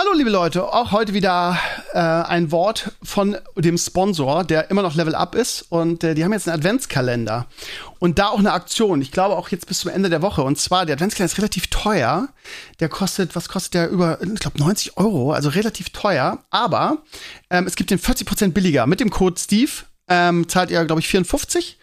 Hallo liebe Leute, auch heute wieder äh, ein Wort von dem Sponsor, der immer noch Level Up ist und äh, die haben jetzt einen Adventskalender und da auch eine Aktion. Ich glaube auch jetzt bis zum Ende der Woche und zwar der Adventskalender ist relativ teuer. Der kostet, was kostet der über, ich glaube 90 Euro, also relativ teuer. Aber ähm, es gibt den 40% billiger mit dem Code Steve. Ähm, zahlt ihr, glaube ich, 54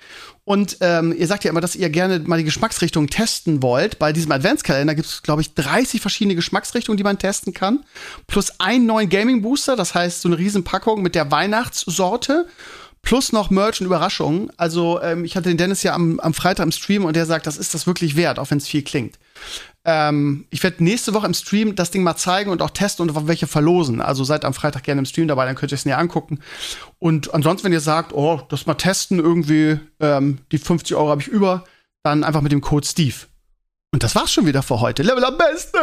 und ähm, ihr sagt ja immer, dass ihr gerne mal die Geschmacksrichtung testen wollt. Bei diesem Adventskalender gibt es, glaube ich, 30 verschiedene Geschmacksrichtungen, die man testen kann. Plus einen neuen Gaming-Booster, das heißt so eine Riesenpackung mit der Weihnachtssorte. Plus noch Merch und Überraschungen. Also ähm, ich hatte den Dennis ja am, am Freitag im Stream und der sagt, das ist das wirklich wert, auch wenn es viel klingt. Ähm, ich werde nächste Woche im Stream das Ding mal zeigen und auch testen und welche verlosen. Also seid am Freitag gerne im Stream dabei, dann könnt ihr es näher angucken. Und ansonsten, wenn ihr sagt, oh, das mal testen, irgendwie ähm, die 50 Euro habe ich über, dann einfach mit dem Code Steve. Und das war's schon wieder für heute. Level am Beste!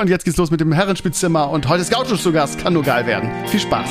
Und jetzt geht's los mit dem Herrenspielzimmer und heute ist Gaucho zu Gast. Kann nur geil werden. Viel Spaß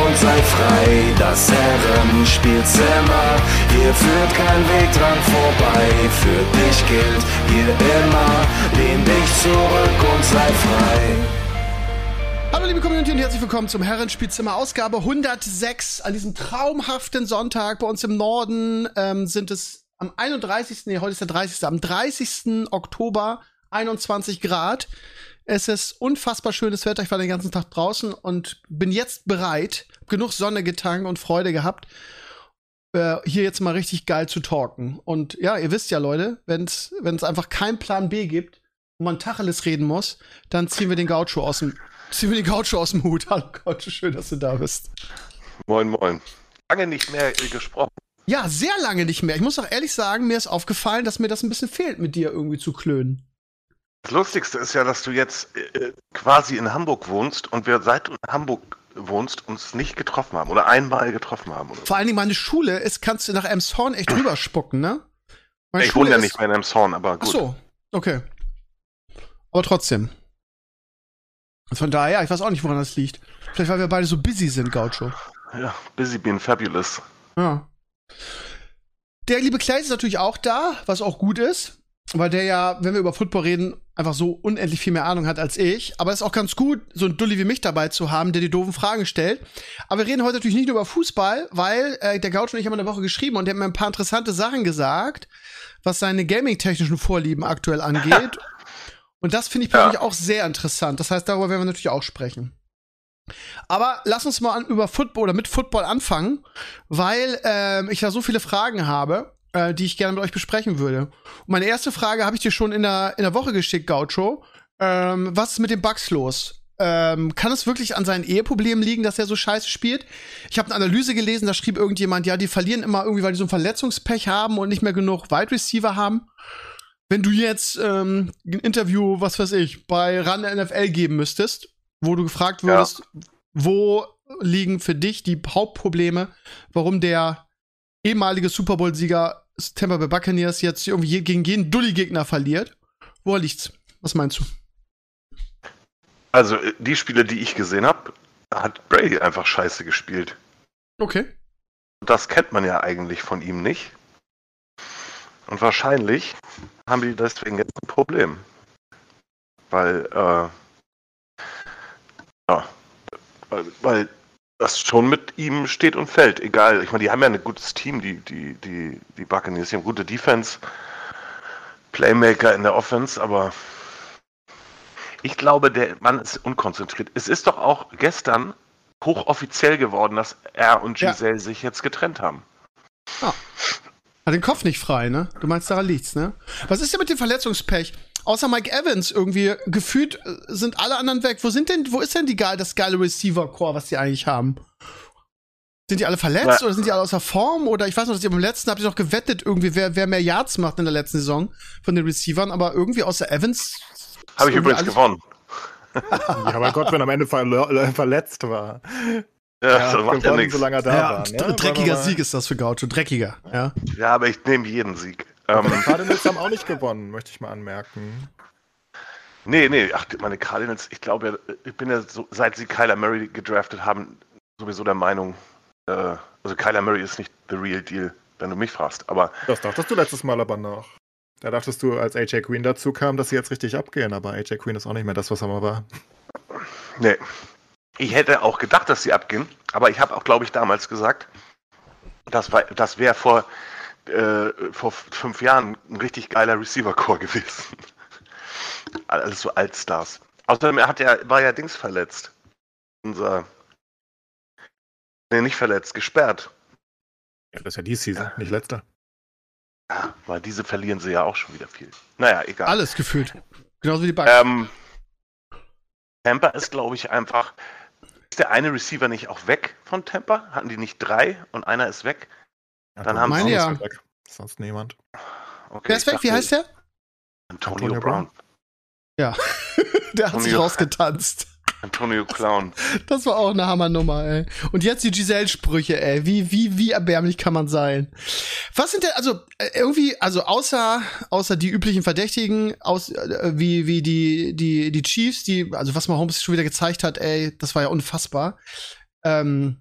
und sei frei. Das Herrenspielzimmer, hier führt kein Weg dran vorbei. Für dich gilt hier immer, lehn dich zurück und sei frei. Hallo liebe Community und herzlich willkommen zum Herrenspielzimmer Ausgabe 106 an diesem traumhaften Sonntag bei uns im Norden ähm, sind es am 31. Nee, heute ist der 30. Am 30. Oktober 21 Grad. Es ist unfassbar schönes Wetter. Ich war den ganzen Tag draußen und bin jetzt bereit, genug Sonne getankt und Freude gehabt, äh, hier jetzt mal richtig geil zu talken. Und ja, ihr wisst ja, Leute, wenn es einfach keinen Plan B gibt und man Tacheles reden muss, dann ziehen wir den Gaucho aus dem, ziehen wir den Gaucho aus dem Hut. Hallo Gaucho, schön, dass du da bist. Moin, moin. Lange nicht mehr äh, gesprochen. Ja, sehr lange nicht mehr. Ich muss auch ehrlich sagen, mir ist aufgefallen, dass mir das ein bisschen fehlt, mit dir irgendwie zu klönen. Das Lustigste ist ja, dass du jetzt äh, quasi in Hamburg wohnst und wir seit Hamburg wohnst, uns nicht getroffen haben oder einmal getroffen haben. Vor allen Dingen meine Schule ist, kannst du nach Emshorn echt rüberspucken, ne? Meine ich Schule wohne ja nicht mehr in Emshorn, aber gut. Ach so, okay. Aber trotzdem. Von daher, ich weiß auch nicht, woran das liegt. Vielleicht, weil wir beide so busy sind, Gaucho. Ja, busy being fabulous. Ja. Der liebe Clay ist natürlich auch da, was auch gut ist weil der ja, wenn wir über Football reden, einfach so unendlich viel mehr Ahnung hat als ich. Aber es ist auch ganz gut, so ein Dulli wie mich dabei zu haben, der die doofen Fragen stellt. Aber wir reden heute natürlich nicht nur über Fußball, weil äh, der Gaucho und ich haben eine Woche geschrieben und der hat mir ein paar interessante Sachen gesagt, was seine gaming-technischen Vorlieben aktuell angeht. und das finde ich persönlich ja. auch sehr interessant. Das heißt, darüber werden wir natürlich auch sprechen. Aber lass uns mal an, über Football oder mit Football anfangen, weil äh, ich da so viele Fragen habe äh, die ich gerne mit euch besprechen würde. Und meine erste Frage habe ich dir schon in der, in der Woche geschickt, Gaucho. Ähm, was ist mit den Bugs los? Ähm, kann es wirklich an seinen Eheproblemen liegen, dass er so scheiße spielt? Ich habe eine Analyse gelesen, da schrieb irgendjemand, ja, die verlieren immer irgendwie, weil die so ein Verletzungspech haben und nicht mehr genug Wide Receiver haben. Wenn du jetzt ähm, ein Interview, was weiß ich, bei RAN NFL geben müsstest, wo du gefragt würdest, ja. wo liegen für dich die Hauptprobleme, warum der ehemalige Super Bowl-Sieger Tampa Bay Buccaneers jetzt irgendwie gegen jeden Dulli-Gegner verliert. Wo liegt's? Was meinst du? Also, äh, die Spiele, die ich gesehen habe, hat Brady einfach scheiße gespielt. Okay. Das kennt man ja eigentlich von ihm nicht. Und wahrscheinlich haben die deswegen jetzt ein Problem. Weil, äh, ja, weil, weil das schon mit ihm steht und fällt. Egal. Ich meine, die haben ja ein gutes Team, die, die, die, die Buccaneers. Die haben gute Defense, Playmaker in der Offense, aber ich glaube, der Mann ist unkonzentriert. Es ist doch auch gestern hochoffiziell geworden, dass er und Giselle ja. sich jetzt getrennt haben. Ah. Hat den Kopf nicht frei, ne? Du meinst, daran liegt's, ne? Was ist denn mit dem Verletzungspech? Außer Mike Evans irgendwie gefühlt äh, sind alle anderen weg. Wo sind denn, wo ist denn die geil, das geile Receiver-Core, was die eigentlich haben? Sind die alle verletzt ja. oder sind die alle außer Form? Oder ich weiß noch, dass ihr beim letzten habt ihr noch gewettet, irgendwie, wer, wer mehr Yards macht in der letzten Saison von den Receivern, aber irgendwie außer Evans. Habe ich übrigens gewonnen. ja, aber Gott, wenn am Ende ver verletzt war. Ja, ja das macht ja nichts. solange er da ja, war. Ne? Dreckiger Sieg ist das für Gaucho, dreckiger. Ja, ja aber ich nehme jeden Sieg. Ähm, die Cardinals haben auch nicht gewonnen, möchte ich mal anmerken. Nee, nee, ach, meine Cardinals, ich glaube ich bin ja so, seit sie Kyler Murray gedraftet haben, sowieso der Meinung, äh, also Kyler Murray ist nicht the real deal, wenn du mich fragst, aber. Das dachtest du letztes Mal aber noch. Da dachtest du, als AJ Queen dazu kam, dass sie jetzt richtig abgehen, aber AJ Queen ist auch nicht mehr das, was er mal war. Nee. Ich hätte auch gedacht, dass sie abgehen, aber ich habe auch, glaube ich, damals gesagt, das, das wäre vor, äh, vor fünf Jahren ein richtig geiler Receiver-Core gewesen. Alles so Altstars. Außerdem hat er, war ja Dings verletzt. Unser. Nee, nicht verletzt, gesperrt. Ja, das ist ja die Season, ja. nicht letzter. Ja, weil diese verlieren sie ja auch schon wieder viel. Naja, egal. Alles gefühlt. Genauso wie die Bugs. Ähm, Tampa ist, glaube ich, einfach. Ist der eine Receiver nicht auch weg von Tampa? Hatten die nicht drei und einer ist weg? Ja, Dann haben sie ja. weg. Sonst niemand. Okay, Wer ist weg? Wie heißt der? Antonio, Antonio Brown. Brown. Ja, der hat Antonio, sich rausgetanzt. Antonio Clown. Das war auch eine Hammernummer, ey. Und jetzt die Giselle-Sprüche, ey. Wie, wie, wie erbärmlich kann man sein? Was sind denn, also, äh, irgendwie, also außer, außer die üblichen Verdächtigen, aus, äh, wie, wie die, die, die Chiefs, die, also was Mahomes schon wieder gezeigt hat, ey, das war ja unfassbar. Ähm,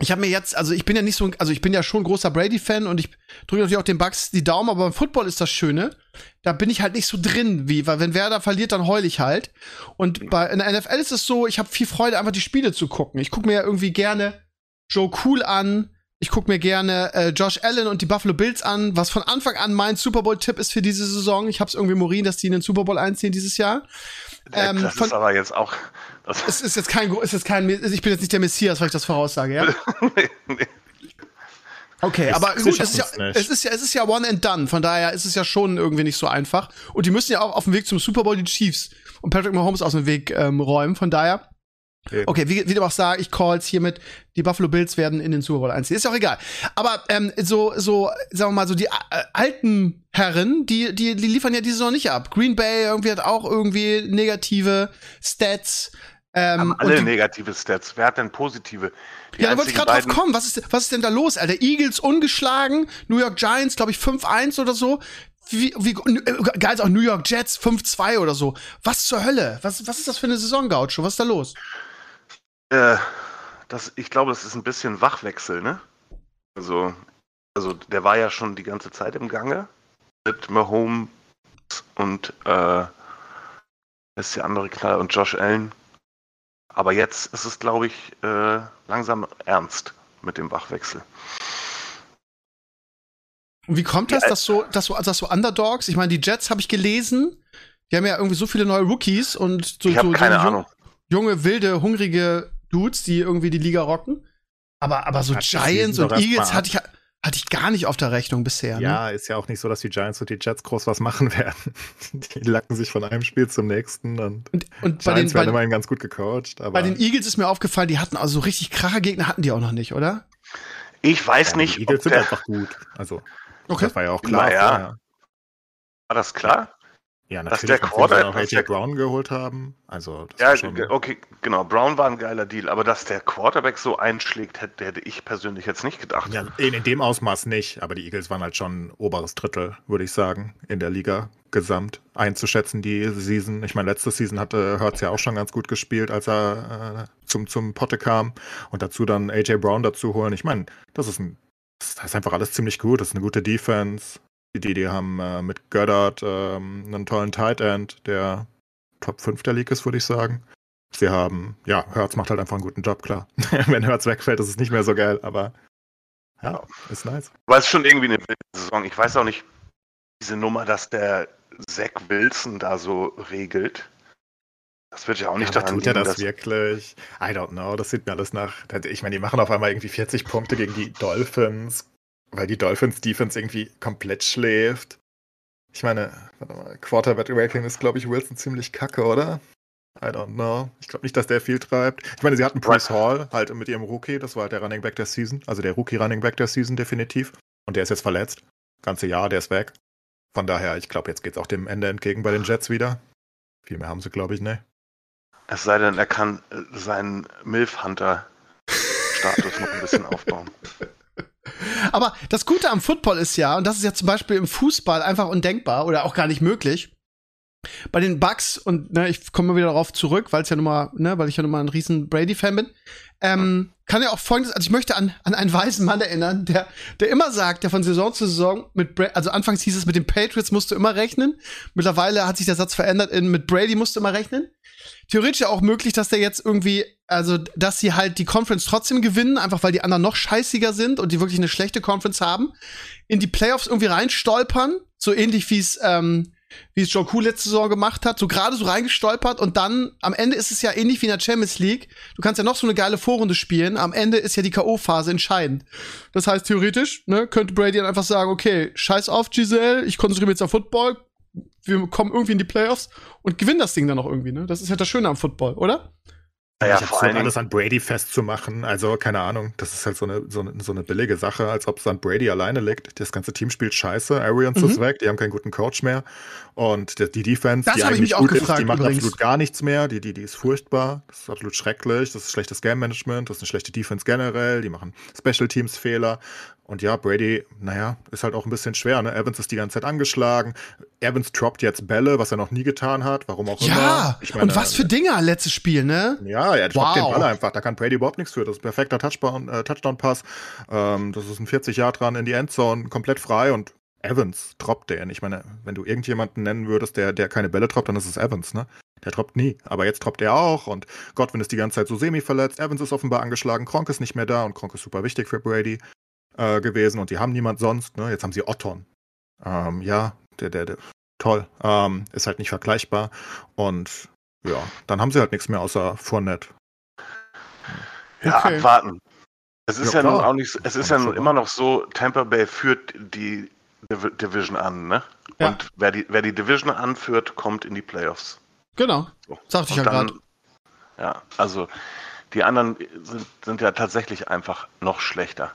ich habe mir jetzt, also ich bin ja nicht so, also ich bin ja schon großer Brady-Fan und ich drücke natürlich auch den Bucks die Daumen, aber beim Football ist das Schöne. Da bin ich halt nicht so drin, wie, weil wenn Werder verliert, dann heul ich halt. Und bei in der NFL ist es so, ich habe viel Freude, einfach die Spiele zu gucken. Ich gucke mir ja irgendwie gerne Joe Cool an. Ich gucke mir gerne äh, Josh Allen und die Buffalo Bills an, was von Anfang an mein Super Bowl-Tipp ist für diese Saison. Ich habe es irgendwie Morin, dass die in den Super Bowl einziehen dieses Jahr. Ähm, das von, ist aber jetzt auch. Es ist jetzt kein, ist jetzt kein, ich bin jetzt nicht der Messias, weil ich das voraussage, ja? nee, nee. Okay, ich, aber gut, es ist, ja, es ist ja, es ist ja one and done. Von daher ist es ja schon irgendwie nicht so einfach. Und die müssen ja auch auf dem Weg zum Super Bowl die Chiefs und Patrick Mahomes aus dem Weg ähm, räumen. Von daher Okay, okay wie, wie du auch sagst, ich calls hiermit, die Buffalo Bills werden in den Super Bowl einziehen. Ist ja auch egal. Aber ähm, so, so, sagen wir mal, so die äh, alten Herren, die, die, die liefern ja diese Saison nicht ab. Green Bay irgendwie hat auch irgendwie negative Stats. Ähm, Haben alle die, negative Stats. Wer hat denn positive? Die ja, da wollte ich gerade drauf kommen. Was ist, was ist denn da los, Alter? Eagles ungeschlagen, New York Giants, glaube ich, 5-1 oder so. Wie, wie äh, geil ist auch New York Jets 5-2 oder so. Was zur Hölle? Was, was ist das für eine Saison, Gaucho? Was ist da los? Äh, das, ich glaube, das ist ein bisschen Wachwechsel, ne? Also, also der war ja schon die ganze Zeit im Gange mit Mahomes und äh, ist der andere Knall und Josh Allen. Aber jetzt ist es, glaube ich, äh, langsam ernst mit dem Wachwechsel. Und wie kommt das, dass so, dass so, dass so Underdogs, ich meine, die Jets habe ich gelesen, die haben ja irgendwie so viele neue Rookies und so, ich so, keine so Ahnung. junge, wilde, hungrige Dudes, die irgendwie die Liga rocken. Aber, aber so Giants und Eagles hatte ich, hatte ich gar nicht auf der Rechnung bisher. Ne? Ja, ist ja auch nicht so, dass die Giants und die Jets groß was machen werden. Die lacken sich von einem Spiel zum nächsten und, und, und bei Giants den, werden immerhin ganz gut gecoacht. bei den Eagles ist mir aufgefallen, die hatten also so richtig Krachergegner hatten die auch noch nicht, oder? Ich weiß ja, nicht. Die Eagles sind einfach gut. Also, okay. das war ja auch klar. Naja. War das klar? Ja, natürlich, dass der Quarterback auch AJ Brown geholt haben. Also, ja, okay, genau. Brown war ein geiler Deal, aber dass der Quarterback so einschlägt, hätte, hätte ich persönlich jetzt nicht gedacht. Ja, in, in, dem Ausmaß nicht, aber die Eagles waren halt schon oberes Drittel, würde ich sagen, in der Liga gesamt einzuschätzen, die Season. Ich meine, letzte Season hatte Hurts ja auch schon ganz gut gespielt, als er äh, zum, zum Potte kam. Und dazu dann AJ Brown dazu holen. Ich meine, das ist ein das ist einfach alles ziemlich gut. Das ist eine gute Defense. Die, die haben äh, mit Goddard ähm, einen tollen Tight End, der Top 5 der League ist, würde ich sagen. Sie haben, ja, Hertz macht halt einfach einen guten Job, klar. Wenn Hertz wegfällt, ist es nicht mehr so geil, aber ja, ist nice. War es schon irgendwie eine Saison. Ich weiß auch nicht, diese Nummer, dass der Zach Wilson da so regelt. Das wird ja auch nicht ja, daran tut er das wirklich? I don't know, das sieht mir alles nach. Ich meine, die machen auf einmal irgendwie 40 Punkte gegen die Dolphins, weil die Dolphins Defense irgendwie komplett schläft. Ich meine, warte mal, Quarterback-Ranking ist, glaube ich, Wilson ziemlich kacke, oder? I don't know. Ich glaube nicht, dass der viel treibt. Ich meine, sie hatten Bruce Hall halt mit ihrem Rookie, das war halt der Running Back der Season, also der Rookie-Running Back der Season definitiv. Und der ist jetzt verletzt. Ganze Jahr, der ist weg. Von daher, ich glaube, jetzt geht es auch dem Ende entgegen bei den Jets wieder. Viel mehr haben sie, glaube ich, ne. Es sei denn, er kann seinen Milf-Hunter-Status noch ein bisschen aufbauen. Aber das Gute am Football ist ja, und das ist ja zum Beispiel im Fußball einfach undenkbar oder auch gar nicht möglich. Bei den Bucks, und ne, ich komme wieder darauf zurück, weil es ja nun mal, ne, weil ich ja nun mal ein riesen Brady-Fan bin, ähm, kann ja auch folgendes, also ich möchte an, an einen weisen Mann erinnern, der, der immer sagt, der von Saison zu Saison mit Brady, also anfangs hieß es, mit den Patriots musst du immer rechnen. Mittlerweile hat sich der Satz verändert in mit Brady musst du immer rechnen. Theoretisch auch möglich, dass der jetzt irgendwie, also, dass sie halt die Conference trotzdem gewinnen, einfach weil die anderen noch scheißiger sind und die wirklich eine schlechte Conference haben, in die Playoffs irgendwie reinstolpern, so ähnlich wie es, ähm, wie es Cool letzte Saison gemacht hat, so gerade so reingestolpert und dann am Ende ist es ja ähnlich wie in der Champions League. Du kannst ja noch so eine geile Vorrunde spielen, am Ende ist ja die KO-Phase entscheidend. Das heißt, theoretisch, ne, könnte Brady dann einfach sagen, okay, scheiß auf Giselle, ich konzentriere mich jetzt auf Football, wir kommen irgendwie in die Playoffs und gewinnen das Ding dann noch irgendwie, ne? Das ist ja das Schöne am Football, oder? Naja, ich vor allem alles an Brady festzumachen. Also, keine Ahnung, das ist halt so eine, so eine, so eine billige Sache, als ob es an Brady alleine liegt. Das ganze Team spielt scheiße. Arians mhm. ist weg, die haben keinen guten Coach mehr. Und die, die Defense, das die eigentlich gut gefragt, ist, die macht übrigens. absolut gar nichts mehr. Die, die, die ist furchtbar. Das ist absolut schrecklich. Das ist schlechtes Game Management. Das ist eine schlechte Defense generell. Die machen Special Teams Fehler. Und ja, Brady, naja, ist halt auch ein bisschen schwer. Ne? Evans ist die ganze Zeit angeschlagen. Evans droppt jetzt Bälle, was er noch nie getan hat. Warum auch ja, immer. Ja, und was für Dinger letztes Spiel, ne? Ja, er droppt wow. den Ball einfach. Da kann Brady überhaupt nichts für. Das ist ein perfekter äh, Touchdown-Pass. Ähm, das ist ein 40 Jahr dran in die Endzone, komplett frei und Evans droppt den. Ich meine, wenn du irgendjemanden nennen würdest, der, der keine Bälle droppt, dann ist es Evans, ne? Der droppt nie. Aber jetzt droppt er auch und Godwin ist die ganze Zeit so semi verletzt. Evans ist offenbar angeschlagen. Kronk ist nicht mehr da und Kronk ist super wichtig für Brady äh, gewesen und die haben niemand sonst. Ne? Jetzt haben sie Otton. Ähm, ja, der, der, der, toll. Ähm, ist halt nicht vergleichbar. Und ja, dann haben sie halt nichts mehr außer Fournette. Ja, okay. abwarten. Es ist ja, ja nun auch nicht, es ist ja nun immer noch so, Tampa Bay führt die Division an, ne? Ja. Und wer die, wer die Division anführt, kommt in die Playoffs. Genau. So. Sagte ich ja gerade. Ja, also die anderen sind, sind ja tatsächlich einfach noch schlechter.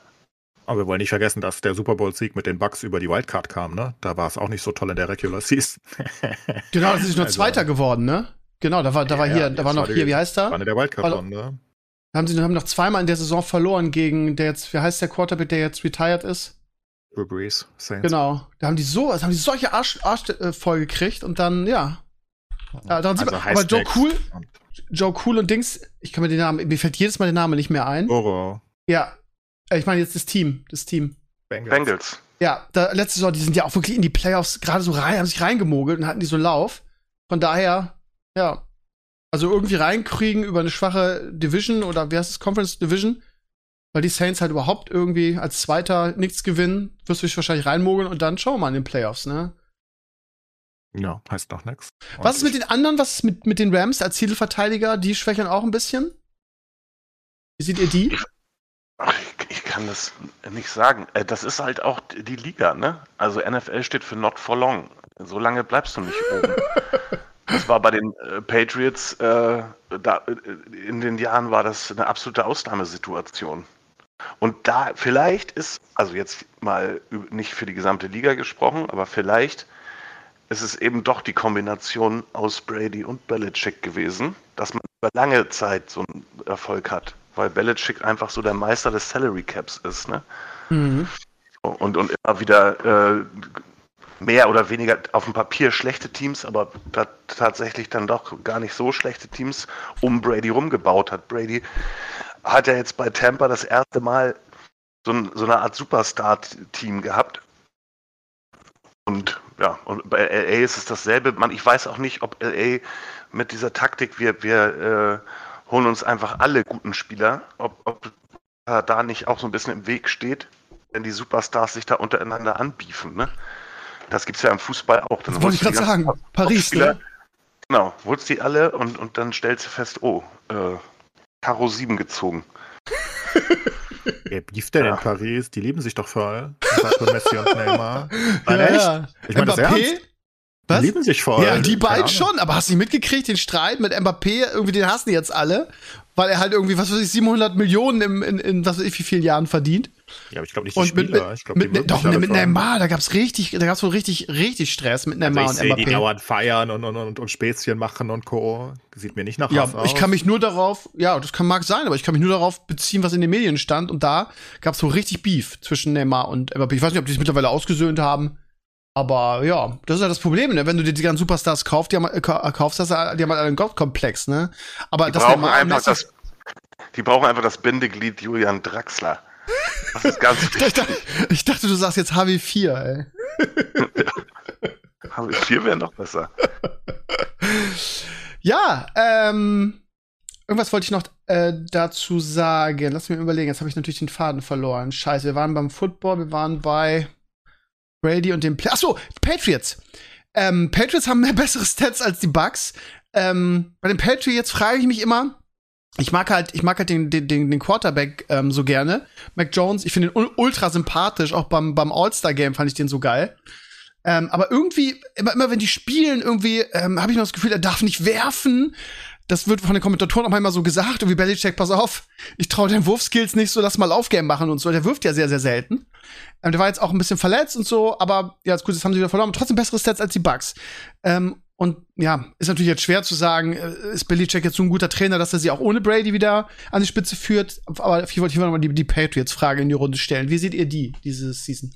Aber wir wollen nicht vergessen, dass der Super Bowl-Sieg mit den Bucks über die Wildcard kam, ne? Da war es auch nicht so toll in der Regular Season. genau, das ist nur also, Zweiter geworden, ne? Genau, da war, da war ja, hier, da war noch die, hier, wie heißt der? War der Wildcard ne? Haben sie haben noch zweimal in der Saison verloren gegen der jetzt, wie heißt der Quarterback, der jetzt retired ist? Drew Brees, Saints. Genau. Da haben die so, also haben die solche Arsch, Arsch äh, voll gekriegt und dann, ja. ja daran sieht also man, aber Joe Cool, Joe Cool und Dings, ich kann mir den Namen, mir fällt jedes Mal der Name nicht mehr ein. Horror. Ja, äh, ich meine jetzt das Team, das Team. Bengals. Bengals. Ja, da, letzte Saison, die sind ja auch wirklich in die Playoffs gerade so rein, haben sich reingemogelt und hatten die so einen Lauf. Von daher, ja. Also irgendwie reinkriegen über eine schwache Division oder wie heißt es, Conference Division, weil die Saints halt überhaupt irgendwie als Zweiter nichts gewinnen, wirst du dich wahrscheinlich reinmogeln und dann schauen wir mal in den Playoffs, ne? Ja, heißt noch nichts. Was ist mit den anderen? Was ist mit, mit den Rams als Titelverteidiger? Die schwächeln auch ein bisschen? Wie seht ihr die? Ach, ich, kann das nicht sagen. Äh, das ist halt auch die Liga, ne? Also NFL steht für not for long. So lange bleibst du nicht oben. Das war bei den äh, Patriots, äh, da, äh, in den Jahren war das eine absolute Ausnahmesituation. Und da vielleicht ist, also jetzt mal nicht für die gesamte Liga gesprochen, aber vielleicht ist es eben doch die Kombination aus Brady und Belichick gewesen, dass man über lange Zeit so einen Erfolg hat weil Belichick einfach so der Meister des Salary Caps ist. Ne? Mhm. Und, und immer wieder äh, mehr oder weniger auf dem Papier schlechte Teams, aber tatsächlich dann doch gar nicht so schlechte Teams um Brady rumgebaut hat. Brady hat ja jetzt bei Tampa das erste Mal so, ein, so eine Art Superstar-Team gehabt. Und ja, und bei LA ist es dasselbe. Man, ich weiß auch nicht, ob LA mit dieser Taktik, wir, wir äh, holen uns einfach alle guten Spieler, ob, ob da nicht auch so ein bisschen im Weg steht, wenn die Superstars sich da untereinander anbiefen. Ne? Das gibt es ja im Fußball auch. Dann das wollte ich gerade sagen, Paris, ne? Genau, holst die alle und, und dann stellst du fest, oh, äh, Karo 7 gezogen. Wer bieft denn ja. in Paris? Die lieben sich doch voll. Messi und Neymar. Ja, echt? Ja. Ich meine das ernst. Was? Die lieben sich voll. Ja, die beiden schon, aber hast du nicht mitgekriegt, den Streit mit Mbappé, irgendwie den hassen die jetzt alle, weil er halt irgendwie, was weiß ich, 700 Millionen im, in, in was weiß ich wie vielen Jahren verdient. Ja, aber ich glaube nicht die Und Spieler. mit, ich glaub, mit, die mit, doch, mit. Neymar, da gab's richtig, da gab's wohl richtig, richtig Stress mit Also Neymar ich und sehe die Mbappé. dauernd feiern und, und, und, und Späßchen machen und Co. Sieht mir nicht nach Ja, Hass aus. ich kann mich nur darauf, ja, das kann mag sein, aber ich kann mich nur darauf beziehen, was in den Medien stand. Und da gab's so richtig Beef zwischen Neymar und Mbappé. Ich weiß nicht, ob die es mittlerweile ausgesöhnt haben. Aber ja, das ist ja das Problem, ne? Wenn du dir die ganzen Superstars kaufst, die haben, äh, ka- kaufst, hast die haben halt einen Gottkomplex, ne? Aber Die das brauchen, einfach das, die brauchen einfach das Bindeglied Julian Draxler. Das ist ganz ich, dachte, ich dachte, du sagst jetzt HW4, ey. Vier wäre noch besser. Ja, ähm, irgendwas wollte ich noch äh, dazu sagen. Lass mich überlegen. Jetzt habe ich natürlich den Faden verloren. Scheiße, wir waren beim Football, wir waren bei Brady und dem Play. Achso, Patriots. Ähm, Patriots haben mehr bessere Stats als die Bucks. Ähm, bei den Patriots frage ich mich immer. Ich mag halt, ich mag halt den, den, den, den Quarterback ähm, so gerne. Mac Jones, ich finde ihn ul- ultra sympathisch. Auch beim, beim All-Star-Game fand ich den so geil. Ähm, aber irgendwie, immer, immer wenn die spielen, irgendwie, ähm, habe ich noch das Gefühl, er darf nicht werfen. Das wird von den Kommentatoren auch manchmal so gesagt, irgendwie Belichick, pass auf, ich traue den Wurfskills nicht so, lass mal Aufgame machen und so. Der wirft ja sehr, sehr selten. Ähm, der war jetzt auch ein bisschen verletzt und so, aber ja, ist gut, jetzt haben sie wieder verloren. Trotzdem bessere Stats als die Bucks. Ähm, und ja, ist natürlich jetzt schwer zu sagen, äh, ist Belichick jetzt so ein guter Trainer, dass er sie auch ohne Brady wieder an die Spitze führt. Aber ich wollte hier mal die, die Patriots-Frage in die Runde stellen. Wie seht ihr die, diese Season?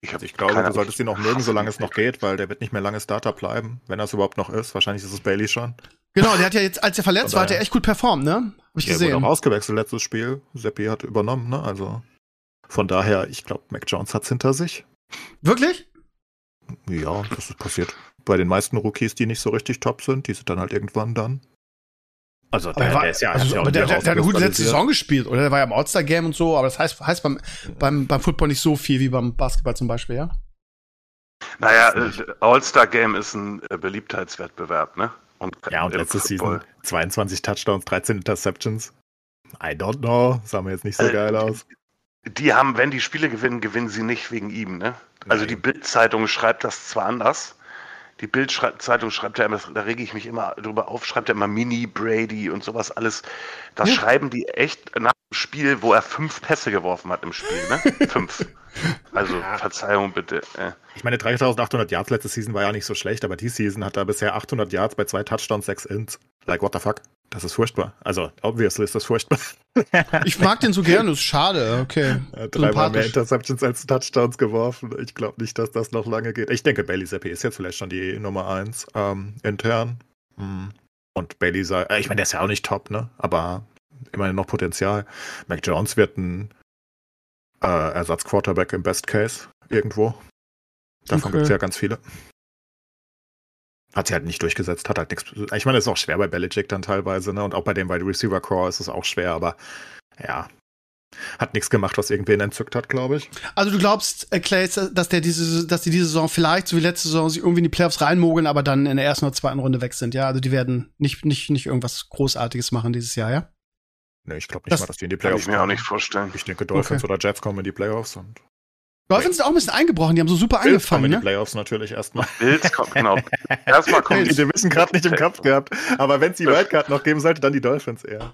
Ich, Also ich glaube, du solltest ihn noch mögen, solange es noch geht, weil der wird nicht mehr lange Starter bleiben, wenn er es überhaupt noch ist. Wahrscheinlich ist es Bailey schon. Genau, der hat ja jetzt, als er verletzt war, hat er echt gut performt, ne? Hab ich Der wurde gesehen. auch ausgewechselt letztes Spiel. Seppi hat übernommen, ne? Also von daher, ich glaube, Mac Jones hat's hinter sich. Wirklich? Ja, das ist passiert. Bei den meisten Rookies, die nicht so richtig top sind, die sind dann halt irgendwann dann. Also Aber, er war, ist ja, also, hat ja auch aber der, der, der hat eine gute letzte. Saison gespielt, oder? Der war ja im All-Star-Game und so, aber das heißt, heißt beim, beim, beim Football nicht so viel wie beim Basketball zum Beispiel, ja? Naja, äh, All-Star-Game ist ein äh, Beliebtheitswettbewerb, ne? Und Ja, und letzte Football. Season 22 Touchdowns, 13 Interceptions. I don't know. Sah mir jetzt nicht so Äh, geil aus. Die haben, wenn die Spiele gewinnen, gewinnen sie nicht wegen ihm, ne? Also die Bild-Zeitung schreibt das zwar anders. Die Bild-Zeitung schreibt ja immer, da rege ich mich immer drüber auf, schreibt ja immer Mini, Brady und sowas alles. Das Ja. schreiben die echt nach dem Spiel, wo er fünf Pässe geworfen hat im Spiel, ne? fünf. Also, Verzeihung bitte. Äh. Ich meine, 3800 Yards letzte Season war ja nicht so schlecht, aber die Season hat er bisher 800 Yards bei zwei Touchdowns, sechs Ins. Like, what the fuck? Das ist furchtbar. Also, obviously ist das furchtbar. Ich mag den so gerne, ist schade, okay. Dreimal mehr. Interceptions als Touchdowns geworfen. Ich glaube nicht, dass das noch lange geht. Ich denke, Bailey Zappi ist jetzt vielleicht schon die Nummer eins ähm, intern. Mm. Und Bailey sei, äh, ich meine, der ist ja auch nicht top, ne? Aber immerhin noch Potenzial. Mac Jones wird ein äh, Ersatz-Quarterback im Best Case irgendwo. Davon Okay. gibt es ja ganz viele. Hat sie halt nicht durchgesetzt, hat halt nichts. Ich meine, das ist auch schwer bei Belichick dann teilweise, ne? Und auch bei dem Wide Receiver Core ist es auch schwer, aber ja. Hat nichts gemacht, was irgendwen entzückt hat, glaube ich. Also du glaubst, äh, Clay, dass der diese, dass die diese Saison vielleicht, so wie letzte Saison, sich irgendwie in die Playoffs reinmogeln, aber dann in der ersten oder zweiten Runde weg sind, ja? Also die werden nicht, nicht, nicht irgendwas Großartiges machen dieses Jahr, ja? Ne, ich glaube nicht Das mal, dass die in die Kann Playoffs ich mir auch kommen. nicht vorstellen. Ich denke, Dolphins Okay. oder Jets kommen in die Playoffs und Dolphins sind auch ein bisschen eingebrochen, die haben so super Bills kommen angefangen, in die ne? Playoffs natürlich erstmal. Bills kommt, genau. Erstmal kommt Die Division gerade nicht im Kopf gehabt. Aber wenn es die Wildcard noch geben sollte, dann die Dolphins eher.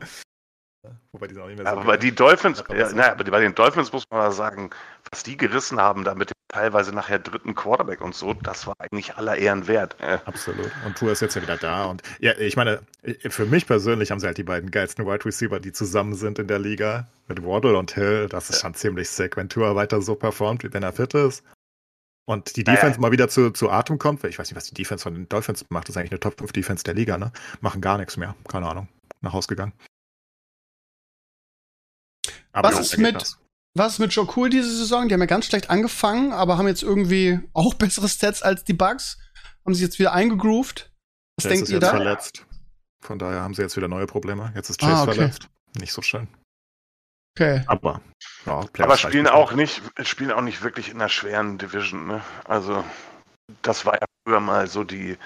Wobei die sind auch nicht mehr so Aber die Dolphins, Ja, ja, naja, aber bei den Dolphins muss man mal sagen, was die gerissen haben, da mit dem teilweise nachher dritten Quarterback und so, das war eigentlich aller Ehren wert. Äh, Absolut. Und Tour ist jetzt ja wieder da. Und ja, ich meine, für mich persönlich haben sie halt die beiden geilsten Wide Receiver, die zusammen sind in der Liga. Mit Waddle und Hill. Das ist schon ziemlich sick, wenn Tour weiter so performt, wie wenn er fit ist. Und die. Defense mal wieder zu, zu Atem kommt. weil Ich weiß nicht, was die Defense von den Dolphins macht. Das ist eigentlich eine Top 5 Defense der Liga, ne? Machen gar nichts mehr. Keine Ahnung. Nach Haus gegangen. Aber Was ist mit- das. Was ist mit Joe Cool diese Saison? Die haben ja ganz schlecht angefangen, aber haben jetzt irgendwie auch bessere Stats als die Bugs. Haben sich jetzt wieder eingegroovt. Was Der denkt ist ihr jetzt da? verletzt. Von daher haben sie jetzt wieder neue Probleme. Jetzt ist Ah, Chase okay. verletzt. Nicht so schön. Okay. Aber, ja, aber spielen auch nicht, spielen auch nicht wirklich in einer schweren Division. Ne? Also das war ja früher mal so die,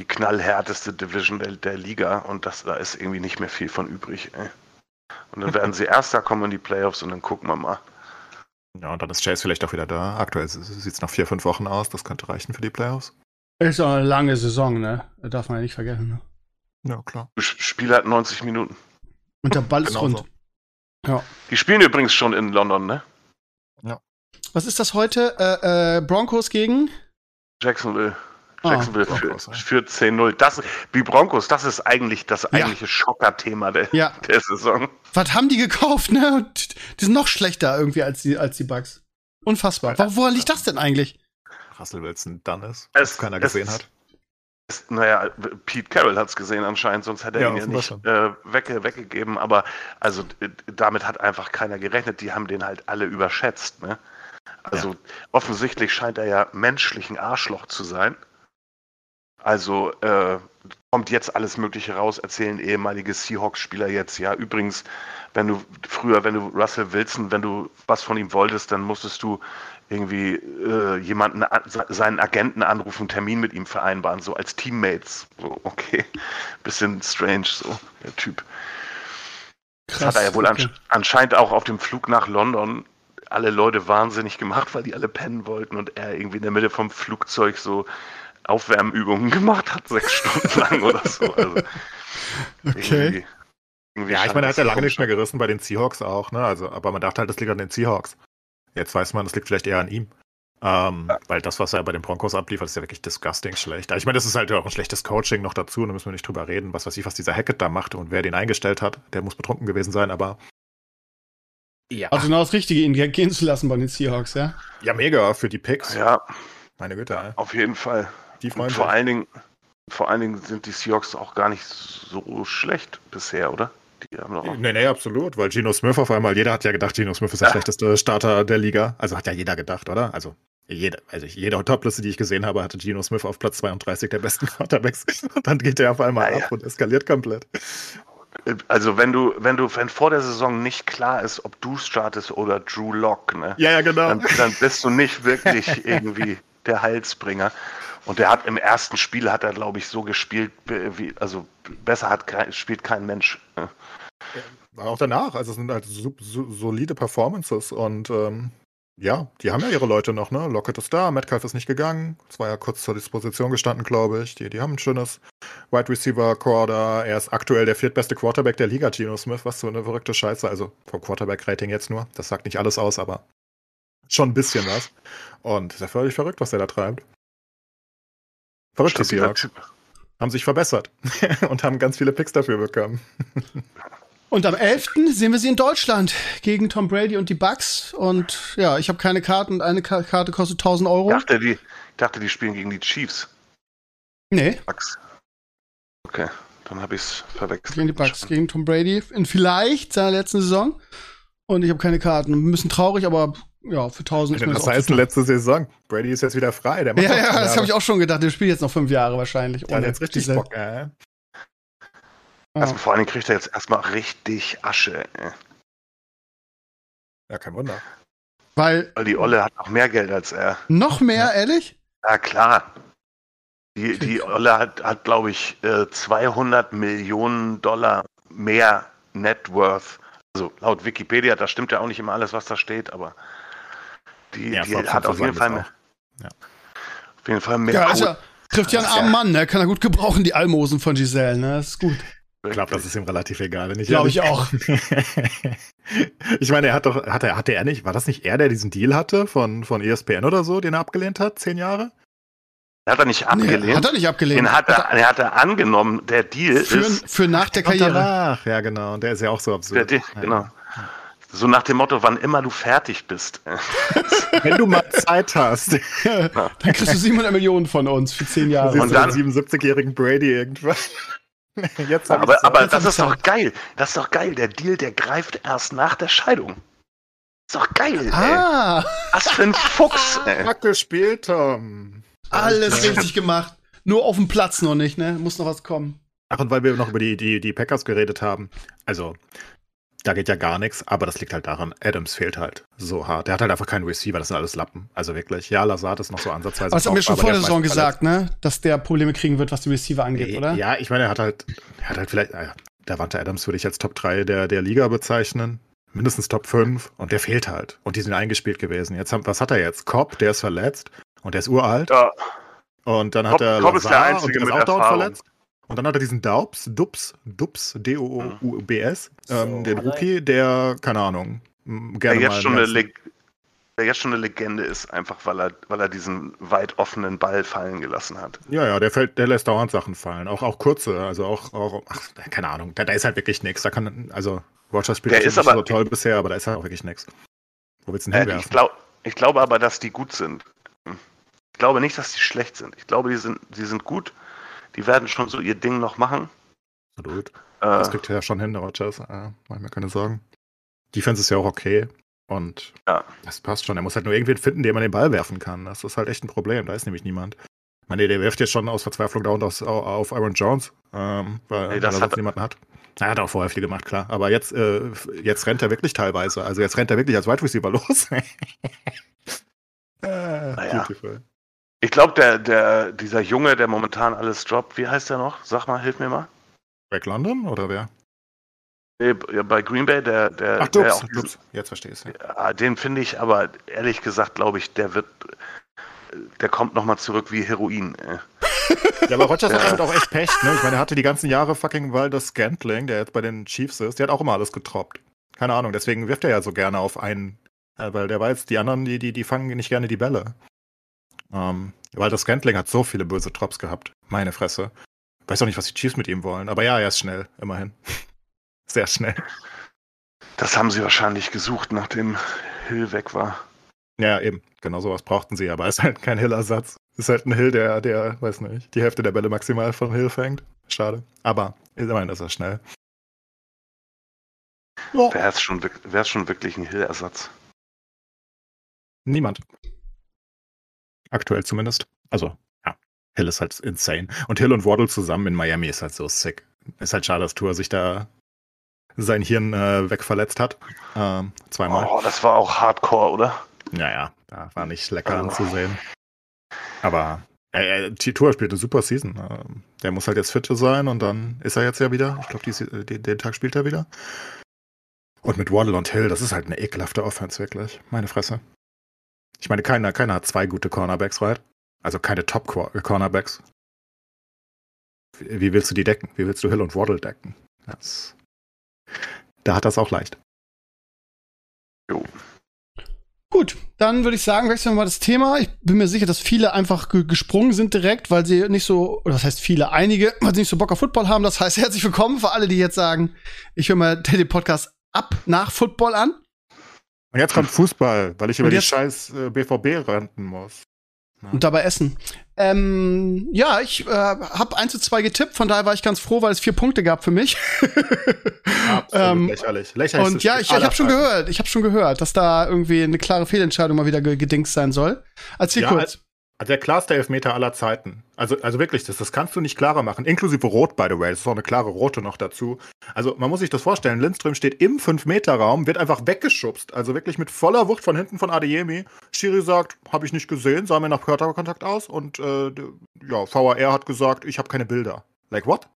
die knallhärteste Division der, der Liga und das, da ist irgendwie nicht mehr viel von übrig. Ey. Und dann werden sie Erster kommen in die Playoffs und dann gucken wir mal. Ja, und dann ist Chase vielleicht auch wieder da. Aktuell sieht es nach vier, fünf Wochen aus. Das könnte reichen für die Playoffs. Ist auch eine lange Saison, ne? Das darf man ja nicht vergessen. Ne? Ja, klar. Das Spiel hat 90 Minuten. Und der Ball ist Genau rund. so. Ja. Die spielen übrigens schon in London, ne? Was ist das heute? Äh, äh, Broncos gegen? Jacksonville. Ah, Jacksonville ja. führt, führt 10-0. Das, die Broncos, das ist eigentlich das eigentliche Schocker-Thema der, Ja. der Saison. Was haben die gekauft, ne? Die sind noch schlechter irgendwie als die, als die Bugs. Unfassbar. Wo- Woran liegt das denn eigentlich? Russell Wilson dann ist, Es- was keiner es- gesehen hat. Es- Naja, Pete Carroll hat es gesehen anscheinend, sonst hätte er Ja, ihn ja nicht schon. äh, wegge weggegeben. Aber also damit hat einfach keiner gerechnet. Die haben den halt alle überschätzt. Ne? Also offensichtlich scheint er ja menschlich ein Arschloch zu sein. Also äh, kommt jetzt alles Mögliche raus, erzählen ehemalige Seahawks-Spieler jetzt. Ja, übrigens, wenn du früher, wenn du Russell Wilson, wenn du was von ihm wolltest, dann musstest du irgendwie äh, jemanden, an- se- seinen Agenten anrufen, einen Termin mit ihm vereinbaren, so als Teammates. So, okay. Bisschen strange, so, der Typ. Das hat er ja wohl okay. ansch anscheinend auch auf dem Flug nach London alle Leute wahnsinnig gemacht, weil die alle pennen wollten und er irgendwie in der Mitte vom Flugzeug so Aufwärmübungen gemacht hat, sechs Stunden lang oder so. Also, Okay. irgendwie- irgendwie Ja, ich meine, er hat ja lange nicht mehr gerissen bei den Seahawks auch, ne? Also, aber man dachte halt, das liegt an den Seahawks. Jetzt weiß man, das liegt vielleicht eher an ihm. Ähm, Weil das, was er bei den Broncos abliefert, ist ja wirklich disgusting schlecht. Ich meine, das ist halt auch ein schlechtes Coaching noch dazu, da müssen wir nicht drüber reden, was weiß ich, was dieser Hackett da macht und wer den eingestellt hat. Der muss betrunken gewesen sein, aber. Ja. Also genau das Richtige, ihn gehen zu lassen bei den Seahawks, ja? ja, mega für die Picks. Ja, Meine Güte, ey. auf jeden Fall. Die freuen vor allen Dingen, vor allen Dingen sind die Seahawks auch gar nicht so schlecht bisher, oder? Die haben doch Nee, nee, absolut, weil Geno Smith auf einmal, jeder hat ja gedacht, Geno Smith ist der Ja. schlechteste Starter der Liga. Also hat ja jeder gedacht, oder? Also jede, also jede Topliste, die ich gesehen habe, hatte Geno Smith auf Platz 32 der besten Quarterbacks. Und dann geht der auf einmal Ja, ja. ab und eskaliert komplett. Also wenn du, wenn du, wenn vor der Saison nicht klar ist, ob du startest oder Drew Lock, ne? Ja, ja, genau. Dann, dann bist du nicht wirklich irgendwie der Heilsbringer. Und der hat im ersten Spiel hat er, glaube ich, so gespielt, wie, also besser hat spielt kein Mensch. ne? Auch danach, also es sind halt so, so, solide Performances und ähm, ja, die haben ja ihre Leute noch, ne? Lockett ist da, Metcalf ist nicht gegangen, es war ja kurz zur Disposition gestanden, glaube ich. Die, die haben ein schönes Wide Receiver da. Er ist aktuell der viertbeste Quarterback der Liga, Geno Smith, was so eine verrückte Scheiße. Also vom Quarterback-Rating jetzt nur. Das sagt nicht alles aus, aber schon ein bisschen was. Und ist ja völlig verrückt, was der da treibt. Verrückt, die Stabiler Seahawks. Typ. Haben sich verbessert und haben ganz viele Picks dafür bekommen. Und am 11. sehen wir sie in Deutschland gegen Tom Brady und die Bucks. Und ja, ich habe keine Karten und eine Ka Karte kostet 1000 Euro. Ich dachte, die, ich dachte, die spielen gegen die Chiefs. Nee, Bucks. Okay, dann habe ich es verwechselt. gegen die Bucks, gegen Tom Brady in vielleicht seiner letzten Saison. Und ich habe keine Karten. Ein bisschen traurig, aber ja, für 1000 ist mir Das heißt, letzte Saison. Brady ist jetzt wieder frei. Der macht Ja, ja, das habe ich auch schon gedacht. Der spielt jetzt noch fünf Jahre wahrscheinlich. Der hat jetzt richtig diese- Bock, äh. Ja. Also vor allen Dingen kriegt er jetzt erstmal richtig Asche. ey. Ja, kein Wunder. Weil Weil die Olle hat noch mehr Geld als er. noch mehr, ehrlich? Ja, klar. Die, die Olle hat, hat glaube ich, äh, 200 Millionen Dollar mehr Net Worth. Also laut Wikipedia, da stimmt ja auch nicht immer alles, was da steht, aber die, Ja, die hat auf jeden, Fall mehr, Ja. auf jeden Fall mehr. Ja, also, trifft ja einen armen Mann, ne? Kann er gut gebrauchen, die Almosen von Giselle, ne? Das ist gut. Ich glaube, das ist ihm relativ egal, wenn ich Glaube ich auch. ich meine, er hat doch, hatte, hatte er nicht, war das nicht er, der diesen Deal hatte von, von ESPN oder so, den er abgelehnt hat, zehn Jahre? hat er nicht abgelehnt. Nee, hat er nicht abgelehnt. Den hat er, den hat er angenommen. Der Deal für, ist, für nach der Karriere. danach, ja genau, und der ist ja auch so der absurd. Deal, Ja. genau. So nach dem Motto, wann immer du fertig bist. Wenn du mal Zeit hast, Dann kriegst du 700 Millionen von uns für zehn Jahre. siehst Und dann- den 77-jährigen Brady irgendwann. Jetzt Aber, ich's aber Jetzt das ist ich's doch geil. Das ist doch geil. Der Deal, der greift erst nach der Scheidung. Ist doch geil, ey. ah, Was für ein Fuchs, ey. Fuck gespielt, Tom. alles richtig gemacht. Nur auf dem Platz noch nicht, ne? Muss noch was kommen. Ach, und weil wir noch über die, die, die Packers geredet haben, also da geht ja gar nichts, aber das liegt halt daran, Adams fehlt halt so hart. Der hat halt einfach keinen Receiver, das sind alles Lappen. Also wirklich, ja, Lazard ist noch so ansatzweise. Das haben wir schon vor der Saison gesagt, ne? Dass der Probleme kriegen wird, was die Receiver angeht, oder? Ja, ich meine, er hat halt, er hat halt vielleicht, äh, der Wante Adams würde ich als Top 3 der, der Liga bezeichnen. Mindestens Top 5 und der fehlt halt. Und die sind eingespielt gewesen. Jetzt haben, was hat er jetzt? Cobb, der ist verletzt und der ist uralt. Ja, Und dann hat Cobb- er Cobb ist der Einzige und der ist auch dauernd Erfahrung. verletzt. Und dann hat er diesen Daubs, Dubs, Dubs, D-O-O-U-B-S, ähm, So, den Rookie, der, keine Ahnung, m, Der gerne jetzt, mal schon eine der jetzt schon eine Legende ist, einfach weil er, weil er diesen weit offenen Ball fallen gelassen hat. Ja, ja, der fällt, der lässt dauernd Sachen fallen. Auch, auch kurze, also auch, auch ach, keine Ahnung, da, da ist halt wirklich nichts. Da kann, also, Rogers spielt ist nicht aber- so toll bisher, aber da ist halt auch wirklich nichts. Wo willst du Äh, hinwerfen? ich, glaub, ich glaube aber, dass die gut sind. Ich glaube nicht, dass die schlecht sind. Ich glaube, die sind, die sind gut. Die werden schon so ihr Ding noch machen. Absolut. Äh, Das kriegt er ja schon hin, Rogers. Äh, mach ich mir keine Sorgen. Defense ist ja auch okay. Und Ja. das passt schon. Er muss halt nur irgendwen finden, dem man den Ball werfen kann. Das ist halt echt ein Problem. Da ist nämlich niemand. Ich meine, der wirft jetzt schon aus Verzweiflung dauernd aus, auf Aaron Jones, ähm, weil, Nee, weil das er hat sonst niemanden hat. Er hat auch vorher viel gemacht, klar. Aber jetzt, äh, jetzt rennt er wirklich teilweise. Also jetzt rennt er wirklich als Wide Receiver los. äh, Naja. beautiful. Ich glaube, der, der, dieser Junge, der momentan alles droppt, wie heißt der noch? Sag mal, hilf mir mal. Greg London oder wer? Nee, bei Green Bay, der, der, Ach, der Dubs. diesen- Dubs. Jetzt verstehe ich. Ja, den finde ich aber ehrlich gesagt, glaube ich, der wird, der kommt nochmal zurück wie Heroin. äh. Ja, aber Rogers hat Ja. halt auch echt Pech, ne? Ich meine, er hatte die ganzen Jahre fucking Waldes Scantling, der jetzt bei den Chiefs ist, der hat auch immer alles getroppt. Keine Ahnung, deswegen wirft er ja so gerne auf einen, äh, weil der weiß, die anderen, die, die, die fangen nicht gerne die Bälle. Ähm, Waldes Scantling hat so viele böse Drops gehabt. Meine Fresse. Weiß auch nicht, was die Chiefs mit ihm wollen, aber ja, er ist schnell, immerhin. Sehr schnell. Das haben sie wahrscheinlich gesucht, nachdem Hill weg war. Ja, eben. Genau sowas brauchten sie, aber ist halt kein Hill-Ersatz. Ist halt ein Hill, der, der, weiß nicht, die Hälfte der Bälle maximal von Hill fängt. Schade. Aber immerhin ist er schnell. Ja. Wäre es schon, schon wirklich ein Hill-Ersatz. Niemand. Aktuell zumindest. Also, ja. Hill ist halt insane. Und Hill und Waddle zusammen in Miami ist halt so sick. Ist halt schade, dass Tour sich da sein Hirn äh, wegverletzt hat. Ähm, zweimal. Oh, das war auch Hardcore, oder? Naja, da war nicht lecker Also. anzusehen. Aber äh, äh, Tour spielt eine super Season. Ähm, der muss halt jetzt fit sein und dann ist er jetzt ja wieder. Ich glaube, den, den Tag spielt er wieder. Und mit Waddle und Hill, das ist halt eine ekelhafte Offense, wirklich. Meine Fresse. Ich meine, keiner, keiner hat zwei gute Cornerbacks, right? Also keine Top-Cornerbacks. Wie, wie willst du die decken? Wie willst du Hill und Waddle decken? Das, da hat das auch leicht. Jo. Gut, dann würde ich sagen, wechseln wir mal das Thema. Ich bin mir sicher, dass viele einfach ge gesprungen sind direkt, weil sie nicht so, oder das heißt viele, einige, weil sie nicht so Bock auf Football haben. Das heißt, herzlich willkommen für alle, die jetzt sagen, ich höre mal den Podcast ab nach Football an. Und jetzt kommt Fußball, weil ich über die scheiß äh, BVB renten muss. und dabei essen. Ähm, ja, ich äh, habe 1 zu 2 getippt, von daher war ich ganz froh, weil es vier Punkte gab für mich. Absolut Ähm, lächerlich. Lächerlich. Und ja, ich, ich habe schon gehört, ich habe schon gehört, dass da irgendwie eine klare Fehlentscheidung mal wieder ge gedingst sein soll. Erzähl Ja, kurz. Der klarste Elfmeter aller Zeiten. Also, also wirklich, das, das kannst du nicht klarer machen. Inklusive Rot, by the way. Das ist auch eine klare Rote noch dazu. Also, man muss sich das vorstellen. Lindström steht im 5-Meter-Raum, wird einfach weggeschubst. Also wirklich mit voller Wucht von hinten von Adeyemi. Schiri sagt, habe ich nicht gesehen, sah mir nach Körperkontakt aus. Und äh, ja, VAR hat gesagt, ich habe keine Bilder. Like what?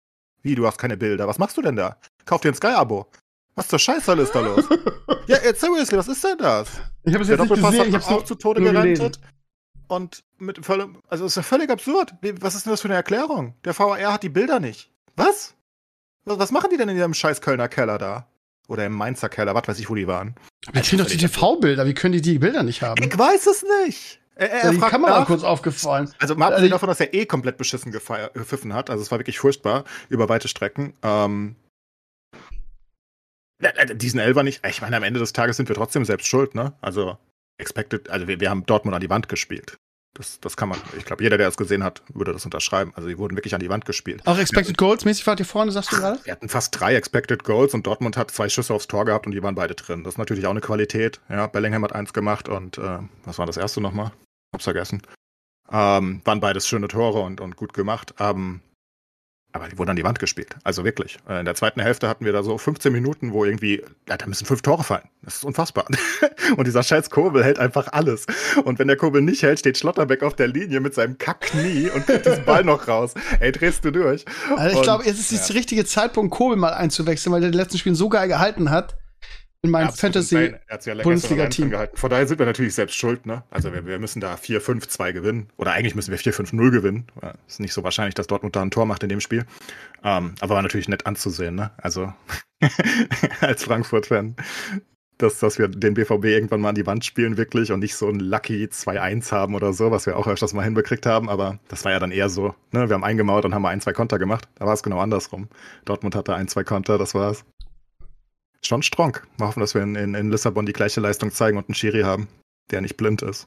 Wie, du hast keine Bilder? Was machst du denn da? Kauf dir ein Sky-Abo. Was zur Scheiße ist da los? ja, seriously, was ist denn das? Ich habe es jetzt nicht gesehen, ich habe auch zu Tode nur gerentet. Und mit voll, also es ist ja völlig absurd. Was ist denn das für eine Erklärung? Der VAR hat die Bilder nicht. Was? Was, machen die denn in ihrem scheiß Kölner Keller da? Oder im Mainzer Keller, was weiß ich, wo die waren. Wir kriegen doch die TV-Bilder, wie können die die Bilder nicht haben? Ich weiß es nicht. Er, er, er die Kamera nach. kurz aufgefallen. Also mal Also abgesehen ich- davon, dass er eh komplett beschissen gepfiffen hat. Also es war wirklich furchtbar über weite Strecken. Ähm, äh, diesen Elfer nicht. Ich meine, am Ende des Tages sind wir trotzdem selbst schuld, ne? Also expected, also wir, wir haben Dortmund an die Wand gespielt. Das, das kann man, ich glaube, jeder, der es gesehen hat, würde das unterschreiben. Also die wurden wirklich an die Wand gespielt. Auch Expected Goals mäßig wart ihr vorne, sagst du gerade? Wir hatten fast drei Expected Goals und Dortmund hat zwei Schüsse aufs Tor gehabt und die waren beide drin. Das ist natürlich auch eine Qualität. Ja, Bellingham hat eins gemacht und äh, was war das erste nochmal? Hab's vergessen. Ähm, waren beides schöne Tore und, und gut gemacht. Ähm, aber die wurden an die Wand gespielt. Also wirklich. Äh, In der zweiten Hälfte hatten wir da so 15 Minuten, wo irgendwie, ja, da müssen fünf Tore fallen. Das ist unfassbar. und dieser scheiß Kobel hält einfach alles. Und wenn der Kobel nicht hält, steht Schlotterbeck auf der Linie mit seinem Kackknie und kriegt diesen Ball noch raus. Ey, drehst du durch. Also ich glaube, jetzt ist ja. der richtige Zeitpunkt, Kobel mal einzuwechseln, weil der den letzten Spielen so geil gehalten hat. In mein Ja, absolut. Fantasy. Nein, hat's ja länger Bundesliga-Team. so am Rand gehalten. Von daher sind wir natürlich selbst schuld, ne? Also wir, wir müssen da 4-5-2 gewinnen. Oder eigentlich müssen wir 4-5-0 gewinnen. Ist nicht so wahrscheinlich, dass Dortmund da ein Tor macht in dem Spiel. Ähm, aber war natürlich nett anzusehen, ne? Also als Frankfurt-Fan. Dass, dass wir den BVB irgendwann mal an die Wand spielen, wirklich, und nicht so ein Lucky 2-1 haben oder so, was wir auch öfters mal hinbekriegt haben. Aber das war ja dann eher so, ne? Wir haben eingemauert und haben mal ein, zwei Konter gemacht. Da war es genau andersrum. Dortmund hatte ein, zwei Konter, das war's. Schon strong. Wir hoffen, dass wir in, in, in Lissabon die gleiche Leistung zeigen und einen Schiri haben, der nicht blind ist.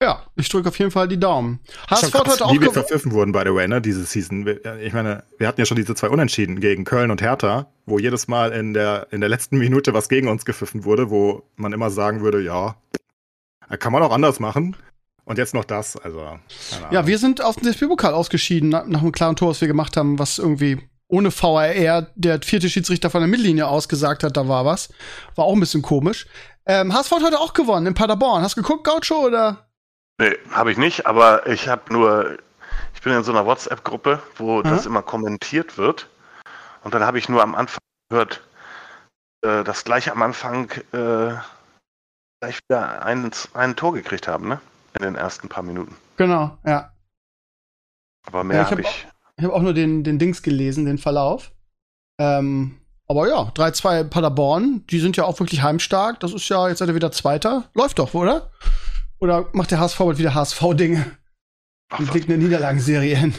Ja, ich drücke auf jeden Fall die Daumen. HSV hat krass, heute auch wie wir verpfiffen wurden, by the way, ne, diese Season. Ja, ich meine, wir hatten ja schon diese zwei Unentschieden gegen Köln und Hertha, wo jedes Mal in der, in der letzten Minute was gegen uns gepfiffen wurde, wo man immer sagen würde, ja, kann man auch anders machen. Und jetzt noch das, also. keine Ja, wir sind aus dem DFB-Pokal ausgeschieden, nach einem klaren Tor, was wir gemacht haben, was irgendwie ohne VAR der vierte Schiedsrichter von der Mittellinie ausgesagt hat, da war was. War auch ein bisschen komisch. Ähm, HSV hat heute auch gewonnen in Paderborn. Hast du geguckt, Gaucho, oder? Nee, habe ich nicht, aber ich habe nur, ich bin in so einer WhatsApp-Gruppe, wo das immer kommentiert wird. Und dann habe ich nur am Anfang gehört, äh, dass gleich am Anfang äh, gleich wieder ein, ein Tor gekriegt haben, ne? In den ersten paar Minuten. Genau, ja. Aber Ja, mehr ich habe hab ich. Ich habe auch nur den, den Dings gelesen, den Verlauf. Ähm, aber ja, 3-2 Paderborn, die sind ja auch wirklich heimstark. Das ist ja, jetzt seid ihr wieder Zweiter. Läuft doch, oder? Oder macht der HSV bald wieder HSV-Dinge und legt eine Niederlagenserie hin?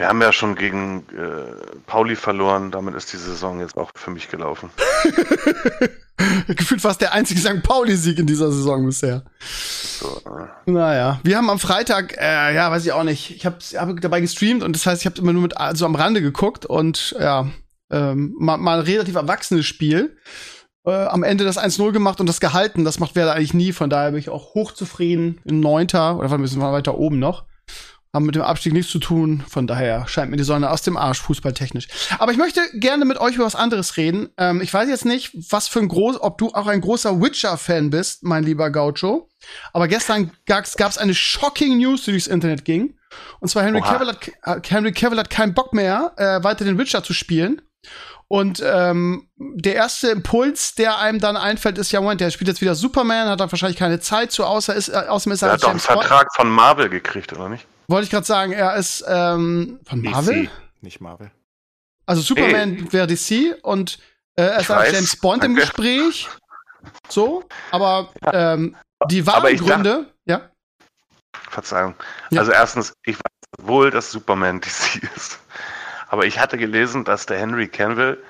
wir haben ja schon gegen äh, Pauli verloren, damit ist die Saison jetzt auch für mich gelaufen. Gefühlt fast der einzige St. Pauli-Sieg in dieser Saison bisher. So, Naja, wir haben am Freitag, äh, ja, weiß ich auch nicht, ich habe hab dabei gestreamt und das heißt, ich habe immer nur mit so am Rande geguckt und ja, ähm, mal, mal ein relativ erwachsenes Spiel. Äh, am Ende das 1-0 gemacht und das gehalten, das macht Werder eigentlich nie, von daher bin ich auch hochzufrieden in Neunter oder ein bisschen weiter oben noch. Haben mit dem Abstieg nichts zu tun, von daher scheint mir die Sonne aus dem Arsch, fußballtechnisch. Aber ich möchte gerne mit euch über was anderes reden. Ähm, ich weiß jetzt nicht, was für ein groß, ob du auch ein großer Witcher-Fan bist, mein lieber Gaucho. Aber gestern gab es eine shocking News, die durchs Internet ging. Und zwar Henry Oha. Cavill, hat, äh, Henry Cavill hat keinen Bock mehr, äh, weiter den Witcher zu spielen. Und ähm, der erste Impuls, der einem dann einfällt, ist ja, Moment, der spielt jetzt wieder Superman, hat dann wahrscheinlich keine Zeit zu, außer ist, äh, außerdem ist er er als hat doch einen Bond. Vertrag von Marvel gekriegt, oder nicht? Wollte ich gerade sagen, er ist ähm, von Marvel. DC, nicht Marvel. Also Superman wäre DC und äh, er ist weiß, James Bond im danke. Gespräch. So, aber ähm, die wahren Gründe, ja. Verzeihung. Ja. Also erstens, ich weiß wohl, dass Superman DC ist. Aber ich hatte gelesen, dass der Henry Cavill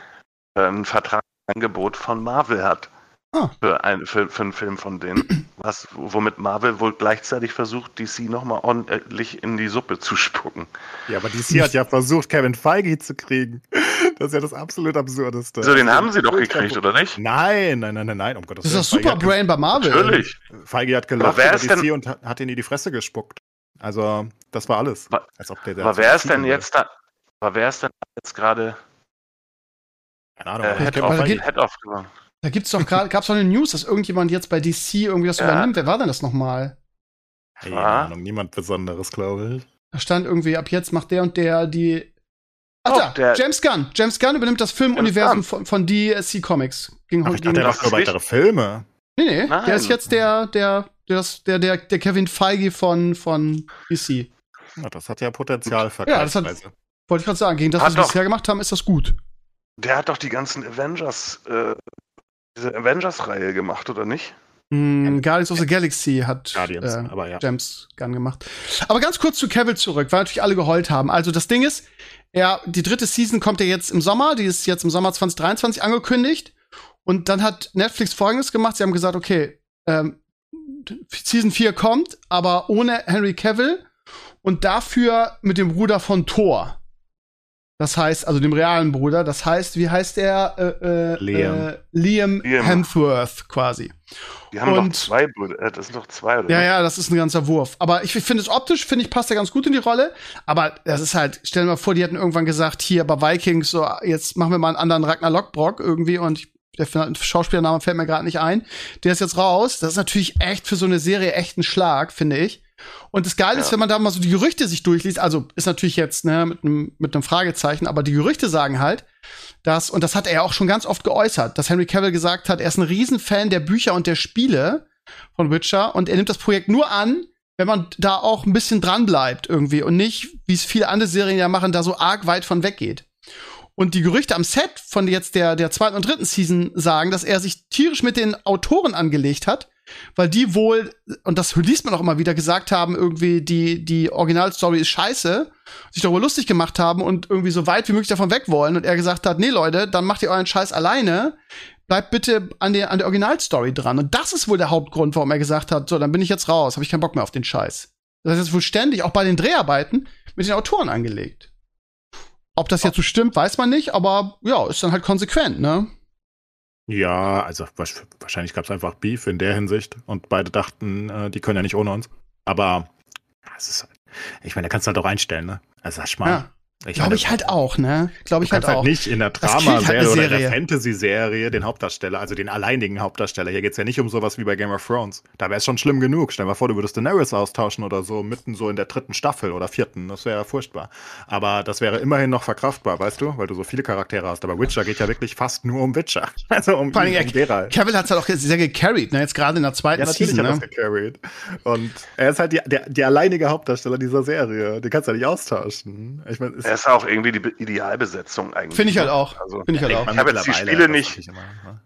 äh, ein Vertragsangebot von Marvel hat. Ah. Für, ein, für, für einen Film von denen. Was, womit Marvel wohl gleichzeitig versucht, DC nochmal ordentlich in die Suppe zu spucken. Ja, aber DC hat ja versucht, Kevin Feige zu kriegen. Das ist ja das absolut Absurdeste. So, den haben sie doch gekriegt, oder nicht? Nein, nein, nein, nein, nein, um Gottes Das ist das Feige Superbrain bei Marvel. Natürlich. ge- Feige hat gelacht über DC denn- und hat, hat ihn in die Fresse gespuckt. Also, das war alles. Wa- Als ob der, der Aber wer ist denn will. jetzt da? Aber wer ist denn jetzt gerade Keine Ahnung. äh, Head, of, Head of gewonnen? Da gibt's doch gerade, gab's doch eine News, dass irgendjemand jetzt bei DC irgendwie das Ja. übernimmt. Wer war denn das nochmal? Keine Ah. Ahnung, niemand Besonderes, glaube ich. Da stand irgendwie, ab jetzt macht der und der die. Ach Oh, da, der- James Gunn. James Gunn übernimmt das Filmuniversum von, von DC Comics. Ging Aber ich dachte, er macht nur weitere Filme. nee, nee, Nein. der ist jetzt der, der, der, das- der, der, der Kevin Feige von, von DC. Ja, das hat ja Potenzial für Ja, das hat-. Wollte ich gerade sagen, gegen das, Hat was wir bisher gemacht haben, ist das gut. Der hat doch die ganzen Avengers, äh, diese Avengers-Reihe gemacht, oder nicht? Hm, Guardians of the Galaxy hat Guardians, äh, aber ja. James Gunn gemacht. Aber ganz kurz zu Cavill zurück, weil natürlich alle geheult haben. Also das Ding ist, ja, die dritte Season kommt ja jetzt im Sommer, die ist jetzt im Sommer 2023 angekündigt. Und dann hat Netflix folgendes gemacht, sie haben gesagt, okay, ähm, Season 4 kommt, aber ohne Henry Cavill und dafür mit dem Bruder von Thor. Das heißt, also dem realen Bruder, das heißt, wie heißt der? Äh, äh, Liam. Äh, Liam, Liam. Hemsworth quasi. Die haben Und- doch zwei Brüder, äh, das sind doch zwei, oder? Ja, ja, das ist ein ganzer Wurf. Aber ich finde es optisch, finde ich, passt er ganz gut in die Rolle. Aber das ist halt, stell dir mal vor, die hätten irgendwann gesagt, hier bei Vikings, so, jetzt machen wir mal einen anderen Ragnar Lockbrock irgendwie und ich, der Schauspielername fällt mir gerade nicht ein. Der ist jetzt raus. Das ist natürlich echt für so eine Serie echt ein Schlag, finde ich. Und das Geile ist, Ja. wenn man da mal so die Gerüchte sich durchliest, also ist natürlich jetzt ne, mit einem mit einem Fragezeichen, aber die Gerüchte sagen halt, dass, und das hat er auch schon ganz oft geäußert, dass Henry Cavill gesagt hat, er ist ein Riesenfan der Bücher und der Spiele von Witcher und er nimmt das Projekt nur an, wenn man da auch ein bisschen dran bleibt irgendwie und nicht, wie es viele andere Serien ja machen, da so arg weit von weggeht. Und die Gerüchte am Set von jetzt der, der zweiten und dritten Season sagen, dass er sich tierisch mit den Autoren angelegt hat, weil die wohl, und das liest man auch immer wieder, gesagt haben, irgendwie, die, die Originalstory ist scheiße, sich darüber lustig gemacht haben und irgendwie so weit wie möglich davon weg wollen. Und er gesagt hat, nee, Leute, dann macht ihr euren Scheiß alleine. Bleibt bitte an der, an der Originalstory dran. Und das ist wohl der Hauptgrund, warum er gesagt hat, so, dann bin ich jetzt raus, habe ich keinen Bock mehr auf den Scheiß. Das ist wohl ständig, auch bei den Dreharbeiten, mit den Autoren angelegt. Ob das jetzt so stimmt, weiß man nicht, aber ja, ist dann halt konsequent, ne? Ja, also wahrscheinlich gab es einfach Beef in der Hinsicht und beide dachten, äh, die können ja nicht ohne uns. Aber ist, ich meine, da kannst du halt auch einstellen, ne? Also sag mal, ja. Glaube ich halt auch, ne? Glaube ich halt auch. Halt nicht in der Drama-Serie halt oder der Fantasy-Serie den Hauptdarsteller, also den alleinigen Hauptdarsteller. Hier geht's ja nicht um sowas wie bei Game of Thrones. Da wäre es schon schlimm genug. Stell dir mal vor, du würdest Daenerys austauschen oder so, mitten so in der dritten Staffel oder vierten. Das wäre ja furchtbar. Aber das wäre immerhin noch verkraftbar, weißt du? Weil du so viele Charaktere hast. Aber Witcher geht ja wirklich fast nur um Witcher. Also um, Vor allem, um Geralt. Kevin hat's halt auch sehr gecarried, ne? Jetzt gerade in der zweiten ja, natürlich Season, hat ne? gecarried. Und er ist halt die, der, der alleinige Hauptdarsteller dieser Serie. Den kannst du ja nicht austauschen. Ich mein, er ist auch irgendwie die Idealbesetzung eigentlich. Finde ich halt ne? auch. Also, Finde ich halt auch. Ich habe jetzt die Spiele nicht. Immer, ne?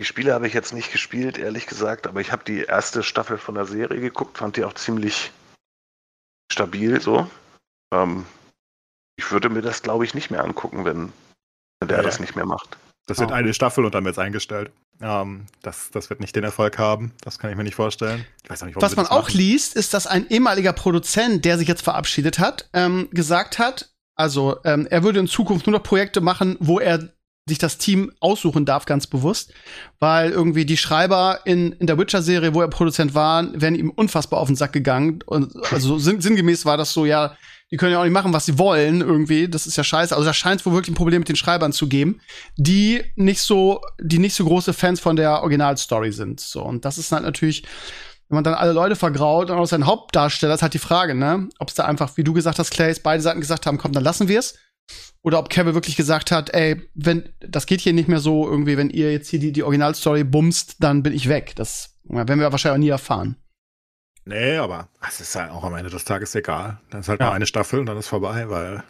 Die Spiele habe ich jetzt nicht gespielt, ehrlich gesagt, aber ich habe die erste Staffel von der Serie geguckt, fand die auch ziemlich stabil so. Ähm, ich würde mir das, glaube ich, nicht mehr angucken, wenn, wenn der ja, das nicht mehr macht. Das wird oh. eine Staffel und dann wird es eingestellt. Ähm, das, das wird nicht den Erfolg haben. Das kann ich mir nicht vorstellen. Nicht, Was man auch liest, ist, dass ein ehemaliger Produzent, der sich jetzt verabschiedet hat, ähm, gesagt hat, also ähm, er würde in Zukunft nur noch Projekte machen, wo er sich das Team aussuchen darf, ganz bewusst, weil irgendwie die Schreiber in, in der Witcher-Serie, wo er Produzent war, wären ihm unfassbar auf den Sack gegangen. Und also sinn, sinngemäß war das so, ja, die können ja auch nicht machen, was sie wollen, irgendwie. Das ist ja scheiße. Also da scheint es wohl wirklich ein Problem mit den Schreibern zu geben, die nicht so, die nicht so große Fans von der Originalstory sind. So, und das ist halt natürlich wenn man dann alle Leute vergraut und auch sein Hauptdarsteller, ist halt die Frage, ne? Ob es da einfach, wie du gesagt hast, Clays, beide Seiten gesagt haben, komm, dann lassen wir es. Oder ob Kevin wirklich gesagt hat, ey, wenn, das geht hier nicht mehr so irgendwie, wenn ihr jetzt hier die, die Originalstory bumst, dann bin ich weg. Das werden wir wahrscheinlich auch nie erfahren. Nee, aber es ist halt auch am Ende des Tages egal. Dann ist halt ja. nur eine Staffel und dann ist vorbei, weil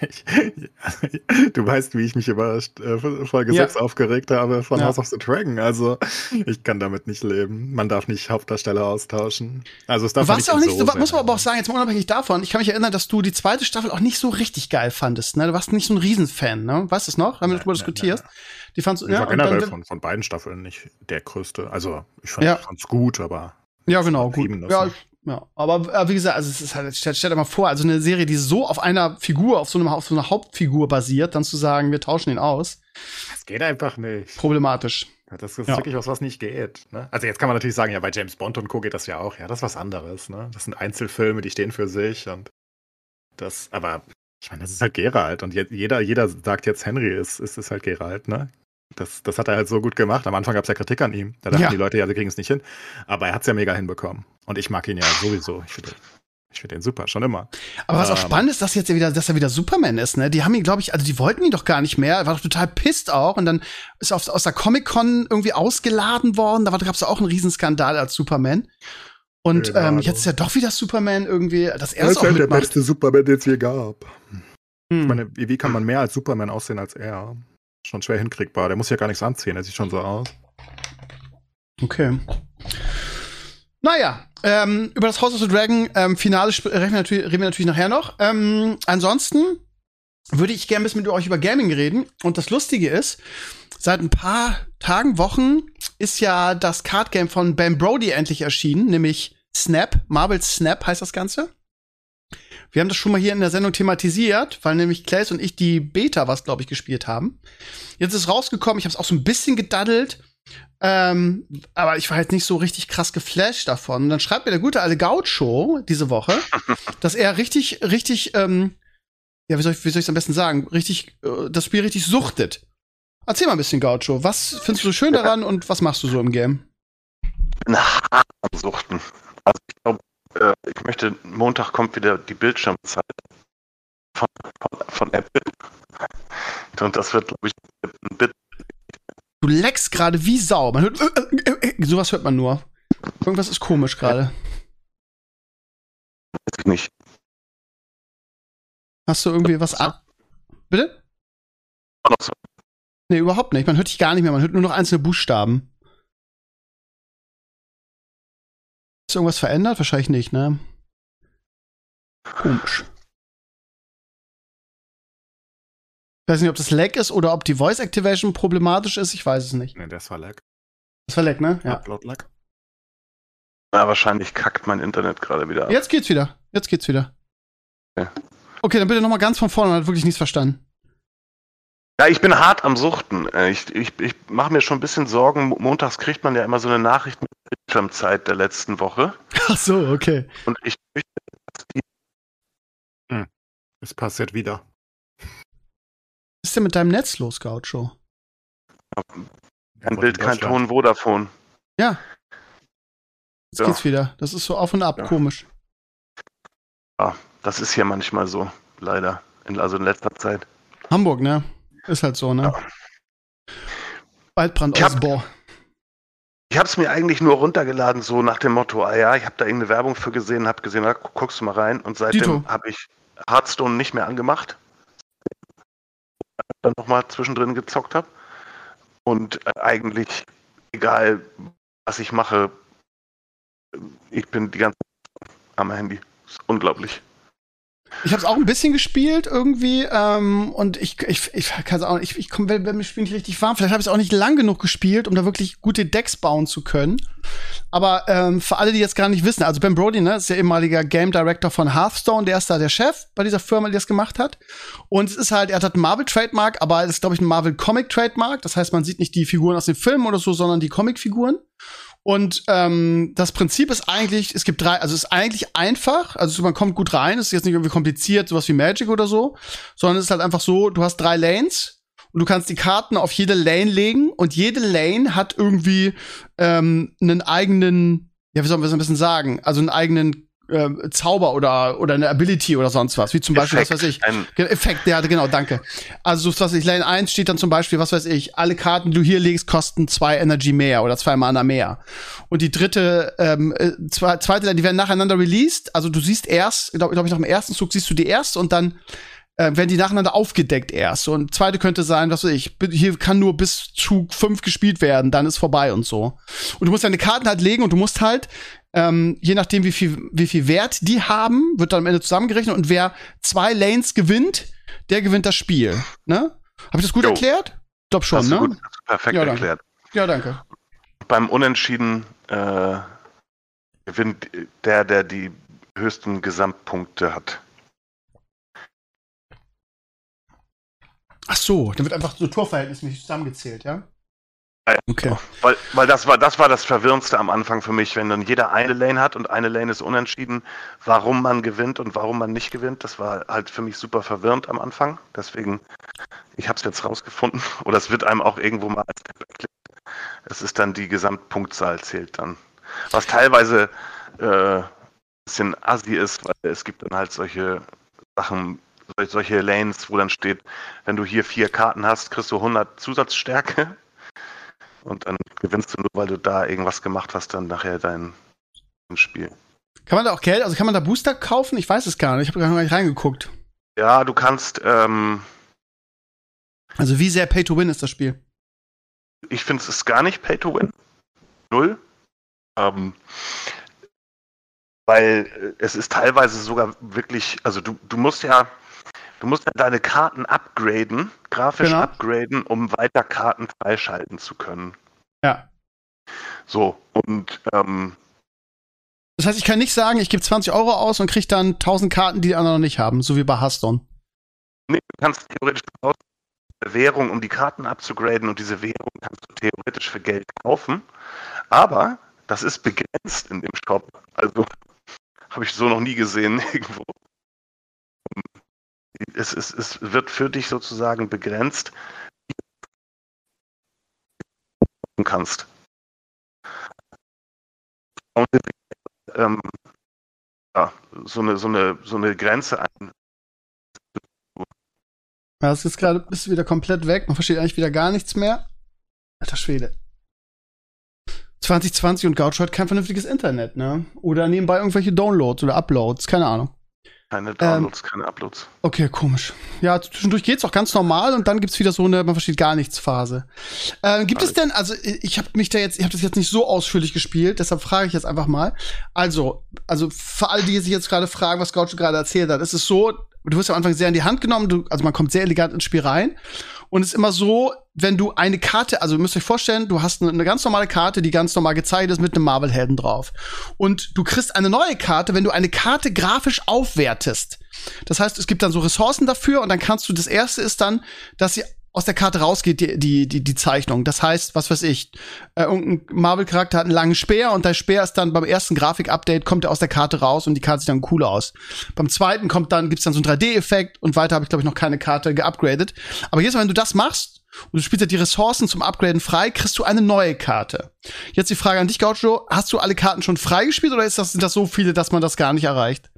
ich, du weißt, wie ich mich über äh, Folge ja. 6 aufgeregt habe von ja. House of the Dragon. Also ich kann damit nicht leben. Man darf nicht Hauptdarsteller austauschen. Also es darf Was nicht auch nicht, so muss man aber auch sagen, jetzt mal unabhängig davon, ich kann mich erinnern, dass du die zweite Staffel auch nicht so richtig geil fandest. Ne? Du warst nicht so ein Riesenfan, ne? Weißt du es noch? Haben wir darüber diskutiert? Die fandst du, ja, war generell dann, von, von beiden Staffeln nicht der größte. Also ich fand es gut, aber ja, genau, gut. Ja, ja, aber äh, wie gesagt, also es ist halt, stell, stell dir mal vor, also eine Serie, die so auf einer Figur, auf so, einem, auf so einer Hauptfigur basiert, dann zu sagen, wir tauschen ihn aus. Das geht einfach nicht. Problematisch. Ja, das ist ja. wirklich was, was nicht geht. Ne? Also jetzt kann man natürlich sagen, ja, bei James Bond und Co. geht das ja auch. Ja, das ist was anderes. Ne? Das sind Einzelfilme, die stehen für sich und das, aber ich meine, das ist halt Geralt und jeder, jeder sagt jetzt, Henry ist, ist, ist halt Geralt, ne? Das, das hat er halt so gut gemacht. Am Anfang gab es ja Kritik an ihm. Da dachten ja. die Leute, ja, sie kriegen es nicht hin. Aber er hat es ja mega hinbekommen. Und ich mag ihn ja sowieso. Ich finde ich finde den super, schon immer. Aber was auch ähm, spannend ist, dass jetzt wieder, dass er wieder Superman ist, ne? Die haben ihn, glaube ich, also die wollten ihn doch gar nicht mehr. Er war doch total pisst auch. Und dann ist er aus der Comic-Con irgendwie ausgeladen worden. Da gab es auch einen Riesenskandal als Superman. Und genau. ähm, jetzt ist ja doch wieder Superman irgendwie, dass er es auch mitmacht. der beste Superman, den es je gab. Hm. Ich meine, wie kann man mehr als Superman aussehen als er? Schon schwer hinkriegbar. Der muss ja gar nichts anziehen, er sieht schon so aus. Okay. Naja, ähm, über das House of the Dragon ähm, Finale reden wir, natürlich, reden wir natürlich nachher noch. Ähm, ansonsten würde ich gerne ein bisschen mit euch über Gaming reden. Und das Lustige ist, seit ein paar Tagen, Wochen ist ja das Card Game von Ben Brody endlich erschienen, nämlich Snap, Marvel Snap heißt das Ganze. Wir haben das schon mal hier in der Sendung thematisiert, weil nämlich Clays und ich die Beta, was glaube ich, gespielt haben. Jetzt ist rausgekommen, ich habe es auch so ein bisschen gedaddelt. Ähm, aber ich war halt nicht so richtig krass geflasht davon. Und dann schreibt mir der gute alte Gaucho diese Woche, dass er richtig, richtig, ähm, ja, wie soll ich, ich am besten sagen, richtig, äh, das Spiel richtig suchtet. Erzähl mal ein bisschen, Gaucho. Was findest du so schön daran und was machst du so im Game? Na, Suchten. Also ich glaube, äh, ich möchte, Montag kommt wieder die Bildschirmzeit von, von, von Apple. Und das wird, glaube ich, ein Bit. Du leckst gerade wie Sau. Man hört, äh, äh, äh, sowas hört man nur. Irgendwas ist komisch gerade. Weiß ich nicht. Hast du irgendwie was ab? Bitte? Auch noch so. Nee, überhaupt nicht. Man hört dich gar nicht mehr. Man hört nur noch einzelne Buchstaben. Ist irgendwas verändert? Wahrscheinlich nicht, ne? Komisch. Ich weiß nicht, ob das Lag ist oder ob die Voice Activation problematisch ist. Ich weiß es nicht. Nee, das war lag. Das war Lag, ne? Ja. Upload lag. Ja, wahrscheinlich kackt mein Internet gerade wieder ab. Jetzt geht's wieder. Jetzt geht's wieder. Ja. Okay, dann bitte nochmal ganz von vorne. Man hat wirklich nichts verstanden. Ja, ich bin hart am Suchten. Äh, Ich, ich, ich mache mir schon ein bisschen Sorgen. Mo- Montags kriegt man ja immer so eine Nachricht mit Bildschirmzeit der letzten Woche. Ach so, okay. Und ich dass die Es passiert wieder. Was ist denn mit deinem Netz los, Gaucho? kein Bild, kein Ton, Vodafone. Ja. Jetzt Ja. geht's wieder. Das ist so auf und ab, Ja. komisch. Das ist hier manchmal so, leider. In, also in letzter Zeit. Hamburg, ne? Ist halt so, ne? Ja. Waldbrand Ich hab-. Ich habe es mir eigentlich nur runtergeladen, so nach dem Motto, ah ja, ich habe da irgendeine Werbung für gesehen, habe gesehen, na, gu- guckst du mal rein. Und seitdem habe ich Hearthstone nicht mehr angemacht. Dann nochmal zwischendrin gezockt habe. Und äh, eigentlich, egal was ich mache, ich bin die ganze Zeit am Handy. ist unglaublich. Ich habe es auch ein bisschen gespielt irgendwie ähm, und ich, ich, ich kann auch ich, ich komme, mir Spiel nicht richtig warm. Vielleicht habe ich es auch nicht lang genug gespielt, um da wirklich gute Decks bauen zu können. Aber ähm, für alle, die jetzt gar nicht wissen, also Ben Brody, ne, ist der ehemaliger Game Director von Hearthstone, der ist da der Chef bei dieser Firma, die das gemacht hat. Und es ist halt, er hat einen Marvel Trademark, aber es ist glaube ich ein Marvel Comic Trademark. Das heißt, man sieht nicht die Figuren aus den Filmen oder so, sondern die Comic-Figuren. Und ähm, das Prinzip ist eigentlich, es gibt drei, also es ist eigentlich einfach, also man kommt gut rein, es ist jetzt nicht irgendwie kompliziert, sowas wie Magic oder so, sondern es ist halt einfach so, du hast drei Lanes und du kannst die Karten auf jede Lane legen und jede Lane hat irgendwie ähm, einen eigenen, ja, wie soll man das ein bisschen sagen, also einen eigenen ähm, Zauber oder, oder eine Ability oder sonst was, wie zum Beispiel, was weiß ich, Ein, Effekt, ja, genau, danke. Also, so was weiß ich, Lane 1 steht dann zum Beispiel, was weiß ich, alle Karten, die du hier legst, kosten zwei Energy mehr oder zwei Mana mehr. Und die dritte, ähm, äh, zwei, zweite, die werden nacheinander released. Also, du siehst erst, glaube glaub ich, nach dem ersten Zug siehst du die erst und dann äh, werden die nacheinander aufgedeckt erst. Und zweite könnte sein, was weiß ich, hier kann nur bis Zug 5 gespielt werden, dann ist vorbei und so. Und du musst deine Karten halt legen und du musst halt, ähm, je nachdem, wie viel, wie viel Wert die haben, wird dann am Ende zusammengerechnet und wer zwei Lanes gewinnt, der gewinnt das Spiel. Ne? Habe ich das gut Jo. erklärt? Ich glaub schon, ne? gut, hast du perfekt Ja, danke. erklärt. Ja, danke. Beim Unentschieden äh, gewinnt der, der die höchsten Gesamtpunkte hat. Ach so, dann wird einfach so torverhältnismäßig zusammengezählt, ja? Okay. Weil, weil das war das war das Verwirrendste am Anfang für mich, wenn dann jeder eine Lane hat und eine Lane ist unentschieden, warum man gewinnt und warum man nicht gewinnt, das war halt für mich super verwirrend am Anfang. Deswegen, ich habe es jetzt rausgefunden. Oder es wird einem auch irgendwo mal als. Es ist dann die Gesamtpunktzahl zählt dann. Was teilweise äh, ein bisschen assi ist, weil es gibt dann halt solche Sachen, solche Lanes, wo dann steht, wenn du hier vier Karten hast, kriegst du 100 Zusatzstärke. Und dann gewinnst du nur, weil du da irgendwas gemacht hast, dann nachher dein, dein Spiel. Kann man da auch Geld, also kann man da Booster kaufen? Ich weiß es gar nicht. Ich habe gar nicht reingeguckt. Ja, du kannst, ähm, Also wie sehr Pay to Win ist das Spiel? ich finde es ist gar nicht Pay to Win. Null. Ähm, weil äh, es ist teilweise sogar wirklich, also du, du musst ja, du musst ja deine Karten upgraden, grafisch Genau. upgraden, um weiter Karten freischalten zu können. Ja. So, und ähm, Das heißt, ich kann nicht sagen, ich gebe 20 Euro aus und kriege dann 1000 Karten, die die anderen noch nicht haben, so wie bei Hearthstone. Nee, du kannst theoretisch aus Währung, um die Karten abzugraden und diese Währung kannst du theoretisch für Geld kaufen. Aber das ist begrenzt in dem Shop. Also habe ich so noch nie gesehen irgendwo. Es, es, es wird für dich sozusagen begrenzt, wie du kannst. Ähm, ja, so eine, so eine, so eine Grenze ein, Ja, es ist gerade bist du wieder komplett weg. Man versteht eigentlich wieder gar nichts mehr. Alter Schwede. 2020 und Gaucho hat kein vernünftiges Internet, ne? Oder nebenbei irgendwelche Downloads oder Uploads, keine Ahnung. Keine Downloads, ähm, keine Uploads. Okay, komisch. Ja, zwischendurch geht's auch ganz normal und dann gibt's wieder so eine, man versteht gar nichts Phase. Ähm, gibt Alles. es denn, also ich habe mich da jetzt, ich habe das jetzt nicht so ausführlich gespielt, deshalb frage ich jetzt einfach mal. Also, also für alle, die sich jetzt gerade fragen, was Gaucho gerade erzählt hat, ist es so, du wirst am Anfang sehr in die Hand genommen, du, also man kommt sehr elegant ins Spiel rein und es ist immer so, wenn du eine Karte, also ihr müsst euch vorstellen, du hast eine, eine ganz normale Karte, die ganz normal gezeigt ist mit einem Marvel-Helden drauf. Und du kriegst eine neue Karte, wenn du eine Karte grafisch aufwertest. Das heißt, es gibt dann so Ressourcen dafür und dann kannst du, das erste ist dann, dass sie aus der Karte rausgeht, die, die, die, die Zeichnung. Das heißt, was weiß ich, äh, irgendein Marvel-Charakter hat einen langen Speer und der Speer ist dann beim ersten Grafik-Update kommt er aus der Karte raus und die Karte sieht dann cool aus. Beim zweiten kommt dann, gibt's dann so einen 3D-Effekt und weiter habe ich, glaube ich, noch keine Karte geupgradet. Aber jetzt, wenn du das machst und du spielst ja die Ressourcen zum Upgraden frei, kriegst du eine neue Karte. Jetzt die Frage an dich, Gaucho, hast du alle Karten schon freigespielt oder ist das, sind das so viele, dass man das gar nicht erreicht?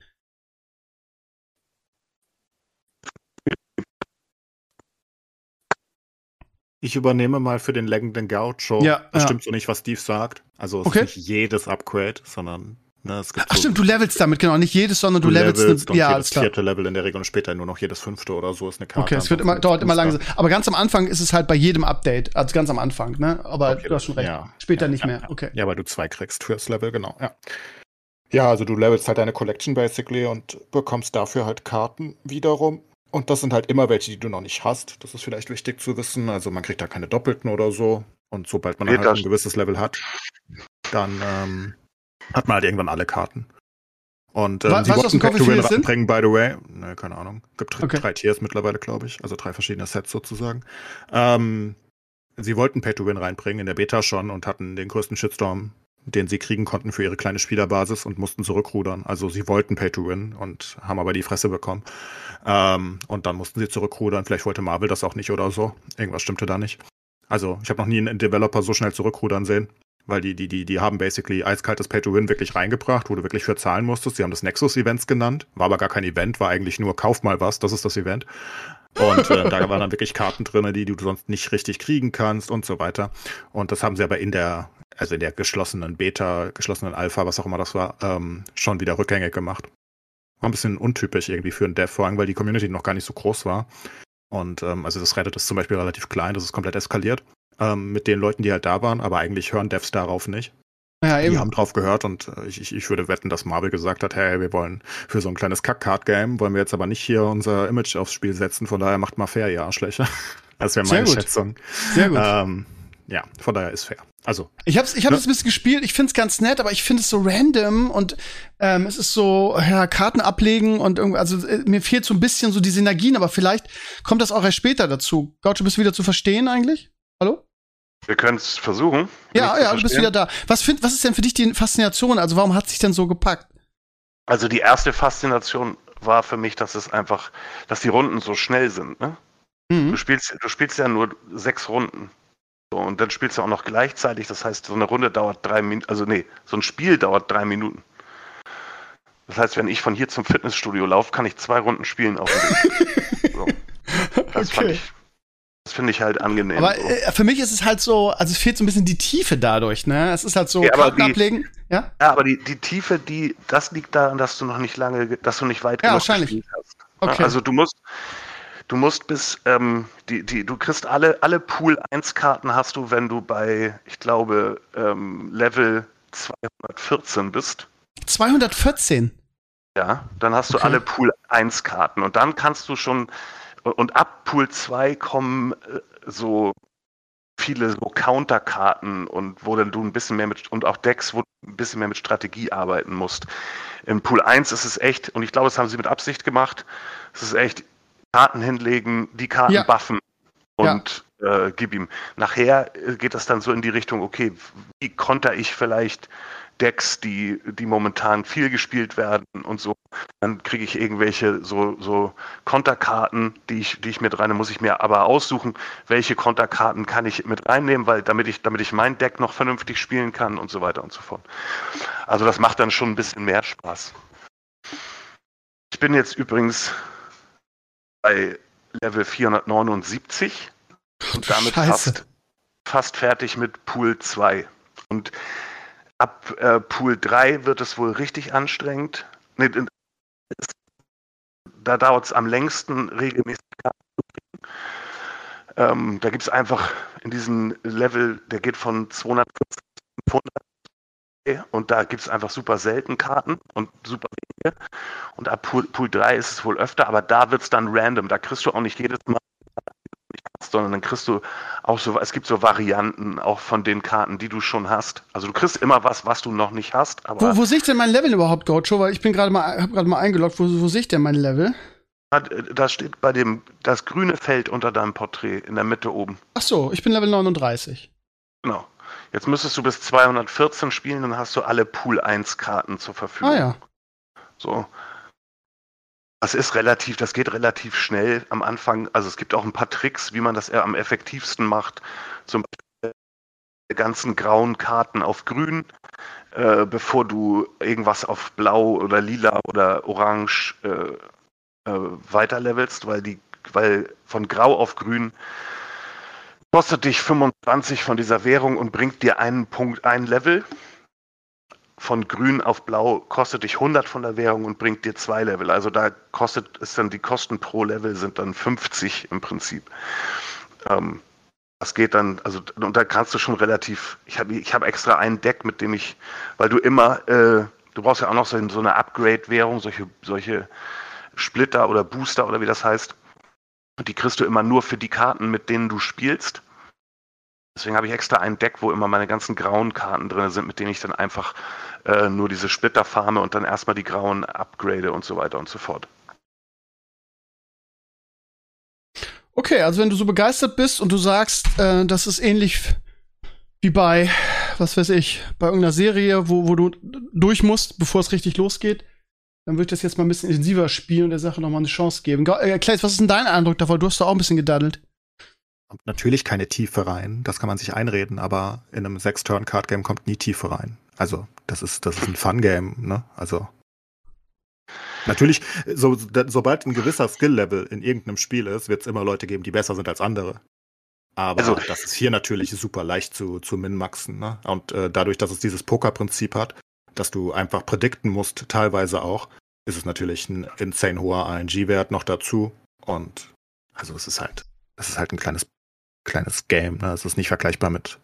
Ich übernehme mal für den leckenden Gaucho. Ja, das ja. stimmt so nicht, was Steve sagt. Also es okay. ist nicht jedes Upgrade, sondern ne, es gibt Ach so stimmt, du levelst damit, genau. Nicht jedes, sondern du, du levelst, levelst ja, jedes vierte Level in der Regel und später nur noch jedes fünfte oder so ist eine Karte. Okay, es wird immer, dauert immer langsam. Aber ganz am Anfang ist es halt bei jedem Update, also ganz am Anfang, ne? Aber Okay, du hast schon recht. ja. Später Ja, nicht ja, mehr. ja. Okay. Ja, weil du zwei kriegst fürs Level, genau, ja. Ja, also du levelst halt deine Collection basically und bekommst dafür halt Karten wiederum. Und das sind halt immer welche, die du noch nicht hast. Das ist vielleicht wichtig zu wissen. Also man kriegt da keine Doppelten oder so. Und sobald man halt ein gewisses Level hat, dann ähm, hat man halt irgendwann alle Karten. Und ähm, was wollten Back to Win ranbringen, by the way. Ne, keine Ahnung. Gibt Okay. drei Tiers mittlerweile, glaube ich. Also drei verschiedene Sets sozusagen. Ähm, sie wollten Pay to Win reinbringen in der Beta schon und hatten den größten Shitstorm, den sie kriegen konnten für ihre kleine Spielerbasis und mussten zurückrudern. Also sie wollten Pay to Win und haben aber die Fresse bekommen. Ähm, und dann mussten sie zurückrudern. Vielleicht wollte Marvel das auch nicht oder so. Irgendwas stimmte da nicht. Also ich habe noch nie einen Developer so schnell zurückrudern sehen. Weil die, die, die, die haben basically eiskaltes Pay-to-Win wirklich reingebracht, wo du wirklich für zahlen musstest. Sie haben das Nexus-Events genannt. War aber gar kein Event, war eigentlich nur kauf mal was, das ist das Event. Und äh, da waren dann wirklich Karten drin, die du sonst nicht richtig kriegen kannst und so weiter. Und das haben sie aber in der, also in der geschlossenen Beta, geschlossenen Alpha, was auch immer das war, ähm, schon wieder rückgängig gemacht. War ein bisschen untypisch irgendwie für ein Dev, vor allem weil die Community noch gar nicht so groß war. Und ähm, also das Reddit ist zum Beispiel relativ klein, das ist komplett eskaliert ähm, mit den Leuten, die halt da waren, aber eigentlich hören Devs darauf nicht. Ja, Die eben. haben drauf gehört und äh, ich, ich, ich würde wetten, dass Marvel gesagt hat, hey, wir wollen für so ein kleines Kack-Card-Game, wollen wir jetzt aber nicht hier unser Image aufs Spiel setzen, von daher macht mal fair, ihr Arschlöcher. Das wäre Sehr meine gut. Schätzung. Sehr gut. Ähm, ja, von daher ist fair. Also, Ich hab's, ich hab Ne? das ein bisschen gespielt, ich find's ganz nett, aber ich finde es so random und ähm, es ist so, ja, Karten ablegen und irgendwie, also äh, mir fehlt so ein bisschen so die Synergien, aber vielleicht kommt das auch erst später dazu. Gaucho, bist du wieder zu verstehen eigentlich? Hallo? Wir können es versuchen. Ja, ja, du bist wieder da. Was, find, was ist denn für dich die Faszination? Also warum hat sich denn so gepackt? Also die erste Faszination war für mich, dass es einfach, dass die Runden so schnell sind. Ne? Du Mhm. spielst, du spielst ja nur sechs Runden. So, und dann spielst du auch noch gleichzeitig. Das heißt, so eine Runde dauert drei Minuten, also nee, so ein Spiel dauert drei Minuten. Das heißt, wenn ich von hier zum Fitnessstudio laufe, kann ich zwei Runden spielen auf dem Weg. So. Das fand Okay. ich, das finde ich halt angenehm. Aber äh, für mich ist es halt so, also es fehlt so ein bisschen die Tiefe dadurch, ne? Es ist halt so Ja, aber die- ablegen. Ja? Ja, aber die, die Tiefe, die, das liegt daran, dass du noch nicht lange, ge- dass du nicht weit Ja, genug wahrscheinlich. gespielt hast. Okay. Ja, Also du musst, du musst bis, ähm, die, die, du kriegst alle, alle Pool 1 Karten hast du, wenn du bei, ich glaube, ähm, Level 214 bist. 214. Ja, dann hast du Okay. alle Pool 1 Karten und dann kannst du schon, und ab Pool 2 kommen äh, so viele so Counterkarten und wo dann du ein bisschen mehr mit, und auch Decks, wo du ein bisschen mehr mit Strategie arbeiten musst. Im Pool 1 ist es echt, und ich glaube, das haben sie mit Absicht gemacht, es ist echt Karten hinlegen, die Karten Ja. buffen und äh, gib ihm. Nachher äh, geht das dann so in die Richtung, okay, wie konter ich vielleicht Decks, die, die momentan viel gespielt werden und so. Dann kriege ich irgendwelche so, so Konterkarten, die ich, die ich mit rein, muss ich mir aber aussuchen, welche Konterkarten kann ich mit reinnehmen, weil damit ich, damit ich mein Deck noch vernünftig spielen kann und so weiter und so fort. Also das macht dann schon ein bisschen mehr Spaß. Ich bin jetzt übrigens bei Level 479 und damit fast, fast fertig mit Pool 2. Und ab äh, Pool 3 wird es wohl richtig anstrengend. Nee, da dauert es am längsten, regelmäßig Karten zu kriegen. Ähm, da gibt es einfach in diesem Level, der geht von 240 bis 500 und da gibt es einfach super selten Karten und super wenige. Und ab Pool, Pool 3 ist es wohl öfter, aber da wird es dann random. Da kriegst du auch nicht jedes Mal, sondern dann kriegst du auch so, es gibt so Varianten auch von den Karten, die du schon hast. Also du kriegst immer was, was du noch nicht hast, aber Wo, wo sehe ich denn mein Level überhaupt, Gaucho? Weil ich bin gerade mal, hab gerade mal eingeloggt. Wo, wo sehe ich denn mein Level? da steht bei dem, das grüne Feld unter deinem Porträt in der Mitte oben. Ach so, ich bin Level 39. Genau. Jetzt müsstest du bis 214 spielen, dann hast du alle Pool 1 Karten zur Verfügung. Ah ja. So. Das ist relativ, das geht relativ schnell am Anfang. Also es gibt auch ein paar Tricks, wie man das eher am effektivsten macht. Zum Beispiel die ganzen grauen Karten auf grün, äh, bevor du irgendwas auf blau oder lila oder orange äh, äh, weiterlevelst, weil die, weil von grau auf grün kostet dich 25 von dieser Währung und bringt dir einen Punkt, ein Level. Von grün auf blau kostet dich 100 von der Währung und bringt dir zwei Level. Also da kostet es dann, die Kosten pro Level sind dann 50 im Prinzip. Ähm, das geht dann, also und da kannst du schon relativ, ich habe ich hab extra ein Deck, mit dem ich, weil du immer, äh, du brauchst ja auch noch so, so eine Upgrade-Währung, solche, solche Splitter oder Booster oder wie das heißt. Und die kriegst du immer nur für die Karten, mit denen du spielst. Deswegen habe ich extra ein Deck, wo immer meine ganzen grauen Karten drin sind, mit denen ich dann einfach äh, nur diese Splitter farme und dann erstmal die grauen upgrade und so weiter und so fort. Okay, also wenn du so begeistert bist und du sagst, äh, das ist ähnlich wie bei, was weiß ich, bei irgendeiner Serie, wo, wo du durch musst, bevor es richtig losgeht, dann würde ich das jetzt mal ein bisschen intensiver spielen und der Sache noch mal eine Chance geben. Äh, Claes, was ist denn dein Eindruck davon? Du hast da auch ein bisschen gedaddelt. Kommt natürlich keine Tiefe rein, das kann man sich einreden, aber in einem Six-Turn-Card-Game kommt nie Tiefe rein. Also, das ist, das ist ein Fun-Game, ne? Also. Natürlich, so, sobald ein gewisser Skill-Level in irgendeinem Spiel ist, wird es immer Leute geben, die besser sind als andere. Aber Also- das ist hier natürlich super leicht zu, zu min-maxen, ne? Und äh, dadurch, dass es dieses Poker-Prinzip hat, dass du einfach predikten musst, teilweise auch, ist es natürlich ein insane hoher RNG-Wert noch dazu. Und also es ist halt, es ist halt ein kleines, kleines Game, ne? Es ist nicht vergleichbar mit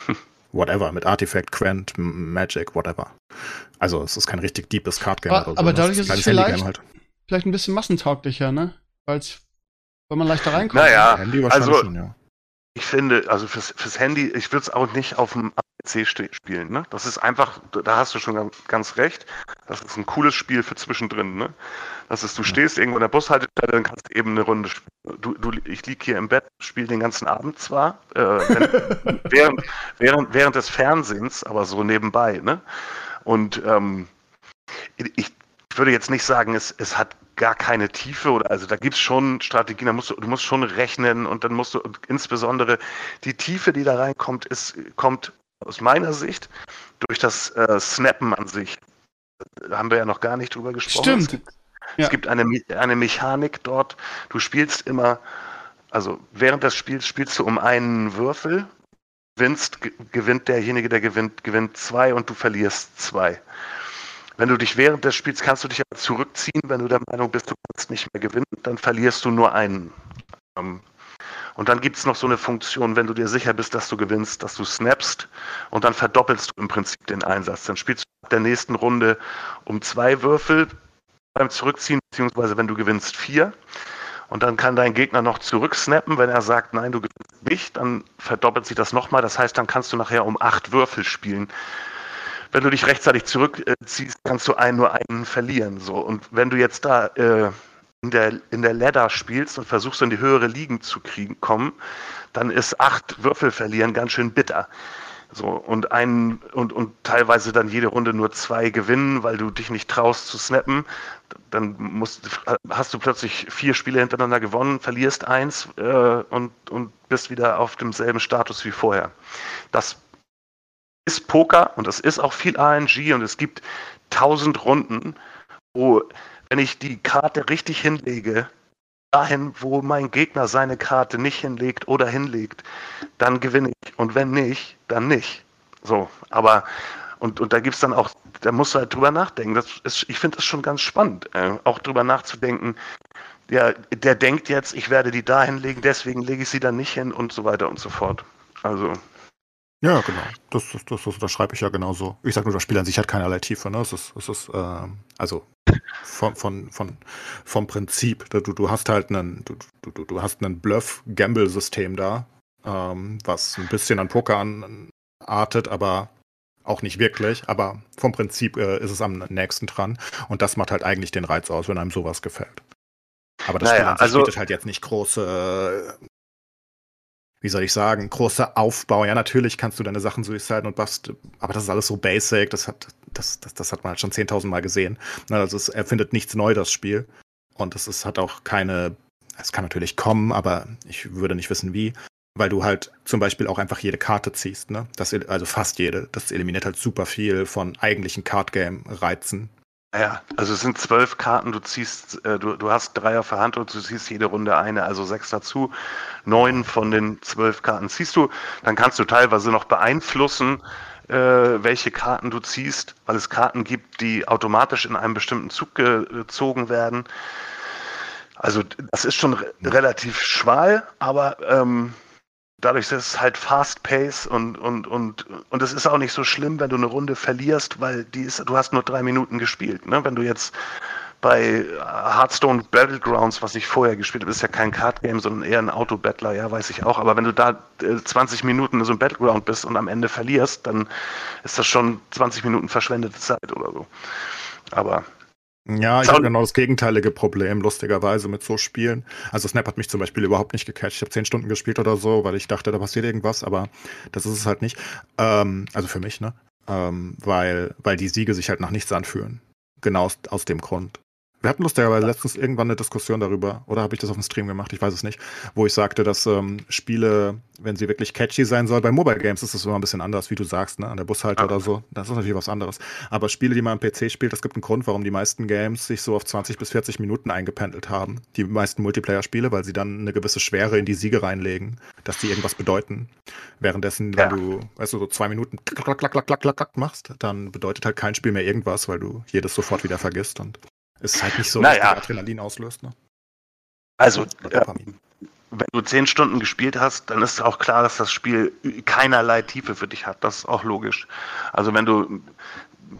whatever, mit Artifact, Quent, Magic, whatever. Also es ist kein richtig deepes Card-Game Aber- so. aber ne? dadurch ist es kleines Handygame vielleicht- halt. Vielleicht ein bisschen massentauglicher, ne? Weil's, weil man leichter reinkommt. Naja, Handy wahrscheinlich also schon, ja. ich finde, also fürs, fürs Handy, ich würde es auch nicht auf dem PC ste- spielen. Ne? Das ist einfach, da hast du schon ganz, recht. Das ist ein cooles Spiel für zwischendrin. Ne? Das ist, du stehst irgendwo in der Bushaltestelle, dann kannst du eben eine Runde spielen. Du, du, ich liege hier im Bett, spiele den ganzen Abend zwar, äh, wenn, während, während, während des Fernsehens, aber so nebenbei. Ne? Und ähm, ich würde jetzt nicht sagen, es, es hat gar keine Tiefe oder also da gibt es schon Strategien, da musst du, du musst schon rechnen und dann musst du insbesondere die Tiefe, die da reinkommt, ist, kommt aus meiner Sicht durch das äh, Snappen an sich. Da haben wir ja noch gar nicht drüber gesprochen. Stimmt. Es gibt, Ja. es gibt eine, eine Mechanik dort, du spielst immer, also während des Spiels spielst du um einen Würfel, gewinnst, ge- gewinnt derjenige, der gewinnt, gewinnt zwei und du verlierst zwei. Wenn du dich während des Spiels kannst du dich aber zurückziehen, wenn du der Meinung bist, du kannst nicht mehr gewinnen, dann verlierst du nur einen. Ähm, Und dann gibt es noch so eine Funktion, wenn du dir sicher bist, dass du gewinnst, dass du snappst und dann verdoppelst du im Prinzip den Einsatz. Dann spielst du ab der nächsten Runde um zwei Würfel beim Zurückziehen, beziehungsweise wenn du gewinnst vier. Und dann kann dein Gegner noch zurücksnappen, wenn er sagt, nein, du gewinnst nicht, dann verdoppelt sich das nochmal. Das heißt, dann kannst du nachher um acht Würfel spielen. Wenn du dich rechtzeitig zurückziehst, kannst du einen nur einen verlieren. So. Und wenn du jetzt da äh, in der, in der Ladder spielst und versuchst in die höhere Ligen zu kriegen, kommen, dann ist acht Würfel verlieren ganz schön bitter. So, und einen und, und teilweise dann jede Runde nur zwei gewinnen, weil du dich nicht traust zu snappen. Dann musst, hast du plötzlich vier Spiele hintereinander gewonnen, verlierst eins äh, und, und bist wieder auf demselben Status wie vorher. Das ist Poker und das ist auch viel RNG und es gibt tausend Runden, wo, wenn ich die Karte richtig hinlege, dahin, wo mein Gegner seine Karte nicht hinlegt oder hinlegt, dann gewinne ich. Und wenn nicht, dann nicht. So, aber und, und da gibt es dann auch, da musst du halt drüber nachdenken. Das ist, ich finde das schon ganz spannend, äh, auch drüber nachzudenken. Ja, der denkt jetzt, ich werde die da hinlegen, deswegen lege ich sie dann nicht hin und so weiter und so fort. Also. Ja, genau. Das, das, das, das, das schreibe ich ja genauso. Ich sage nur, das Spiel an sich hat keinerlei Tiefe. Ne? Es ist, es ist äh, also von, von, von, vom Prinzip. Du, du hast halt einen, du, du, du hast einen Bluff-Gamble-System da, ähm, was ein bisschen an Poker anartet, aber auch nicht wirklich. Aber vom Prinzip äh, ist es am nächsten dran. Und das macht halt eigentlich den Reiz aus, wenn einem sowas gefällt. Aber das naja, Spiel also, bietet halt jetzt nicht große wie soll ich sagen, großer Aufbau. Ja, natürlich kannst du deine Sachen suiciden und buffst, aber das ist alles so basic. Das hat, das, das, das hat man halt schon 10.000 Mal gesehen. Also es erfindet nichts neu, das Spiel. Und es ist, hat auch keine, es kann natürlich kommen, aber ich würde nicht wissen wie, weil du halt zum Beispiel auch einfach jede Karte ziehst, ne? Das, also fast jede. Das eliminiert halt super viel von eigentlichen Card-Game-Reizen. Ja, also es sind zwölf Karten, du ziehst, äh, du, du hast drei auf der Hand und du ziehst jede Runde eine, also sechs dazu. Neun von den zwölf Karten ziehst du. Dann kannst du teilweise noch beeinflussen, äh, welche Karten du ziehst, weil es Karten gibt, die automatisch in einem bestimmten Zug gezogen werden. Also das ist schon re relativ schmal, aber ähm, dadurch ist es halt fast pace und, und, und, und es ist auch nicht so schlimm, wenn du eine Runde verlierst, weil die ist, du hast nur drei Minuten gespielt. Ne? Wenn du jetzt bei Hearthstone Battlegrounds, was ich vorher gespielt habe, ist ja kein Card-Game, sondern eher ein Auto-Battler, ja, weiß ich auch. Aber wenn du da äh, 20 Minuten in so einem Battleground bist und am Ende verlierst, dann ist das schon 20 Minuten verschwendete Zeit oder so. Aber ja, ich habe genau das gegenteilige Problem, lustigerweise, mit so Spielen. Also Snap hat mich zum Beispiel überhaupt nicht gecatcht. Ich habe zehn Stunden gespielt oder so, weil ich dachte, da passiert irgendwas, aber das ist es halt nicht. Ähm, also für mich, ne? Ähm, weil, weil die Siege sich halt nach nichts anfühlen. Genau aus, aus dem Grund. Wir hatten lustigerweise letztens irgendwann eine Diskussion darüber, oder habe ich das auf dem Stream gemacht? Ich weiß es nicht, wo ich sagte, dass ähm, Spiele, wenn sie wirklich catchy sein sollen, bei Mobile Games ist es immer ein bisschen anders, wie du sagst, ne? an der Bushalte okay. oder so. Das ist natürlich was anderes. Aber Spiele, die man am PC spielt, es gibt einen Grund, warum die meisten Games sich so auf 20 bis 40 Minuten eingependelt haben. Die meisten Multiplayer-Spiele, weil sie dann eine gewisse Schwere in die Siege reinlegen, dass die irgendwas bedeuten. Währenddessen, ja. wenn du, weißt du, so zwei Minuten klack, klack, klack, klack, klack, klack machst, dann bedeutet halt kein Spiel mehr irgendwas, weil du jedes sofort wieder vergisst und ist halt nicht so, naja. dass Adrenalin auslöst, ne? Also, äh, wenn du zehn Stunden gespielt hast, dann ist auch klar, dass das Spiel keinerlei Tiefe für dich hat. Das ist auch logisch. Also, wenn du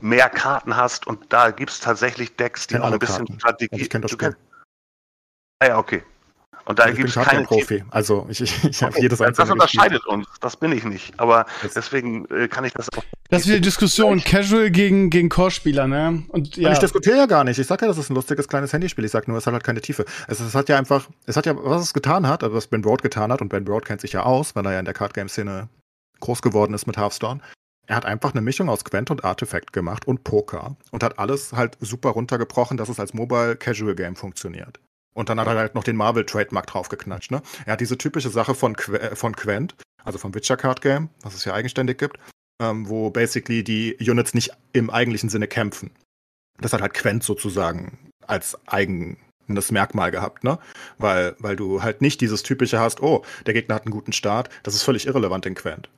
mehr Karten hast und da gibt es tatsächlich Decks, die auch ein bisschen Karten. Strategie. Ich kenne das Spiel. Ah ja, okay. Und da also gibt es keine Profi. Also ich, ich, ich habe jedes einzelne. Das unterscheidet gespielt. uns. Das bin ich nicht. Aber das deswegen äh, kann ich das auch. Das ist wieder Diskussion. Casual gegen, gegen Core-Spieler, ne? Und, ja. Und ich diskutiere ja gar nicht. Ich sage ja, das ist ein lustiges kleines Handyspiel. Ich sage nur, es hat halt keine Tiefe. Es, es, hat ja einfach, es hat ja, was es getan hat, also was Ben Broad getan hat, und Ben Broad kennt sich ja aus, weil er ja in der Card-Game-Szene groß geworden ist mit Hearthstone. Er hat einfach eine Mischung aus Quent und Artifact gemacht und Poker und hat alles halt super runtergebrochen, dass es als Mobile Casual Game funktioniert. Und dann hat er halt noch den Marvel-Trademark draufgeknatscht. Ne? Er hat diese typische Sache von, Qu äh, von Quent, also vom Witcher Card Game, was es ja eigenständig gibt, ähm, wo basically die Units nicht im eigentlichen Sinne kämpfen. Das hat halt Quent sozusagen als eigenes Merkmal gehabt, ne? Weil, weil du halt nicht dieses typische hast, oh, der Gegner hat einen guten Start, das ist völlig irrelevant in Quent.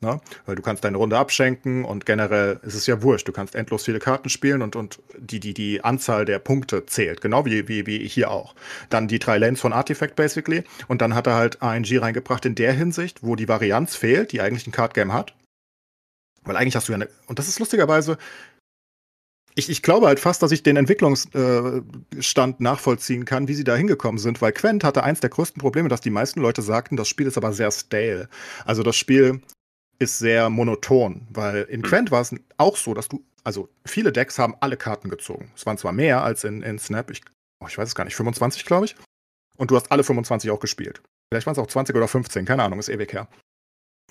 Ne? Weil du kannst deine Runde abschenken und generell ist es ja wurscht. Du kannst endlos viele Karten spielen und, und die, die, die Anzahl der Punkte zählt. Genau wie, wie, wie hier auch. Dann die drei Lanes von Artifact basically. Und dann hat er halt ANG reingebracht in der Hinsicht, wo die Varianz fehlt, die eigentlich ein Card Game hat. Weil eigentlich hast du ja eine. Und das ist lustigerweise. Ich, ich glaube halt fast, dass ich den Entwicklungsstand nachvollziehen kann, wie sie da hingekommen sind, weil Quent hatte eins der größten Probleme, dass die meisten Leute sagten, das Spiel ist aber sehr stale. Also das Spiel ist sehr monoton, weil in hm. Quent war es auch so, dass du, also viele Decks haben alle Karten gezogen. Es waren zwar mehr als in, in Snap, ich, oh, ich weiß es gar nicht, 25 glaube ich. Und du hast alle 25 auch gespielt. Vielleicht waren es auch 20 oder 15, keine Ahnung, ist ewig her.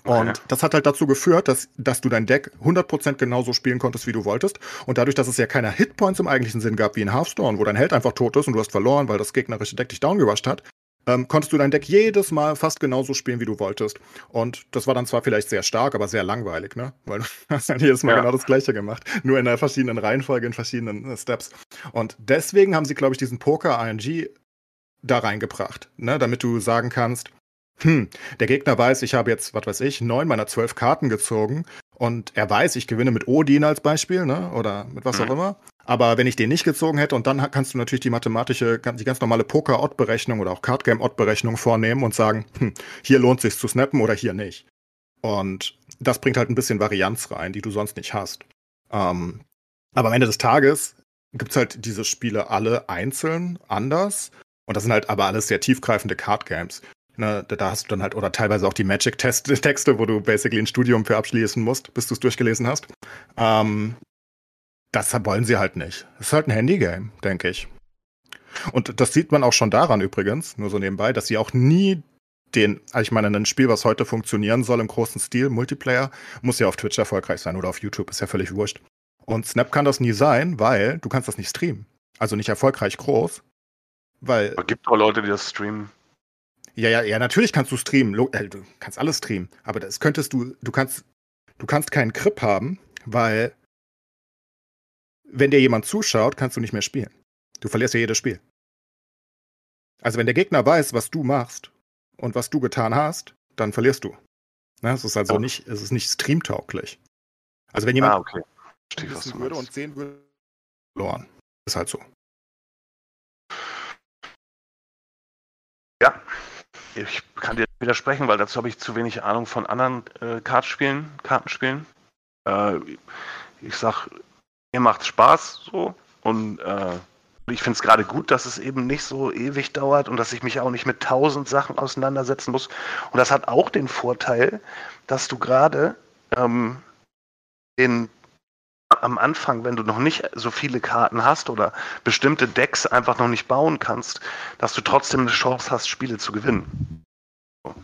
Und okay. das hat halt dazu geführt, dass, dass du dein Deck 100% genauso spielen konntest, wie du wolltest. Und dadurch, dass es ja keine Hitpoints im eigentlichen Sinn gab, wie in Hearthstone, wo dein Held einfach tot ist und du hast verloren, weil das gegnerische Deck dich downgewascht hat, ähm, konntest du dein Deck jedes Mal fast genauso spielen, wie du wolltest. Und das war dann zwar vielleicht sehr stark, aber sehr langweilig, ne? Weil du hast dann jedes Mal ja. genau das Gleiche gemacht. Nur in einer verschiedenen Reihenfolge, in verschiedenen äh, Steps. Und deswegen haben sie, glaube ich, diesen Poker-ING da reingebracht, ne? damit du sagen kannst, hm, der Gegner weiß, ich habe jetzt, was weiß ich, neun meiner zwölf Karten gezogen und er weiß, ich gewinne mit Odin als Beispiel, ne? Oder mit was auch mhm. immer. Aber wenn ich den nicht gezogen hätte, und dann kannst du natürlich die mathematische, die ganz normale Poker-Odd-Berechnung oder auch Card-Game-Odd-Berechnung vornehmen und sagen, hm, hier lohnt sich zu snappen oder hier nicht. Und das bringt halt ein bisschen Varianz rein, die du sonst nicht hast. Ähm, aber am Ende des Tages gibt es halt diese Spiele alle einzeln anders. Und das sind halt aber alles sehr tiefgreifende Card-Games. Ne, da hast du dann halt, oder teilweise auch die Magic-Texte, wo du basically ein Studium für abschließen musst, bis du es durchgelesen hast. Ähm, das wollen sie halt nicht. Das ist halt ein Handy-Game, denke ich. Und das sieht man auch schon daran übrigens, nur so nebenbei, dass sie auch nie den, also ich meine, ein Spiel, was heute funktionieren soll im großen Stil, Multiplayer, muss ja auf Twitch erfolgreich sein oder auf YouTube, ist ja völlig wurscht. Und Snap kann das nie sein, weil du kannst das nicht streamen. Also nicht erfolgreich groß. Weil. Es gibt auch Leute, die das streamen. Ja, ja, ja, natürlich kannst du streamen. Äh, du kannst alles streamen. Aber das könntest du, du kannst, du kannst keinen Grip haben, weil wenn dir jemand zuschaut, kannst du nicht mehr spielen. Du verlierst ja jedes Spiel. Also wenn der Gegner weiß, was du machst und was du getan hast, dann verlierst du. Ne? Es ist also oh. nicht, es ist nicht streamtauglich. Also wenn jemand ah, okay. Verstehe, wissen würde und sehen würde, verloren. Ist halt so. Ja, ich kann dir widersprechen, weil dazu habe ich zu wenig Ahnung von anderen äh, Kartenspielen. Kartenspielen. Äh, ich sag, mir macht Spaß so und äh, ich finde es gerade gut, dass es eben nicht so ewig dauert und dass ich mich auch nicht mit tausend Sachen auseinandersetzen muss. Und das hat auch den Vorteil, dass du gerade ähm, am Anfang, wenn du noch nicht so viele Karten hast oder bestimmte Decks einfach noch nicht bauen kannst, dass du trotzdem eine Chance hast, Spiele zu gewinnen. Du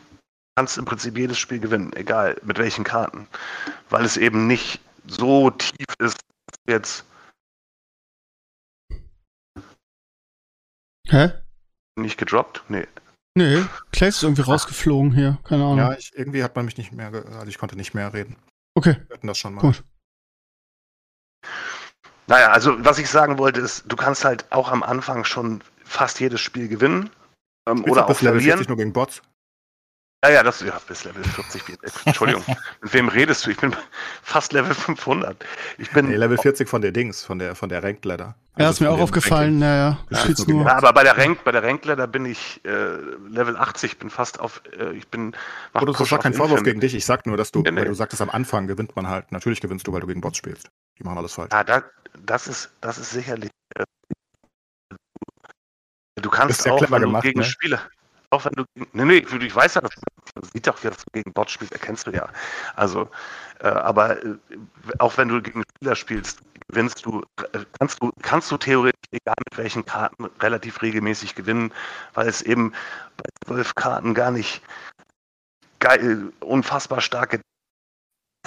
kannst im Prinzip jedes Spiel gewinnen, egal mit welchen Karten, weil es eben nicht so tief ist, jetzt. Hä? Nicht gedroppt? Nee. Nee, Clay ist irgendwie rausgeflogen hier, keine Ahnung. Ja, ich, irgendwie hat man mich nicht mehr, also ich konnte nicht mehr reden. Okay. Wir hatten das schon mal. Gut. Naja, also was ich sagen wollte ist, du kannst halt auch am Anfang schon fast jedes Spiel gewinnen. Ähm, oder auch verlieren. Level 40 nur gegen Bots? Ja, ja, das ja, bis Level 40. Entschuldigung. Mit wem redest du? Ich bin fast Level 500. Ich bin nee, Level 40 von der Dings, von der von der Ranked Ladder. Also ja, ist mir auch aufgefallen. Naja, ja, ja. nur. ja, aber bei der Ranked, bei der Ranked Ladder bin ich äh, Level 80, bin fast auf äh, ich bin Oder das ist kein Vorwurf gegen dich, ich sag nur, dass du, nee, nee. weil du sagtest am Anfang gewinnt man halt, natürlich gewinnst du, weil du gegen Bots spielst. Die machen alles falsch. Ja, da, das ist das ist sicherlich äh, du kannst auch, wenn gemacht, du gegen ne? Spieler auch wenn du. Nee, nee, ich weiß ja, das sieht doch, dass du gegen Bot spielst, erkennst du ja. Also, äh, aber äh, auch wenn du gegen Spieler spielst, gewinnst du, äh, kannst du, kannst du theoretisch, egal mit welchen Karten, relativ regelmäßig gewinnen, weil es eben bei zwölf Karten gar nicht geil, unfassbar starke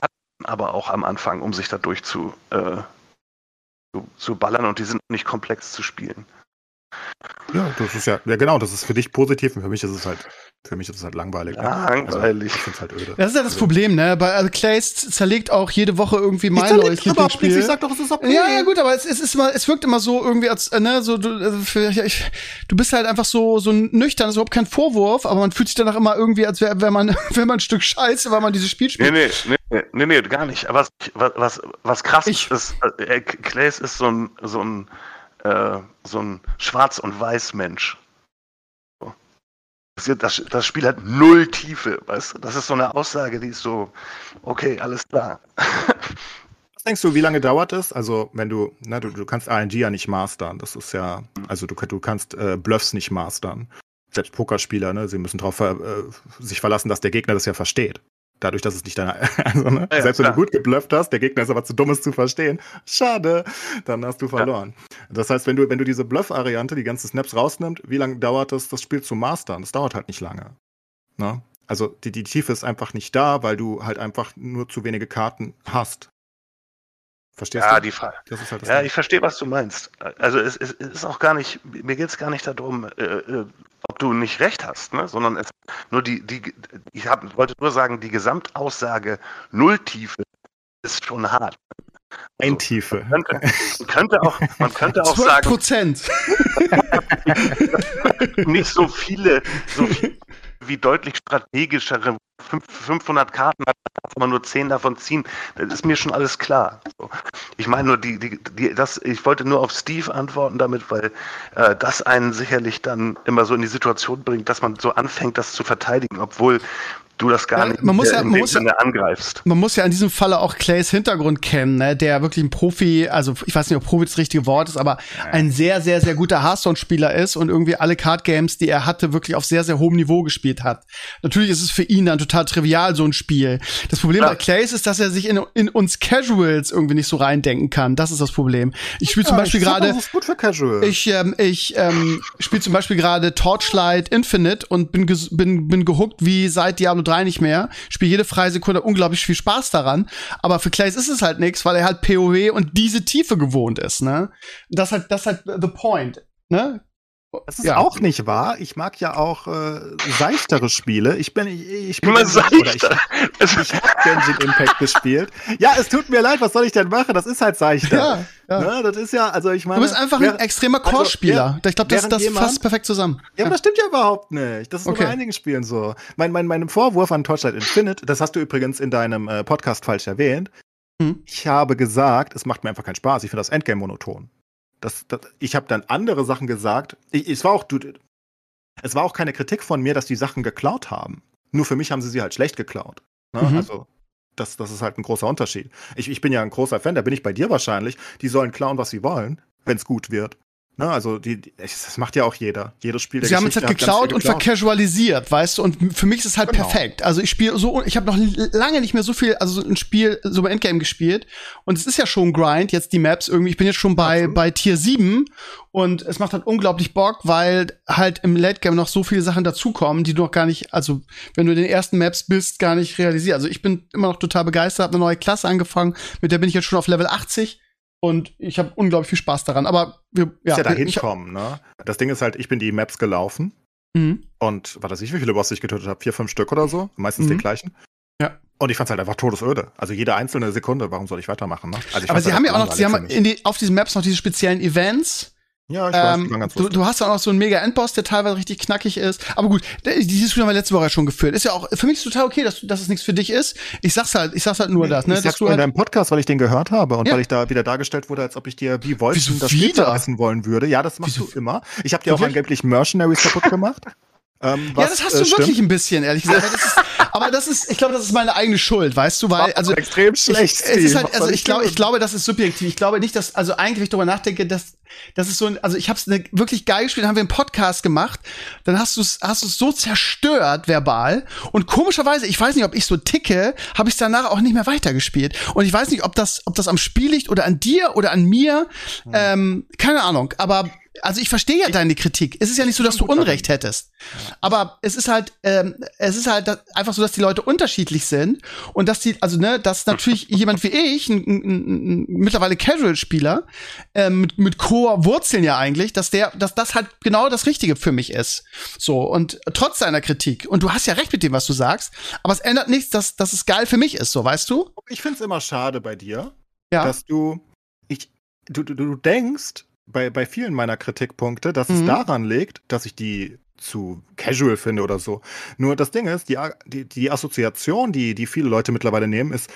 hat, aber auch am Anfang, um sich dadurch zu, äh, zu, zu ballern und die sind nicht komplex zu spielen. Ja, das ist ja, ja genau, das ist für dich positiv und für mich ist es halt, für mich ist es halt langweilig. Ne? Langweilig. Also, ich find's halt öde. Das ist ja das also, Problem, ne? Bei also Clays zerlegt auch jede Woche irgendwie mein neues Lieblingsspiel. Ich sag doch, es ist okay. Ja, ja, gut, aber es, es ist immer, es wirkt immer so irgendwie als, äh, ne, so, du, also für, ich, du bist halt einfach so, so nüchtern, das ist überhaupt kein Vorwurf, aber man fühlt sich danach immer irgendwie, als wäre wär man, wär man ein Stück Scheiße, weil man dieses Spiel spielt. Nee, nee, nee, nee, nee gar nicht. Was, was, was krass ich, ist, äh, Clays ist so ein, so ein, äh, so ein Schwarz- und Weiß-Mensch. Das, das, Spiel hat null Tiefe, weißt du? Das ist so eine Aussage, die ist so, okay, alles klar. Was denkst du, wie lange dauert es? Also, wenn du, na, du, du kannst RNG ja nicht mastern. Das ist ja, also du, du kannst äh, Bluffs nicht mastern. Selbst Pokerspieler, ne, sie müssen darauf äh, sich verlassen, dass der Gegner das ja versteht. Dadurch, dass es nicht deine. Also, ne? ja, Selbst wenn du gut geblufft hast, der Gegner ist aber zu dumm, es zu verstehen. Schade, dann hast du verloren. Ja. Das heißt, wenn du, wenn du diese Bluff-Variante, die ganzen Snaps rausnimmst, wie lange dauert es, das Spiel zu mastern? Das dauert halt nicht lange. Ne? Also die, die Tiefe ist einfach nicht da, weil du halt einfach nur zu wenige Karten hast. Verstehst ja, du? Die Frage. Halt ja, Ding. ich verstehe, was du meinst. Also es, es ist auch gar nicht, mir geht es gar nicht darum, äh, äh, ob du nicht recht hast, ne? sondern es, nur die, die, ich hab, wollte nur sagen, die Gesamtaussage Nulltiefe ist schon hart. Eintiefe. Man könnte, man könnte auch, man könnte auch 12 sagen, Prozent. nicht so viele, so viel wie deutlich strategischere 500 Karten hat, darf man nur 10 davon ziehen. Das ist mir schon alles klar. Ich meine nur, die, die, die, das, ich wollte nur auf Steve antworten damit, weil äh, das einen sicherlich dann immer so in die Situation bringt, dass man so anfängt, das zu verteidigen, obwohl du das gar Ja, nicht man muss ja- in man muss ja- Sinne angreifst. Man muss ja in diesem Falle auch Clays Hintergrund kennen, ne? der wirklich ein Profi, also ich weiß nicht, ob Profi das richtige Wort ist, aber ein sehr, sehr, sehr guter Hearthstone-Spieler ist und irgendwie alle Card-Games, die er hatte, wirklich auf sehr, sehr hohem Niveau gespielt hat. Natürlich ist es für ihn dann total trivial, so ein Spiel. Das Problem Ja. bei Clays ist, dass er sich in, in uns Casuals irgendwie nicht so reindenken kann. Das ist das Problem. Ich spiele zum Beispiel gerade. Ist. Ich, ähm, ich ähm, spiele zum Beispiel gerade Torchlight Infinite und bin, bin, bin gehuckt wie seit Diablo 3 nicht mehr. Spiele jede freie Sekunde unglaublich viel Spaß daran. Aber für Clays ist es halt nichts, weil er halt PoE und diese Tiefe gewohnt ist, ne? Das halt, das halt the point, ne? Das ist Ja. auch nicht wahr. Ich mag ja auch äh, seichtere Spiele. Ich bin, ich, ich bin Immer ich, seichter. Es ich habe Genshin Impact gespielt. Ja, es tut mir leid. Was soll ich denn machen? Das ist halt seichter. Ja, ja. Ne, das ist ja, also ich meine. Du bist einfach ein während- extremer also, Core-Spieler. ich glaube, das, das jemand- fasst perfekt zusammen. Ja, aber das stimmt ja überhaupt nicht. Das ist nur Okay. bei einigen Spielen so. Mein, mein, mein Vorwurf an Torchlight Infinite, das hast du übrigens in deinem äh, Podcast falsch erwähnt. Hm. Ich habe gesagt, es macht mir einfach keinen Spaß. Ich finde das Endgame monoton. Das, das, ich habe dann andere Sachen gesagt. Ich, es war auch, du, es war auch keine Kritik von mir, dass die Sachen geklaut haben. Nur für mich haben sie sie halt schlecht geklaut. Ne? Mhm. Also das, das ist halt ein großer Unterschied. Ich, ich bin ja ein großer Fan, da bin ich bei dir wahrscheinlich. Die sollen klauen, was sie wollen, wenn es gut wird. Ne? Also die, die, das macht ja auch jeder. Jedes Spiel der Sie haben es Geschichte halt geklaut und vercasualisiert, weißt du? Und für mich ist es halt Genau. perfekt. Also ich spiele so, ich habe noch lange nicht mehr so viel, also so ein Spiel, so bei Endgame gespielt. Und es ist ja schon ein Grind, jetzt die Maps irgendwie. Ich bin jetzt schon bei, Absolut. bei Tier 7 und es macht halt unglaublich Bock, weil halt im Late Game noch so viele Sachen dazukommen, die du noch gar nicht, also wenn du in den ersten Maps bist, gar nicht realisierst. Also ich bin immer noch total begeistert, habe eine neue Klasse angefangen, mit der bin ich jetzt schon auf Level 80 und ich habe unglaublich viel Spaß daran. Aber wir, ja, ja da ich- hinkommen, ne? Das Ding ist halt, ich bin die Maps gelaufen Mhm. und was weiß ich, wie viele Bosse ich getötet habe? Vier, fünf Stück oder so. Meistens Mhm. den gleichen. Ja. Und ich fand's halt einfach todesöde. Also jede einzelne Sekunde, warum soll ich weitermachen, ne? Also ich Aber sie halt haben ja auch noch, sie haben die, auf diesen Maps noch diese speziellen Events. Ja, ich weiß, die Ähm, waren ganz du, du hast auch noch so einen mega Endboss, der teilweise richtig knackig ist. Aber gut, die Diskussion haben wir letzte Woche schon geführt. Ist ja auch, für mich ist total okay, dass, dass es nichts für dich ist. Ich sag's halt, ich sag's halt nur das, ne? ich sag's du nur in halt, deinem Podcast, weil ich den gehört habe und Ja. weil ich da wieder dargestellt wurde, als ob ich dir wie Wolfen das Spiel zerreißen wollen würde. Ja, das machst Wieso? du immer. Ich habe dir auch angeblich Mercenaries kaputt gemacht. Ähm, ja, was, das hast äh, du stimmt. wirklich ein bisschen, ehrlich gesagt. Aber das ist, aber das ist ich glaube, das ist meine eigene Schuld, weißt du, weil, also. extrem schlecht. Ich, es ist halt, also ich glaube, ich glaube, das ist subjektiv. Ich glaube nicht, dass, also eigentlich, wenn ich darüber nachdenke, dass, das ist so ein, also ich habe es ne, wirklich geil gespielt, haben wir einen Podcast gemacht, dann hast du es, hast du es so zerstört verbal und komischerweise, ich weiß nicht, ob ich so ticke, habe ich danach auch nicht mehr weitergespielt und ich weiß nicht, ob das, ob das am Spiel liegt oder an dir oder an mir, Hm. ähm, keine Ahnung. Aber also ich verstehe ja deine Kritik. Es ist ja nicht so, dass du Unrecht hättest. Aber es ist halt, ähm, es ist halt einfach so, dass die Leute unterschiedlich sind und dass die, also ne, dass natürlich jemand wie ich, ein, ein, ein, ein mittlerweile Casual-Spieler, ähm, mit, mit Core-Wurzeln ja eigentlich, dass der, dass das halt genau das Richtige für mich ist. So, und trotz deiner Kritik, und du hast ja recht mit dem, was du sagst, aber es ändert nichts, dass, dass es geil für mich ist, so, weißt du? ich find's immer schade bei dir, Ja. dass du, ich, du, du, du denkst bei, bei vielen meiner Kritikpunkte, dass Mhm. es daran liegt, dass ich die zu casual finde oder so. Nur das Ding ist, die, die, die Assoziation, die, die viele Leute mittlerweile nehmen, ist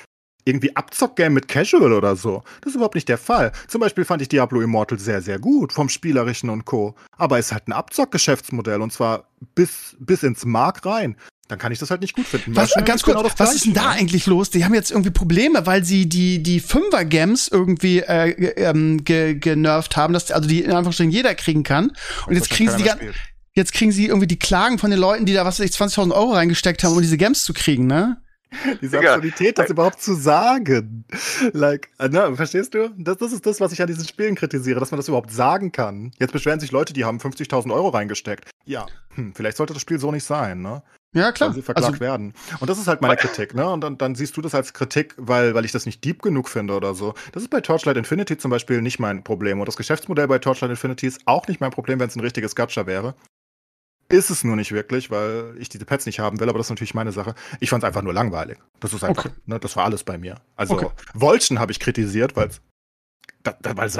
irgendwie Abzock-Game mit Casual oder so. Das ist überhaupt nicht der Fall. Zum Beispiel fand ich Diablo Immortal sehr, sehr gut, vom Spielerischen und Co. Aber es ist halt ein Abzock-Geschäftsmodell und zwar bis, bis ins Mark rein. Dann kann ich das halt nicht gut finden. Was, ganz ist kurz, genau was ist denn da ne? eigentlich los? Die haben jetzt irgendwie Probleme, weil sie die, die Fünfer-Gems irgendwie äh, ähm, ge, genervt haben, dass also die in Anführungsstrichen jeder kriegen kann. Und jetzt Das kriegen sie die keiner gan- mehr spielt. jetzt kriegen sie irgendwie die Klagen von den Leuten, die da, was weiß ich, 20.000 Euro reingesteckt haben, um diese Gems zu kriegen, ne? Diese Digga. Absurdität, das überhaupt zu sagen. Like, äh, ne, verstehst du? Das, das ist das, was ich an diesen Spielen kritisiere, dass man das überhaupt sagen kann. Jetzt beschweren sich Leute, die haben 50.000 Euro reingesteckt. Ja, hm, vielleicht sollte das Spiel so nicht sein, ne? Ja, klar. Sollen sie verklagt Also, werden. Und das ist halt meine Kritik, ne? Und dann, dann siehst du das als Kritik, weil, weil ich das nicht deep genug finde oder so. Das ist bei Torchlight Infinity zum Beispiel nicht mein Problem. Und das Geschäftsmodell bei Torchlight Infinity ist auch nicht mein Problem, wenn es ein richtiges Gacha wäre. Ist es nur nicht wirklich, weil ich diese Pets nicht haben will, aber das ist natürlich meine Sache. Ich fand es einfach nur langweilig. Das ist einfach, Okay. ne, das war alles bei mir. Also Okay. Wolchen habe ich kritisiert, weil es weil es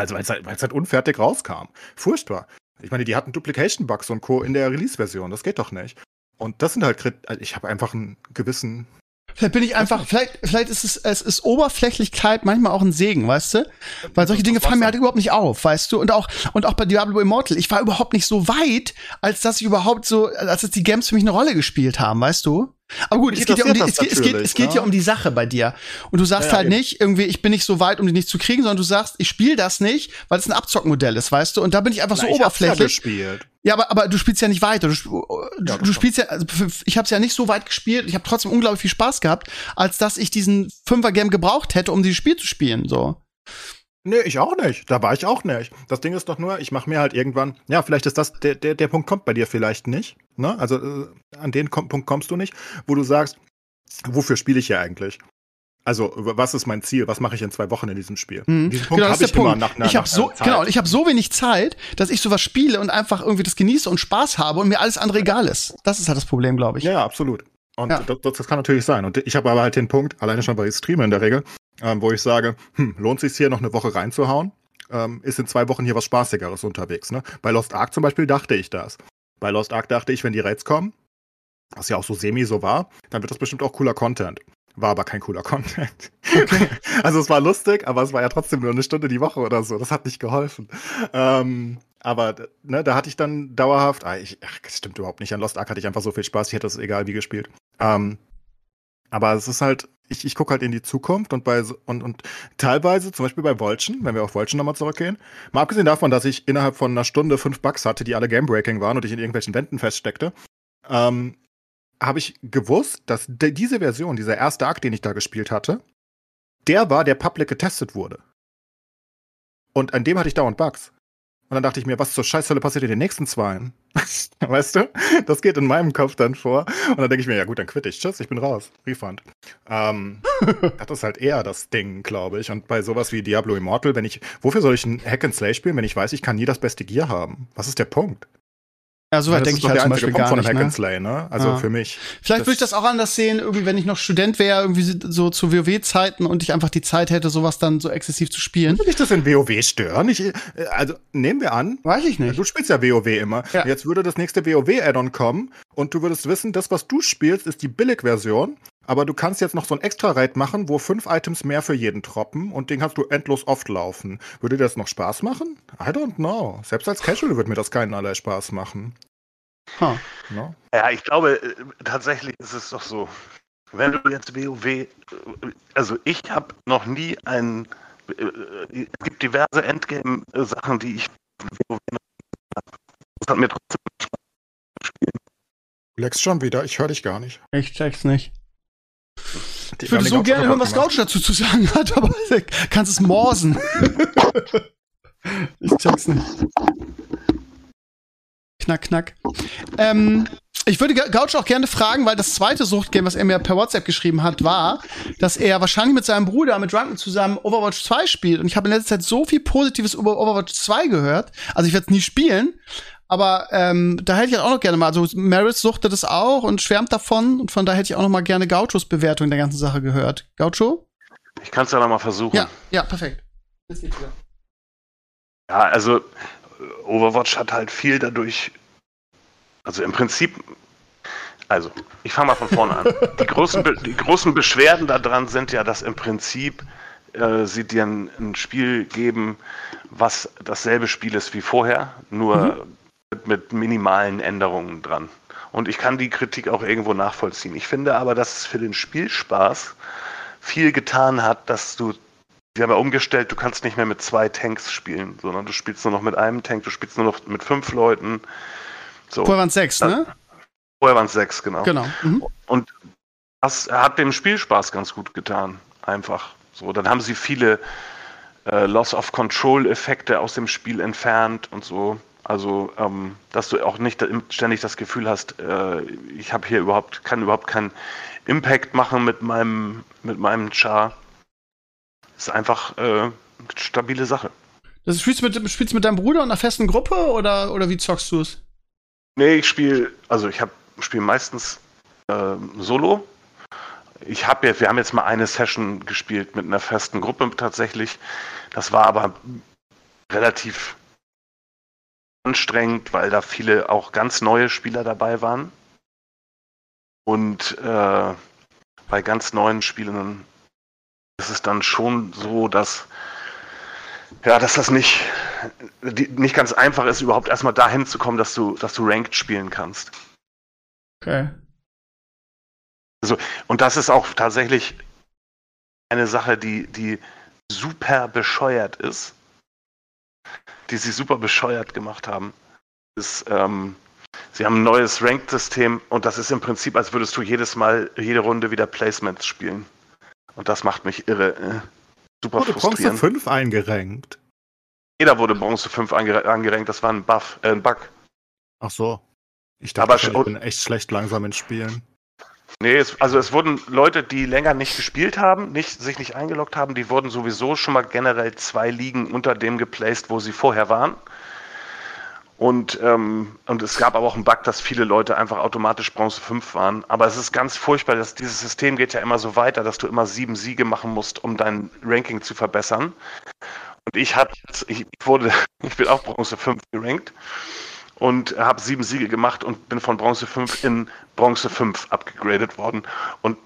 halt unfertig rauskam. Furchtbar. Ich meine, die hatten Duplication-Bugs und Co. in der Release-Version. Das geht doch nicht. Und das sind halt, also ich habe einfach einen gewissen Vielleicht bin ich einfach, vielleicht, vielleicht ist es, es ist Oberflächlichkeit manchmal auch ein Segen, weißt du? Weil solche Dinge fallen mir halt überhaupt nicht auf, weißt du? Und auch, und auch bei Diablo Immortal, ich war überhaupt nicht so weit, als dass ich überhaupt so, als dass die Games für mich eine Rolle gespielt haben, weißt du? Aber gut, es geht, ja um die, es, es, geht, es geht ja um die Sache bei dir. Und du sagst ja, halt eben. nicht, irgendwie, ich bin nicht so weit, um die nicht zu kriegen, sondern du sagst, ich spiele das nicht, weil es ein Abzockmodell ist, weißt du? Und da bin ich einfach Na, so ich oberflächlich. Ja, gespielt. ja, aber, aber du spielst ja nicht weiter. Du, ja, du spielst ja, also ich habe es ja nicht so weit gespielt. Ich habe trotzdem unglaublich viel Spaß gehabt, als dass ich diesen Fünfer-Game gebraucht hätte, um dieses Spiel zu spielen. So. Nee, ich auch nicht. Da war ich auch nicht. Das Ding ist doch nur, ich mache mir halt irgendwann, ja, vielleicht ist das, der, der, der Punkt kommt bei dir vielleicht nicht. Ne? Also äh, an den Punkt kommst du nicht, wo du sagst, wofür spiele ich hier eigentlich? Also, was ist mein Ziel? Was mache ich in zwei Wochen in diesem Spiel? Mhm. Diesen Punkt genau, habe ich Punkt. immer nach einer, Ich habe so, Zeit. genau, ich habe so wenig Zeit, dass ich sowas spiele und einfach irgendwie das genieße und Spaß habe und mir alles andere egal ist. Das ist halt das Problem, glaube ich. Ja, ja, absolut. Und ja. Das, das, kann natürlich sein. Und ich habe aber halt den Punkt, alleine schon bei Streamen in der Regel, ähm, wo ich sage, hm, lohnt sich hier noch eine Woche reinzuhauen? Ähm, ist in zwei Wochen hier was Spaßigeres unterwegs. Ne? Bei Lost Ark zum Beispiel dachte ich das. Bei Lost Ark dachte ich, wenn die Raids kommen, was ja auch so semi so war, dann wird das bestimmt auch cooler Content. War aber kein cooler Content. Okay. also es war lustig, aber es war ja trotzdem nur eine Stunde die Woche oder so. Das hat nicht geholfen. Ähm, aber ne, da hatte ich dann dauerhaft, ah, ich, ach, das stimmt überhaupt nicht. An Lost Ark hatte ich einfach so viel Spaß, ich hätte es egal wie gespielt. Ähm, aber es ist halt, ich, ich gucke halt in die Zukunft und bei und, und teilweise, zum Beispiel bei Wolchen, wenn wir auf Wolchen nochmal zurückgehen, mal abgesehen davon, dass ich innerhalb von einer Stunde fünf Bugs hatte, die alle Gamebreaking waren und ich in irgendwelchen Wänden feststeckte, ähm, habe ich gewusst, dass diese Version, dieser erste Akt, den ich da gespielt hatte, der war, der public getestet wurde. Und an dem hatte ich dauernd Bugs. Und dann dachte ich mir, was zur Scheißhölle passiert in den nächsten zwei? weißt du? Das geht in meinem Kopf dann vor. Und dann denke ich mir, ja gut, dann quitte ich. Tschüss, ich bin raus. Refund. Ähm, das ist halt eher das Ding, glaube ich. Und bei sowas wie Diablo Immortal, wenn ich, wofür soll ich ein Hack and Slay spielen, wenn ich weiß, ich kann nie das beste Gear haben? Was ist der Punkt? Ja, so weit denke ich halt zum Beispiel gar von nicht. Ne? Slay, ne? Also ja. für mich. Vielleicht würde ich das auch anders sehen, irgendwie, wenn ich noch Student wäre, irgendwie so zu WoW-Zeiten und ich einfach die Zeit hätte, sowas dann so exzessiv zu spielen. Würde ich das in WoW stören? Ich, äh, also nehmen wir an. Weiß ich nicht. Du spielst ja WoW immer. Ja. Jetzt würde das nächste WoW-Add-on kommen und du würdest wissen, das, was du spielst, ist die Billig-Version. Aber du kannst jetzt noch so ein Extra-Raid machen, wo fünf Items mehr für jeden droppen und den kannst du endlos oft laufen. Würde dir das noch Spaß machen? I don't know. Selbst als Casual würde mir das keinen allerlei Spaß machen. Huh. No? Ja, ich glaube, äh, tatsächlich ist es doch so. Wenn du jetzt WoW, äh, also ich habe noch nie ein, äh, es gibt diverse Endgame-Sachen, die ich WoW Das hat mir trotzdem gespielt. Du leckst schon wieder, ich höre dich gar nicht. Ich check's nicht. Ich würde so gerne hören, was Couch dazu zu sagen hat, aber kannst es morsen. ich check's nicht knack, knack. Ähm, ich würde Gouch auch gerne fragen, weil das zweite Suchtgame, was er mir per WhatsApp geschrieben hat, war, dass er wahrscheinlich mit seinem Bruder, mit Drunken zusammen Overwatch 2 spielt. Und ich habe in letzter Zeit so viel Positives über Overwatch 2 gehört. Also ich werde es nie spielen, aber ähm, da hätte ich auch noch gerne mal. Also Maris suchte das auch und schwärmt davon. Und von da hätte ich auch noch mal gerne Gauchos Bewertung der ganzen Sache gehört. Gaucho? Ich kann es ja noch mal versuchen. Ja, ja, perfekt. Das geht wieder. Ja, also Overwatch hat halt viel dadurch, also im Prinzip, also ich fange mal von vorne an. Die großen, die großen Beschwerden daran sind ja, dass im Prinzip äh, sie dir ein, ein, Spiel geben, was dasselbe Spiel ist wie vorher, nur mhm. Mit, mit minimalen Änderungen dran. Und ich kann die Kritik auch irgendwo nachvollziehen. Ich finde aber, dass es für den Spielspaß viel getan hat, dass du Sie haben ja umgestellt, du kannst nicht mehr mit zwei Tanks spielen, sondern du spielst nur noch mit einem Tank, du spielst nur noch mit fünf Leuten. So. Vorher waren es sechs, ne? Vorher waren es sechs, genau. Genau. Mhm. Und das hat dem Spielspaß ganz gut getan, einfach. So, dann haben sie viele äh, Loss of Control-Effekte aus dem Spiel entfernt und so. Also, ähm, dass du auch nicht ständig das Gefühl hast, äh, ich habe hier überhaupt, kann überhaupt keinen Impact machen mit meinem, mit meinem Char ist einfach äh, eine stabile Sache. Das spielst du mit, spielst mit deinem Bruder in einer festen Gruppe oder, oder wie zockst du es? Nee, ich spiele, also ich habe spiele meistens äh, solo. ich habe jetzt, wir haben jetzt mal eine Session gespielt mit einer festen Gruppe tatsächlich. Das war aber relativ anstrengend, weil da viele auch ganz neue Spieler dabei waren. Und äh, bei ganz neuen Spielern ist es dann schon so, dass ja, dass das nicht, nicht ganz einfach ist, überhaupt erstmal dahin zu kommen, dass du, dass du Ranked spielen kannst. Okay. Also, und das ist auch tatsächlich eine Sache, die, die super bescheuert ist, die sie super bescheuert gemacht haben, ist, ähm, sie haben ein neues Ranked-System und das ist im Prinzip, als würdest du jedes Mal, jede Runde wieder Placements spielen. Und das macht mich irre. Äh, super Wurde Bronze frustrierend. 5 eingerenkt. Jeder wurde Bronze 5 ange angerenkt, das war ein Buff, äh, ein Bug. Ach so. Ich dachte, Aber ich bin echt schlecht langsam in Spielen. Nee, es, also es wurden Leute, die länger nicht gespielt haben, nicht, sich nicht eingeloggt haben, die wurden sowieso schon mal generell zwei Ligen unter dem geplaced, wo sie vorher waren. Und, ähm, und es gab aber auch einen Bug, dass viele Leute einfach automatisch Bronze 5 waren. Aber es ist ganz furchtbar, dass dieses System geht ja immer so weiter, dass du immer sieben Siege machen musst, um dein Ranking zu verbessern. Und ich hatte, ich wurde, ich bin auch Bronze 5 gerankt und habe sieben Siege gemacht und bin von Bronze 5 in Bronze 5 abgegradet worden. Und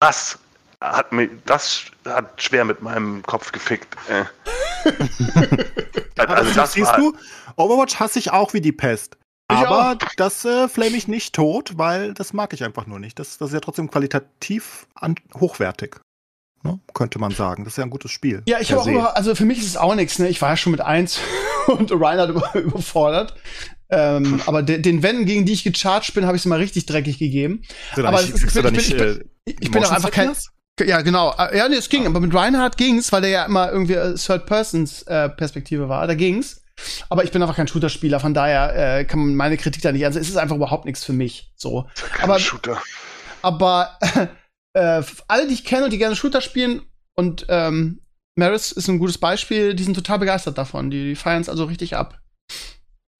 das hat mir, das hat schwer mit meinem Kopf gefickt. Äh. Aber also das siehst war, du, Overwatch hasse ich auch wie die Pest. Aber das äh, flame ich nicht tot, weil das mag ich einfach nur nicht. Das, das ist ja trotzdem qualitativ an, hochwertig. Ne? Könnte man sagen. Das ist ja ein gutes Spiel. Ja, ich habe auch über, also für mich ist es auch nichts, ne? Ich war ja schon mit eins und Ryan hat über, überfordert. Ähm, aber de, den Wänden, gegen die ich gecharged bin, habe ich es mal richtig dreckig gegeben. Aber ist- bin- nicht, ich bin- äh, Ich bin auch einfach kein. Ja, genau. Äh, Ja, nee, es ging. Aber mit Reinhardt ging's, weil der ja immer irgendwie äh, Third-Persons-Perspektive war. Da ging's. Aber ich bin einfach kein Shooter-Spieler, von daher äh, kann man meine Kritik da nicht. Also es ist einfach überhaupt nichts für mich. So. kein aber- Shooter. Aber äh, alle, die ich kenne und die gerne Shooter spielen, und ähm, Maris ist ein gutes Beispiel, die sind total begeistert davon. Die, die feiern es also richtig ab.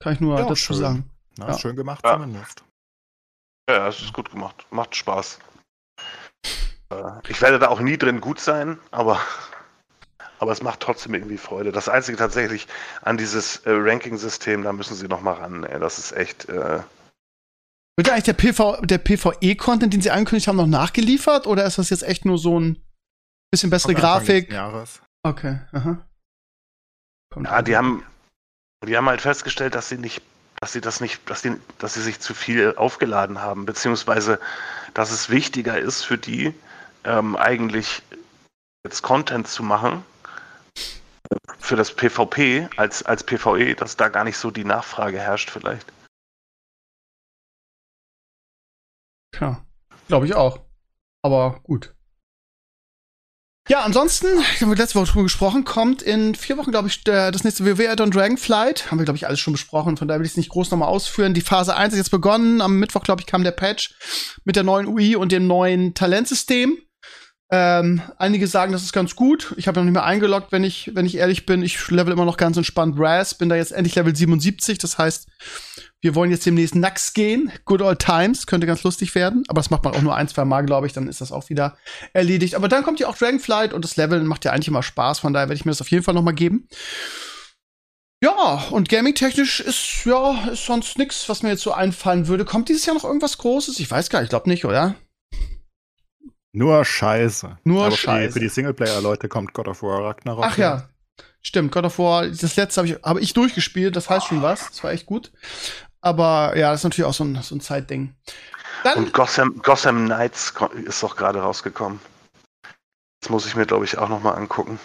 Kann ich nur Ja, dazu schön. sagen. Na, Ja. Schön gemacht Ja. zumindest. Ja, es ist gut gemacht. Macht Spaß. Äh, Ich werde da auch nie drin gut sein, aber, aber es macht trotzdem irgendwie Freude. Das Einzige tatsächlich an dieses äh, Ranking-System, da müssen sie noch mal ran. Ey. Das ist echt. Äh, Wird eigentlich der, PV, der PvE-Content, den sie angekündigt haben, noch nachgeliefert? Oder ist das jetzt echt nur so ein bisschen bessere Grafik? Jahres. Okay, aha. Kommt ja, die haben, die haben halt festgestellt, dass sie nicht, dass sie das nicht, dass, die, dass sie sich zu viel aufgeladen haben, beziehungsweise dass es wichtiger ist für die, ähm, eigentlich jetzt Content zu machen für das PvP als, als PvE, dass da gar nicht so die Nachfrage herrscht vielleicht. Ja, glaube ich auch. Aber gut. Ja, ansonsten, ich habe letzte Woche drüber gesprochen, kommt in vier Wochen, glaube ich, das nächste WoW Add-on Dragonflight. Haben wir, glaube ich, alles schon besprochen, von daher will ich es nicht groß nochmal ausführen. Die Phase 1 ist jetzt begonnen. Am Mittwoch, glaube ich, kam der Patch mit der neuen UI und dem neuen Talentsystem. Ähm, einige sagen, das ist ganz gut. Ich habe noch nicht mehr eingeloggt, wenn ich, wenn ich ehrlich bin. Ich level immer noch ganz entspannt Raz, bin da jetzt endlich Level 77. Das heißt, wir wollen jetzt demnächst Nax gehen. Good old times. Könnte ganz lustig werden. Aber das macht man auch nur ein, zwei Mal, glaube ich. Dann ist das auch wieder erledigt. Aber dann kommt ja auch Dragonflight und das Leveln macht ja eigentlich immer Spaß. Von daher werde ich mir das auf jeden Fall noch mal geben. Ja, und gaming-technisch ist, ja, ist sonst nix, was mir jetzt so einfallen würde. Kommt dieses Jahr noch irgendwas Großes? Ich weiß gar nicht, ich glaube nicht, oder? Nur Scheiße. Nur Aber Scheiße. Für die, für die Singleplayer-Leute kommt God of War Ragnarok. Ach ja. Stimmt, God of War, das letzte habe ich, hab ich durchgespielt, das heißt schon was. Das war echt gut. Aber ja, das ist natürlich auch so ein, so ein Zeitding. Dann, Und Gotham, Gotham Knights ist doch gerade rausgekommen. Das muss ich mir, glaube ich, auch noch mal angucken.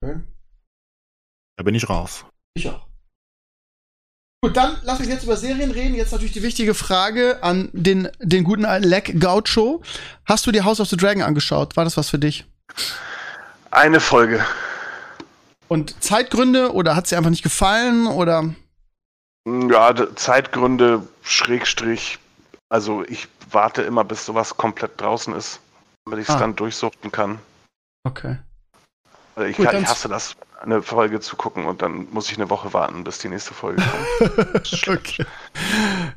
Da bin ich raus. Ich auch. Gut, dann lass uns jetzt über Serien reden. Jetzt natürlich die wichtige Frage an den, den guten alten Leck Gaucho. Hast du dir House of the Dragon angeschaut? War das was für dich? Eine Folge. Und Zeitgründe oder hat sie einfach nicht gefallen oder? Ja, Zeitgründe, Schrägstrich. Also ich warte immer, bis sowas komplett draußen ist, damit ich es Ah. dann durchsuchten kann. Okay. Also Ich, Gut, kann, ich hasse das, eine Folge zu gucken und dann muss ich eine Woche warten, bis die nächste Folge kommt. Okay.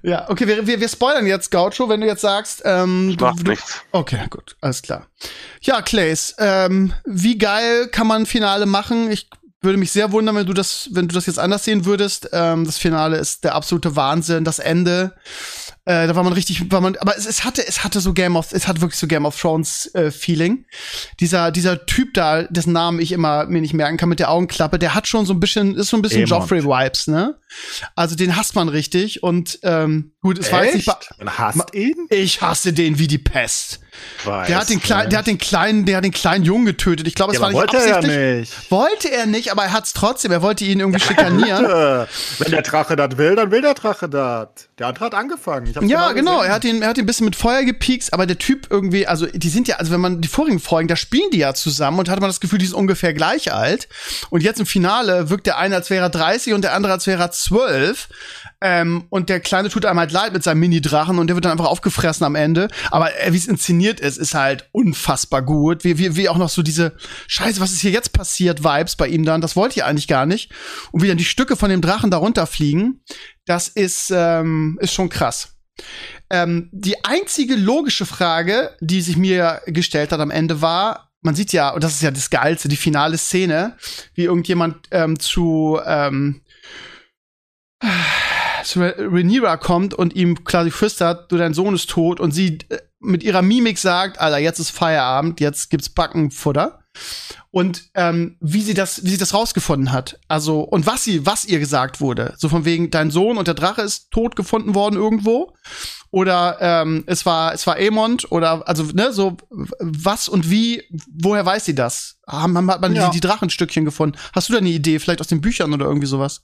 Ja, okay, wir, wir, wir spoilern jetzt, Gaucho, wenn du jetzt sagst, ähm, du, du, nichts. Okay, gut, alles klar. Ja, Clays, ähm, wie geil kann man Finale machen? Ich würde mich sehr wundern, wenn du das, wenn du das jetzt anders sehen würdest. Ähm, das Finale ist der absolute Wahnsinn, das Ende. Äh, da war man richtig, war man, aber es, es hatte, es hatte so Game of, es hat wirklich so Game of Thrones äh, Feeling. Dieser, dieser Typ da, dessen Namen ich immer mir nicht merken kann mit der Augenklappe, der hat schon so ein bisschen, ist so ein bisschen. Joffrey Vibes, ne? Also den hasst man richtig und ähm, gut, es war jetzt nicht. Man hasst ihn? Ich hasse den wie die Pest. Weiß Der hat den kleinen, der hat den kleinen, der hat den kleinen Jungen getötet. Ich glaube, es ja, war nicht wollte er absichtlich. nicht. Wollte er nicht, aber er hat's trotzdem. Er wollte ihn irgendwie schikanieren. Wenn der Drache das will, dann will der Drache das. Der andere hat angefangen. Ja, genau. gesehen. Er hat ihn, er hat ihn ein bisschen mit Feuer gepiekst, aber der Typ irgendwie, also die sind ja, also wenn man die vorigen Folgen, da spielen die ja zusammen und hatte man das Gefühl, die sind ungefähr gleich alt. Und jetzt im Finale wirkt der eine, als wäre er 30 und der andere, als wäre er 12. Ähm, und der Kleine tut einem halt leid mit seinem Mini-Drachen und der wird dann einfach aufgefressen am Ende. Aber äh, wie es inszeniert ist, ist halt unfassbar gut. Wie, wie, wie auch noch so diese Scheiße, was ist hier jetzt passiert, Vibes bei ihm dann, das wollte ich eigentlich gar nicht. Und wie dann die Stücke von dem Drachen da runterfliegen, das ist, ähm, ist schon krass. Ähm, die einzige logische Frage, die sich mir gestellt hat am Ende war, man sieht ja, und das ist ja das Geilste, die finale Szene, wie irgendjemand ähm, zu, ähm, Rhaenyra kommt und ihm quasi flüstert, du dein Sohn ist tot und sie äh, mit ihrer Mimik sagt, Alter, jetzt ist Feierabend, jetzt gibt's Backenfutter. Und ähm, wie sie das, wie sie das rausgefunden hat, also und was sie, was ihr gesagt wurde, so von wegen, dein Sohn und der Drache ist tot gefunden worden irgendwo, oder ähm, es war, es war Aemond oder also ne, so was und wie, woher weiß sie das? Haben, haben- hat man Ja. die, die Drachenstückchen gefunden? Hast du da eine Idee, vielleicht aus den Büchern oder irgendwie sowas?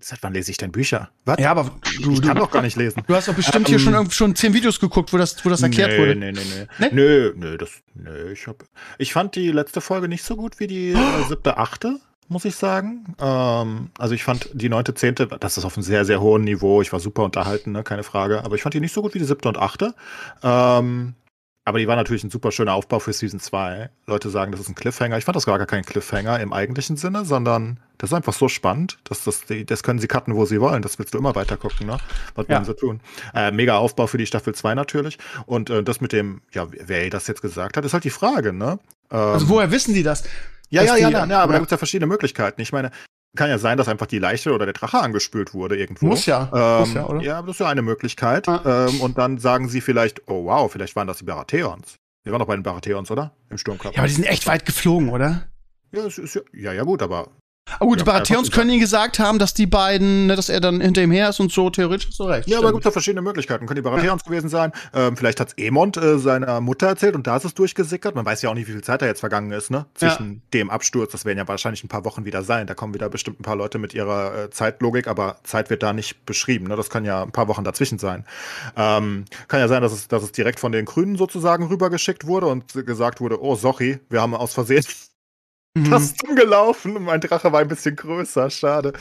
Seit wann lese ich denn Bücher? Was? Ja, aber du, ich kann du, doch gar nicht lesen. du hast doch bestimmt hier Ähm, schon, schon zehn Videos geguckt, wo das, wo das erklärt nee, wurde. Nee, nee, nee. Nee? Nö, nö, das, nö, ich hab, ich fand die letzte Folge nicht so gut wie die äh, siebte, achte, muss ich sagen. Ähm, also ich fand die neunte, zehnte, das ist auf einem sehr, sehr hohen Niveau. Ich war super unterhalten, ne, keine Frage. Aber ich fand die nicht so gut wie die siebte und achte. Ähm, aber die war natürlich ein super schöner Aufbau für Season 2. Leute sagen, das ist ein Cliffhanger. Ich fand das gar kein Cliffhanger im eigentlichen Sinne, sondern das ist einfach so spannend, dass das, das können sie cutten, wo sie wollen. Das willst du immer weiter gucken, ne? Was Ja. wollen sie tun? Äh, mega Aufbau für die Staffel 2 natürlich. Und äh, das mit dem, ja, wer das jetzt gesagt hat, ist halt die Frage, ne? Ähm, Also woher wissen die das? ja, ja, ja, na, na, aber ja. da gibt es ja verschiedene Möglichkeiten. Ich meine, kann ja sein, dass einfach die Leiche oder der Drache angespült wurde irgendwo. Muss ja, Ähm, muss ja, oder? Ja, das ist ja eine Möglichkeit. Ah. Ähm, und dann sagen sie vielleicht, oh wow, vielleicht waren das die Baratheons. Wir waren doch bei den Baratheons, oder? Im Sturmkampf. Ja, aber die sind echt weit geflogen, oder? ja, ist ja, ja, ja, gut, aber Aber gut, Ja, die Baratheons können ihnen gesagt haben, dass die beiden, ne, dass er dann hinter ihm her ist und so, theoretisch hast du recht. Ja, aber stimmt. gibt ja verschiedene Möglichkeiten. Können die Baratheons gewesen sein. Ähm, vielleicht hat's Emond äh, seiner Mutter erzählt und da ist es durchgesickert. Man weiß ja auch nicht, wie viel Zeit da jetzt vergangen ist, ne? Zwischen dem Absturz. Das werden ja wahrscheinlich ein paar Wochen wieder sein. Da kommen wieder bestimmt ein paar Leute mit ihrer äh, Zeitlogik, aber Zeit wird da nicht beschrieben. Ne? Das kann ja ein paar Wochen dazwischen sein. Ähm, kann ja sein, dass es, dass es direkt von den Grünen sozusagen rübergeschickt wurde und gesagt wurde, oh, sorry, wir haben aus Versehen Mhm. das gelaufen. Mein Drache war ein bisschen größer, schade.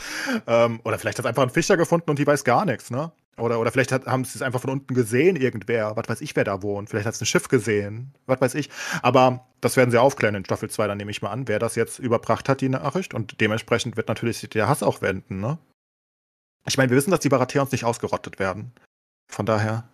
Ähm, oder vielleicht hat einfach ein Fischer gefunden und die weiß gar nichts, ne? Oder, oder vielleicht hat, haben sie es einfach von unten gesehen, irgendwer. Was weiß ich, wer da wohnt. Vielleicht hat es ein Schiff gesehen. Was weiß ich. Aber das werden sie aufklären in Staffel 2, dann nehme ich mal an, wer das jetzt überbracht hat, die Nachricht. Und dementsprechend wird natürlich der Hass auch wenden, ne? Ich meine, wir wissen, dass die Baratheons nicht ausgerottet werden. Von daher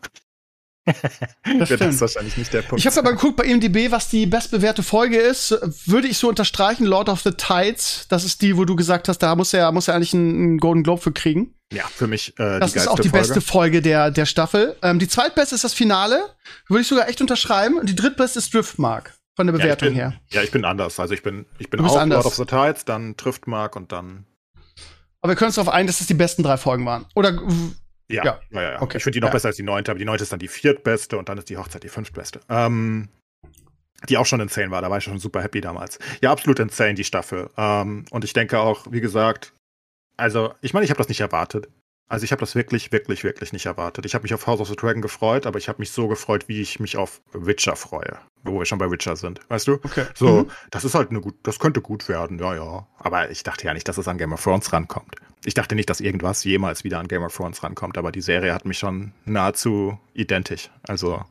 Das wird das stimmt. wahrscheinlich nicht der Punkt. Ich habe aber geguckt bei IMDb, was die bestbewährte Folge ist. Würde ich so unterstreichen, Lord of the Tides. Das ist die, wo du gesagt hast, da muss er, muss er eigentlich einen, einen Golden Globe für kriegen. ja, für mich äh, Das ist auch die Folge. beste Folge der, der Staffel. Ähm, die zweitbeste ist das Finale. Würde ich sogar echt unterschreiben. Und die drittbeste ist Driftmark. Von der Ja, Bewertung bin, her. Ja, ich bin anders. Also ich bin, ich bin auch anders. Lord of the Tides, dann trifft Mark und dann. Aber wir können uns darauf ein, dass das die besten drei Folgen waren. Oder Ja, Ja. ja, ja. Okay. Ich finde die noch besser als die neunte, aber die neunte ist dann die viertbeste und dann ist die Hochzeit die fünftbeste. Ähm, die auch schon insane war, da war ich schon super happy damals. Ja, absolut insane, die Staffel. Ähm, und ich denke auch, wie gesagt, also, ich meine, ich habe das nicht erwartet. Also ich habe das wirklich, wirklich, wirklich nicht erwartet. Ich habe mich auf House of the Dragon gefreut, aber ich habe mich so gefreut, wie ich mich auf Witcher freue. Wo wir schon bei Witcher sind, weißt du? okay. So, Mhm. das ist halt eine gut, das könnte gut werden, ja, ja. Aber ich dachte ja nicht, dass es an Game of Thrones rankommt. Ich dachte nicht, dass irgendwas jemals wieder an Game of Thrones rankommt, aber die Serie hat mich schon nahezu identisch. Also,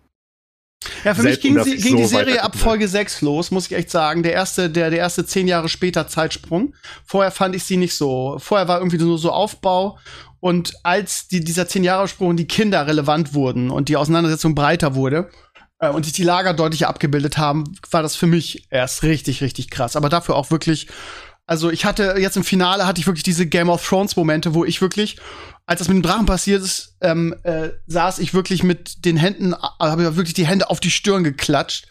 Ja, für mich ging, sie, ging so die Serie ab Folge 6 los, muss ich echt sagen. Der erste, der, der erste zehn Jahre später Zeitsprung. Vorher fand ich sie nicht so. Vorher war irgendwie nur so Aufbau. Und als die, dieser zehn Jahre Sprung die Kinder relevant wurden und die Auseinandersetzung breiter wurde, äh, und sich die Lager deutlicher abgebildet haben, war das für mich erst richtig, richtig krass. Aber dafür auch wirklich also ich hatte jetzt im Finale hatte ich wirklich diese Game of Thrones Momente, wo ich wirklich, als das mit dem Drachen passiert ist, ähm, äh, saß ich wirklich mit den Händen, äh, habe ich wirklich die Hände auf die Stirn geklatscht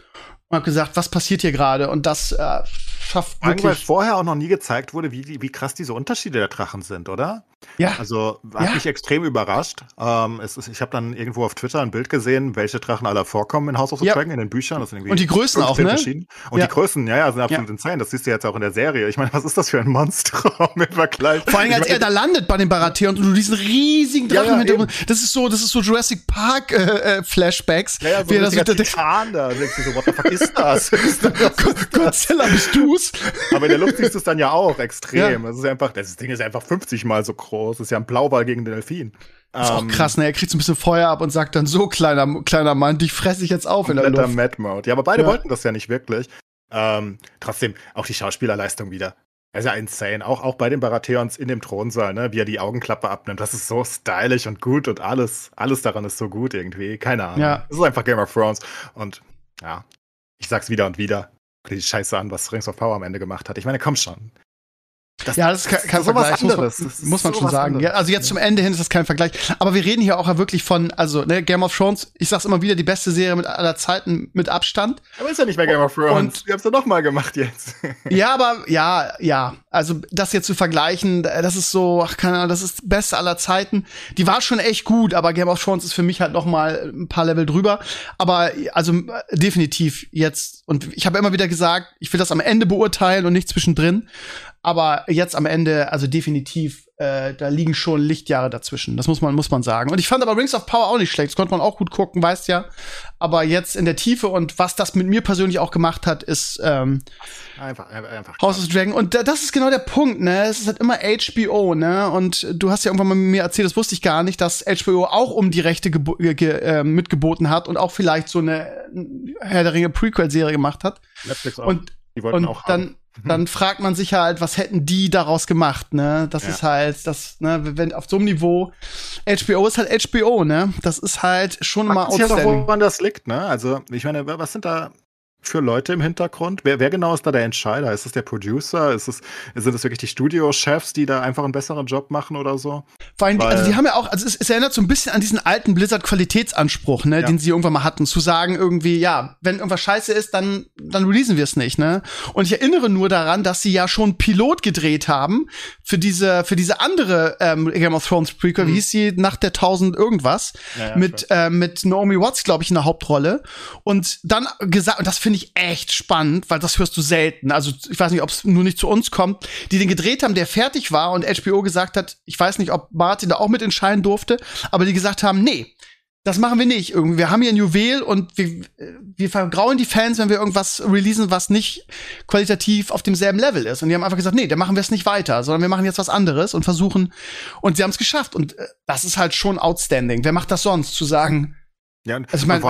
und habe gesagt, was passiert hier gerade? Und das äh, schafft wirklich. Weil vorher auch noch nie gezeigt wurde, wie, wie krass diese Unterschiede der Drachen sind, oder? Ja. Also hat ja. mich extrem überrascht. Ähm, es ist, ich habe dann irgendwo auf Twitter ein Bild gesehen, welche Drachen alle vorkommen in House of the ja. Dragon, in den Büchern. Das und die Größen auch, ne? Und ja. die Größen, ja, ja, sind absolut ja. insane. Das siehst du jetzt auch in der Serie. Ich meine, was ist das für ein Monster im Vergleich? Vor allem, als ich mein, er da landet bei den Baratheon und du diesen riesigen Drachen ja, Hintergrund. Das ist so, das ist so Jurassic Park äh, äh, Flashbacks. Ja, ja, so wie so der Titan da. Denkst du so, what the fuck ist das? Godzilla bist du's? Aber in der Luft siehst du es dann ja auch extrem. Das ist einfach, das Ding ist einfach 50 mal so groß. Das ist ja ein Blau Blauwal gegen den Delfin. Das ist auch ähm, krass, ne? Er kriegt so ein bisschen Feuer ab und sagt dann so, kleiner, kleiner Mann, dich fresse ich jetzt auf in der Luft. Mad Mode. Ja, aber beide ja. wollten das ja nicht wirklich. Ähm, trotzdem, auch die Schauspielerleistung wieder. Er ist ja insane. Auch, auch bei den Baratheons in dem Thronsaal, ne? wie er die Augenklappe abnimmt. Das ist so stylisch und gut und alles, alles daran ist so gut irgendwie. Keine Ahnung. Ja. Das ist einfach Game of Thrones. Und ja, ich sag's wieder und wieder. Die Scheiße an, was Rings of Power am Ende gemacht hat. Ich meine, komm schon. Das, ja, das ist kein, kein Vergleich, anderes. muss man, muss man schon sagen. Ja, also jetzt zum Ende hin ist das kein Vergleich. Aber wir reden hier auch ja wirklich von, also ne, Game of Thrones, ich sag's immer wieder, die beste Serie mit aller Zeiten mit Abstand. Aber ist ja nicht mehr Game of Thrones. Und, Wir haben's ja noch mal gemacht jetzt. ja, aber ja, ja. Also das jetzt zu vergleichen, das ist so, ach, keine Ahnung, das ist beste aller Zeiten. Die war schon echt gut, aber Game of Thrones ist für mich halt noch mal ein paar Level drüber. Aber also definitiv jetzt. Und ich habe immer wieder gesagt, ich will das am Ende beurteilen und nicht zwischendrin. Aber jetzt am Ende, also definitiv, äh, da liegen schon Lichtjahre dazwischen. Das muss man, muss man sagen. Und ich fand aber Rings of Power auch nicht schlecht. Das konnte man auch gut gucken, weißt ja. Aber jetzt in der Tiefe und was das mit mir persönlich auch gemacht hat, ist ähm, einfach, einfach, House of Dragon. Und das ist genau der Punkt, ne? Es ist halt immer HBO, ne? Und du hast ja irgendwann mal mir erzählt, das wusste ich gar nicht, dass HBO auch um die Rechte äh, mitgeboten hat und auch vielleicht so eine Herr der Ringe Prequel-Serie gemacht hat. Netflix auch. Und, und dann haben dann fragt man sich halt, was hätten die daraus gemacht, ne? Das ja. ist halt, das, ne, wenn auf so einem Niveau, HBO ist halt HBO, ne? Das ist halt schon mal outstanding. Ja doch, woran das liegt, ne? Also, ich meine, was sind da für Leute im Hintergrund? Wer, wer genau ist da der Entscheider? Ist es der Producer? Ist es, sind es wirklich die Studiochefs, die da einfach einen besseren Job machen oder so? Vor allem, also die haben ja auch, also es, es erinnert so ein bisschen an diesen alten Blizzard-Qualitätsanspruch, ne, ja. den sie irgendwann mal hatten, zu sagen irgendwie, ja, wenn irgendwas scheiße ist, dann, dann releasen wir es nicht, ne? Und ich erinnere nur daran, dass sie ja schon Pilot gedreht haben für diese, für diese andere ähm, Game of Thrones Prequel, mhm. wie hieß sie, nach der 1000 irgendwas, ja, ja, mit, äh, mit Naomi Watts, glaube ich, in der Hauptrolle. Und dann gesagt, und das finde ich echt spannend, weil das hörst du selten. Also ich weiß nicht, ob es nur nicht zu uns kommt, die den gedreht haben, der fertig war und HBO gesagt hat, ich weiß nicht, ob Martin da auch mitentscheiden durfte, aber die gesagt haben, nee, das machen wir nicht. Irgendwie, wir haben hier ein Juwel und wir, wir vergrauen die Fans, wenn wir irgendwas releasen, was nicht qualitativ auf demselben Level ist. Und die haben einfach gesagt, nee, da machen wir es nicht weiter, sondern wir machen jetzt was anderes und versuchen. Und sie haben es geschafft. Und äh, das ist halt schon outstanding. Wer macht das sonst, zu sagen? Ja, also ich meine,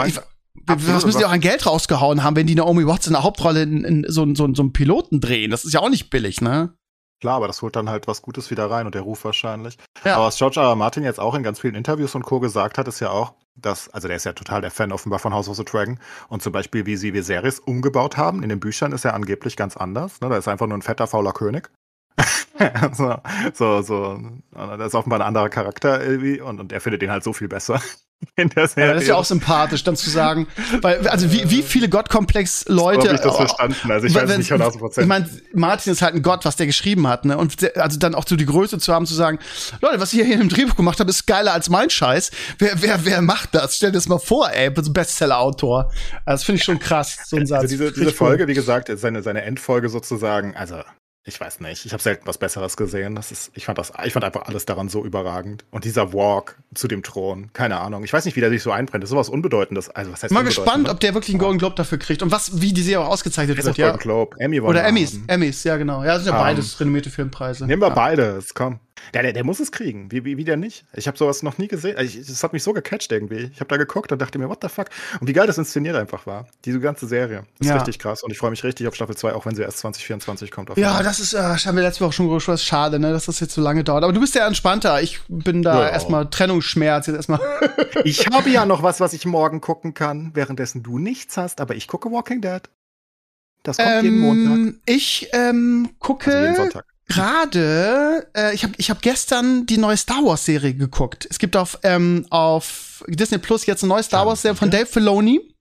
was müssen die auch an Geld rausgehauen haben, wenn die Naomi Watts in der Hauptrolle in, in so, so, so einen Piloten drehen? Das ist ja auch nicht billig, ne? Klar, aber das holt dann halt was Gutes wieder rein und der Ruf wahrscheinlich. Ja. Aber was George R. R. Martin jetzt auch in ganz vielen Interviews und Co. gesagt hat, ist ja auch, dass, also der ist ja total der Fan offenbar von House of the Dragon und zum Beispiel, wie sie Viserys umgebaut haben, in den Büchern ist er angeblich ganz anders. Ne? Da ist einfach nur ein fetter, fauler König. so, so, so, das ist offenbar ein anderer Charakter irgendwie und, und er findet den halt so viel besser. Der Serie. Ja, das ist ja auch sympathisch, dann zu sagen, weil, also wie, wie viele Gottkomplex-Leute. Ich das verstanden, also ich weiß wenn, nicht 100 Prozent. Ich meine, Martin ist halt ein Gott, was der geschrieben hat, ne? Und also dann auch so die Größe zu haben, zu sagen, Leute, was ich hier in dem Drehbuch gemacht habe, ist geiler als mein Scheiß. Wer, wer, wer macht das? Stell dir das mal vor, ey, Bestseller-Autor. Also, das finde ich schon krass, so ein also Satz. Also diese, diese Folge, wie gesagt, seine, seine Endfolge sozusagen, also ich weiß nicht, ich habe selten was Besseres gesehen. Das ist, ich fand das, ich fand einfach alles daran so überragend. Und dieser Walk zu dem Thron, keine Ahnung. Ich weiß nicht, wie der sich so einbrennt. Das ist sowas Unbedeutendes. Also was heißt Mal gespannt, ne? ob der wirklich einen Golden Globe dafür kriegt und was, wie die Serie auch ausgezeichnet wird. Ja. Golden Globe, Emmy Oder Emmys. Emmys, ja genau. Ja, das sind ja um, ähm, beides renommierte Filmpreise. Nehmen wir ja. beides, komm. Der, der, der muss es kriegen. Wie, wie, wie der nicht? Ich habe sowas noch nie gesehen. Ich, das hat mich so gecatcht irgendwie. Ich habe da geguckt und dachte mir, what the fuck? Und wie geil das inszeniert einfach war. Diese ganze Serie. Das ist Ja. richtig krass. Und ich freue mich richtig auf Staffel 2, auch wenn sie erst 2024 kommt. Ja, das ist, äh, haben wir letzte Woche schon gesprochen, schade, ne, dass das jetzt so lange dauert. Aber du bist ja entspannter. Ich bin da Ja. erstmal Trennungsschmerz, jetzt erstmal. Ich habe ja noch was, was ich morgen gucken kann, währenddessen du nichts hast, aber ich gucke Walking Dead. Das kommt jeden Montag. Ähm, Ich ähm, gucke Also jeden Sonntag. Gerade, äh, ich habe ich hab gestern die neue Star Wars Serie geguckt. Es gibt auf, ähm, auf Disney Plus jetzt eine neue Star Wars Serie von Dave Filoni.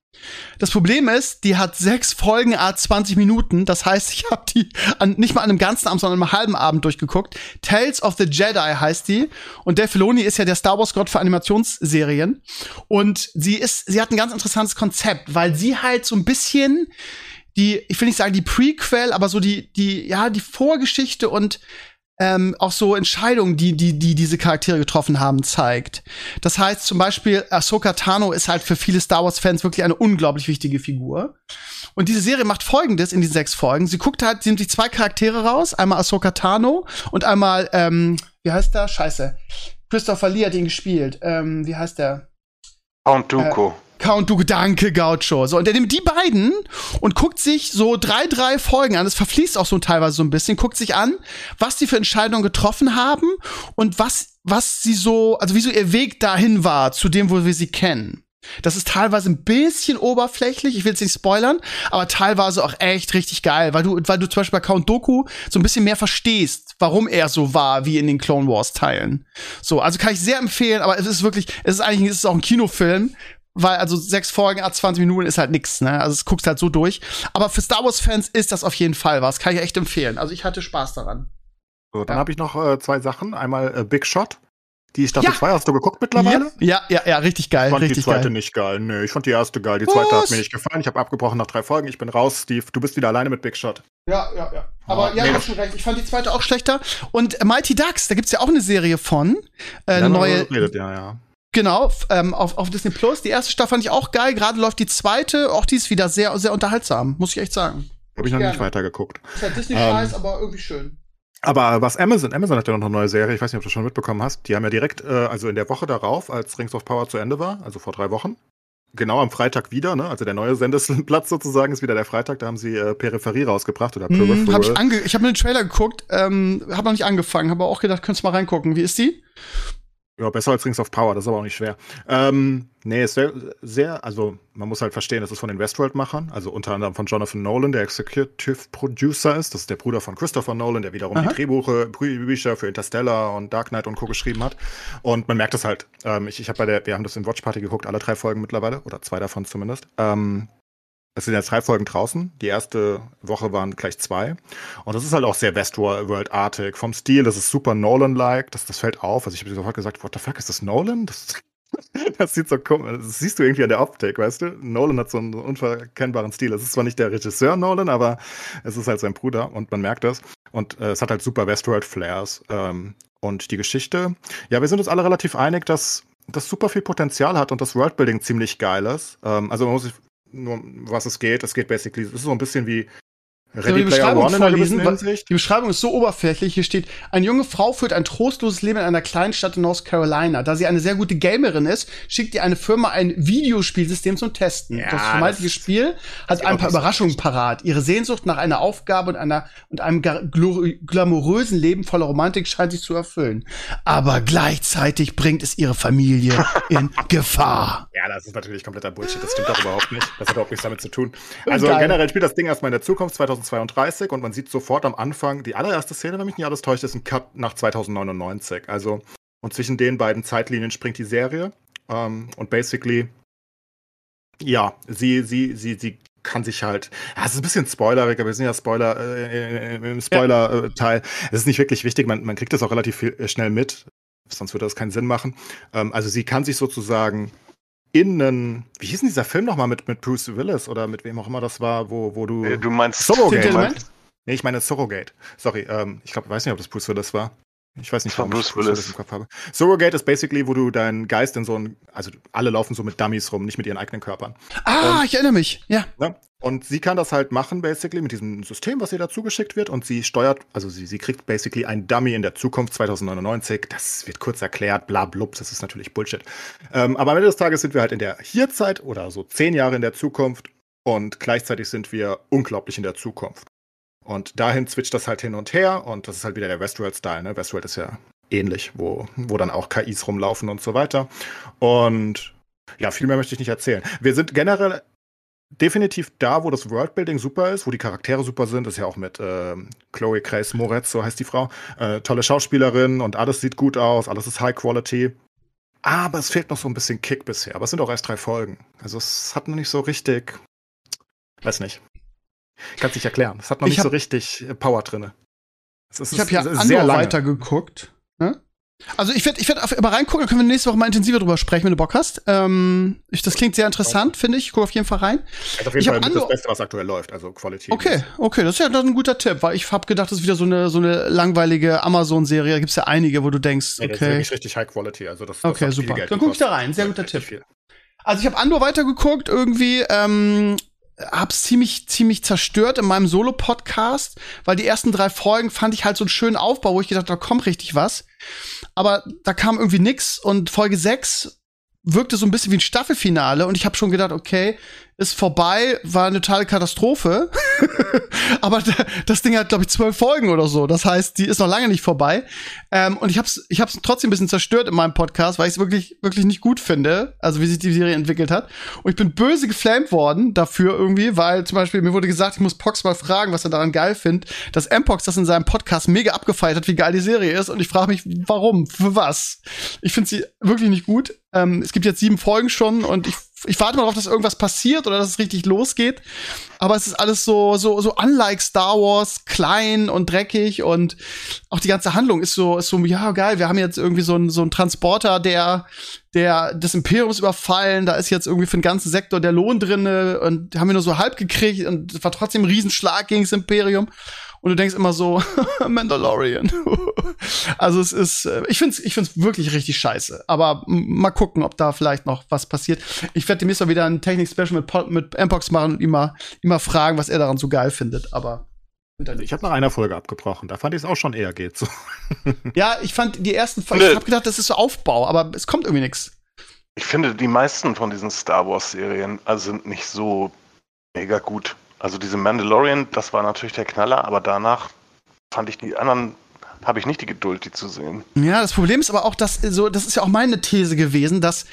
Das Problem ist, die hat sechs Folgen a 20 Minuten. Das heißt, ich habe die an, nicht mal an einem ganzen Abend, sondern an einem halben Abend durchgeguckt. Tales of the Jedi heißt die. Und Dave Filoni ist ja der Star Wars Gott für Animationsserien. Und sie ist, sie hat ein ganz interessantes Konzept, weil sie halt so ein bisschen die, ich will nicht sagen die Prequel, aber so die, die, ja, die Vorgeschichte und ähm, auch so Entscheidungen, die, die, die diese Charaktere getroffen haben, zeigt. Das heißt zum Beispiel, Ahsoka Tano ist halt für viele Star Wars-Fans wirklich eine unglaublich wichtige Figur. Und diese Serie macht folgendes in diesen sechs Folgen. Sie guckt halt, sie nimmt sich zwei Charaktere raus, einmal Ahsoka Tano und einmal, ähm, wie heißt der? Scheiße. Christopher Lee hat ihn gespielt. Ähm, wie heißt der? Count Dooku. Count du Danke Gaucho. So, und er nimmt die beiden und guckt sich so drei, drei Folgen an. Das verfließt auch so teilweise so ein bisschen. Guckt sich an, was die für Entscheidungen getroffen haben und was, was sie so, also wie so ihr Weg dahin war zu dem, wo wir sie kennen. Das ist teilweise ein bisschen oberflächlich, ich will jetzt nicht spoilern, aber teilweise auch echt richtig geil, weil du, weil du zum Beispiel bei Count Doku so ein bisschen mehr verstehst, warum er so war wie in den Clone Wars Teilen. So, also kann ich sehr empfehlen, aber es ist wirklich, es ist eigentlich, es ist auch ein Kinofilm, weil also sechs Folgen a 20 Minuten ist halt nix, ne? Also es guckst halt so durch. Aber für Star Wars Fans ist das auf jeden Fall was, kann ich echt empfehlen. Also ich hatte Spaß daran. So, dann Ja. habe ich noch äh, zwei Sachen. Einmal äh, Big Shot. Die Staffel Ja. 2 hast du geguckt mittlerweile? Ja, ja, ja, richtig geil, Ich fand die zweite geil. nicht geil. Nee, ich fand die erste geil. Die zweite Was? hat mir nicht gefallen. Ich habe abgebrochen nach drei Folgen. Ich bin raus, Steve. Du bist wieder alleine mit Big Shot. Ja, ja, ja. Aber Oh, ja, nee, hast schon recht. Ich fand die zweite auch schlechter. Und Mighty Ducks, da gibt's ja auch eine Serie von. Äh, eine Ja, neue, Redet, ja, ja. Genau, ähm, auf, auf Disney Plus. Die erste Staffel fand ich auch geil. Gerade läuft die zweite. Auch die ist wieder sehr, sehr unterhaltsam, muss ich echt sagen. Habe ich noch Gerne. nicht weitergeguckt. Ist halt Disney Ähm, aber irgendwie schön. Aber was Amazon, Amazon hat ja noch eine neue Serie, ich weiß nicht, ob du schon mitbekommen hast, die haben ja direkt, äh, also in der Woche darauf, als Rings of Power zu Ende war, also vor drei Wochen, genau am Freitag wieder, ne? Also der neue Sendeplatz sozusagen ist wieder der Freitag, da haben sie äh, Peripherie rausgebracht oder Hm, Peripheral. hab ich ange ich habe mir den Trailer geguckt, ähm, habe noch nicht angefangen, habe auch gedacht, könntest mal reingucken. Wie ist die? Ja, besser als Rings of Power, das ist aber auch nicht schwer. Ähm, nee, ist sehr, sehr, also man muss halt verstehen, das ist von den Westworld-Machern, also unter anderem von Jonathan Nolan, der Executive Producer ist. Das ist der Bruder von Christopher Nolan, der wiederum Aha. die Drehbuche, Bücher für Interstellar und Dark Knight und Co. geschrieben hat. Und man merkt das halt. Ähm, ich ich habe bei der, wir haben das in Watch Party geguckt, alle drei Folgen mittlerweile, oder zwei davon zumindest. Ähm, es sind jetzt drei Folgen draußen. Die erste Woche waren gleich zwei. Und das ist halt auch sehr Westworld-artig. Vom Stil, das ist super Nolan-like. Das, das fällt auf. Also ich habe sofort gesagt, what the fuck, ist das Nolan? Das, das sieht so komisch. Das siehst du irgendwie an der Optik, weißt du? Nolan hat so einen unverkennbaren Stil. Es ist zwar nicht der Regisseur Nolan, aber es ist halt sein Bruder und man merkt das. Und äh, es hat halt super Westworld-Flares. Ähm, und die Geschichte, ja, wir sind uns alle relativ einig, dass das super viel Potenzial hat und das Worldbuilding ziemlich geil ist. Ähm, also man muss sich nur, was es geht. Es geht basically, es ist so ein bisschen wie Ready die Beschreibung vorlesen? Die Beschreibung ist so oberflächlich. Hier steht, eine junge Frau führt ein trostloses Leben in einer kleinen Stadt in North Carolina. Da sie eine sehr gute Gamerin ist, schickt ihr eine Firma ein Videospielsystem zum Testen. Ja, das vermeintliche Spiel hat ein paar Überraschungen parat. Ihre Sehnsucht nach einer Aufgabe und einer und einem glamourösen Leben voller Romantik scheint sich zu erfüllen. Aber gleichzeitig bringt es ihre Familie in Gefahr. Ja, das ist natürlich kompletter Bullshit. Das stimmt doch überhaupt nicht. Das hat überhaupt nichts damit zu tun. Also Geil. generell spielt das Ding erstmal in der Zukunft 2032 und man sieht sofort am Anfang, die allererste Szene, wenn mich nicht alles täuscht, ist ein Cut nach 2099. Also, und zwischen den beiden Zeitlinien springt die Serie. Ähm, und basically, ja, sie, sie, sie, sie kann sich halt, ja, es ist ein bisschen spoilerig, aber wir sind ja Spoiler, äh, äh, im Spoiler-Teil. Es ist nicht wirklich wichtig, man, man kriegt das auch relativ viel, äh, schnell mit, sonst würde das keinen Sinn machen. Ähm, also sie kann sich sozusagen in einen, wie hieß denn dieser Film nochmal mit, mit Bruce Willis oder mit wem auch immer das war, wo, wo du. Äh, Du meinst Surrogate. Nee, ich meine Surrogate. Sorry, ähm, ich glaube, ich weiß nicht, ob das Bruce Willis war. Ich weiß nicht, warum ich Willis. das im Kopf habe. Surrogate ist basically, wo du deinen Geist in so ein, also alle laufen so mit Dummies rum, nicht mit ihren eigenen Körpern. Ah, ich erinnere mich. Ja. Ne? Und sie kann das halt machen, basically, mit diesem System, was ihr dazu geschickt wird. Und sie steuert, also sie, sie kriegt basically ein Dummy in der Zukunft 2099. Das wird kurz erklärt, bla blub, das ist natürlich Bullshit. Ähm, aber am Ende des Tages sind wir halt in der Hierzeit oder so zehn Jahre in der Zukunft und gleichzeitig sind wir unglaublich in der Zukunft. Und dahin switcht das halt hin und her und das ist halt wieder der Westworld-Style. Ne? Westworld ist ja ähnlich, wo, wo dann auch KIs rumlaufen und so weiter. Und ja, viel mehr möchte ich nicht erzählen. Wir sind generell definitiv da, wo das Worldbuilding super ist, wo die Charaktere super sind. Das ist ja auch mit ähm, Chloe Grace Moretz, so heißt die Frau. Äh, tolle Schauspielerin und alles sieht gut aus, alles ist High Quality. Aber es fehlt noch so ein bisschen Kick bisher. Aber es sind auch erst drei Folgen. Also es hat noch nicht so richtig. Weiß nicht. Kannst nicht erklären. Es hat noch Ich nicht hab- so richtig äh, Power drinne. Es ist, Ich habe ja es sehr Andor lange. weitergeguckt. Ne? Also ich werde ich werd aber reingucken, dann können wir nächste Woche mal intensiver drüber sprechen, wenn du Bock hast. Ähm, ich, das klingt sehr interessant, finde ich. Guck auf jeden Fall rein. Also auf jeden Ich Fall das Beste, was aktuell läuft. Also Quality. Okay, okay, das ist ja dann ein guter Tipp, weil ich habe gedacht, das ist wieder so eine so eine langweilige Amazon-Serie. Da gibt's ja einige, wo du denkst, Nee, das ist okay. wirklich richtig High Quality. Also das, das Okay, super. Dann guck ich da rein. Sehr guter Tipp. viel. Also ich habe Andor weitergeguckt irgendwie, ähm, hab's ziemlich ziemlich zerstört in meinem Solo-Podcast, weil die ersten drei Folgen fand ich halt so einen schönen Aufbau, wo ich gedacht, da kommt richtig was. Aber da kam irgendwie nix und Folge 6 wirkte so ein bisschen wie ein Staffelfinale und ich habe schon gedacht, okay, ist vorbei, war eine totale Katastrophe. Aber da- das Ding hat, glaube ich, zwölf Folgen oder so. Das heißt, die ist noch lange nicht vorbei. Ähm, und ich hab's, ich hab's trotzdem ein bisschen zerstört in meinem Podcast, weil ich es wirklich, wirklich nicht gut finde, also wie sich die Serie entwickelt hat. Und ich bin böse geflamed worden dafür irgendwie, weil zum Beispiel mir wurde gesagt, ich muss Pox mal fragen, was er daran geil findet, dass M-Pox das in seinem Podcast mega abgefeiert hat, wie geil die Serie ist. Und ich frage mich, warum? Für was? Ich finde sie wirklich nicht gut. Ähm, es gibt jetzt sieben Folgen schon und ich, ich warte mal darauf, dass irgendwas passiert oder dass es richtig losgeht. Aber es ist alles so, so, so unlike Star Wars, klein und dreckig und auch die ganze Handlung ist so, ist so, ja, geil, wir haben jetzt irgendwie so einen so einen Transporter, der, der des Imperiums überfallen, da ist jetzt irgendwie für den ganzen Sektor der Lohn drinne und haben wir nur so halb gekriegt und war trotzdem ein Riesenschlag gegen das Imperium. Und du denkst immer so, Mandalorian. also es ist, äh, ich find's, ich find's wirklich richtig scheiße. Aber mal gucken, ob da vielleicht noch was passiert. Ich werde demnächst mal wieder ein Technik-Special mit, mit Mpox machen und ihn mal, ihn mal fragen, was er daran so geil findet. Aber Ich habe nach einer Folge abgebrochen. Da fand ich es auch schon eher geht. So. ja, ich fand die ersten Folgen, ich hab gedacht, das ist so Aufbau, aber es kommt irgendwie nichts. Ich finde, die meisten von diesen Star Wars-Serien also sind nicht so mega gut. Also diese Mandalorian, das war natürlich der Knaller, aber danach fand ich die anderen, habe ich nicht die Geduld, die zu sehen. Ja, das Problem ist aber auch, dass so, das ist ja auch meine These gewesen, dass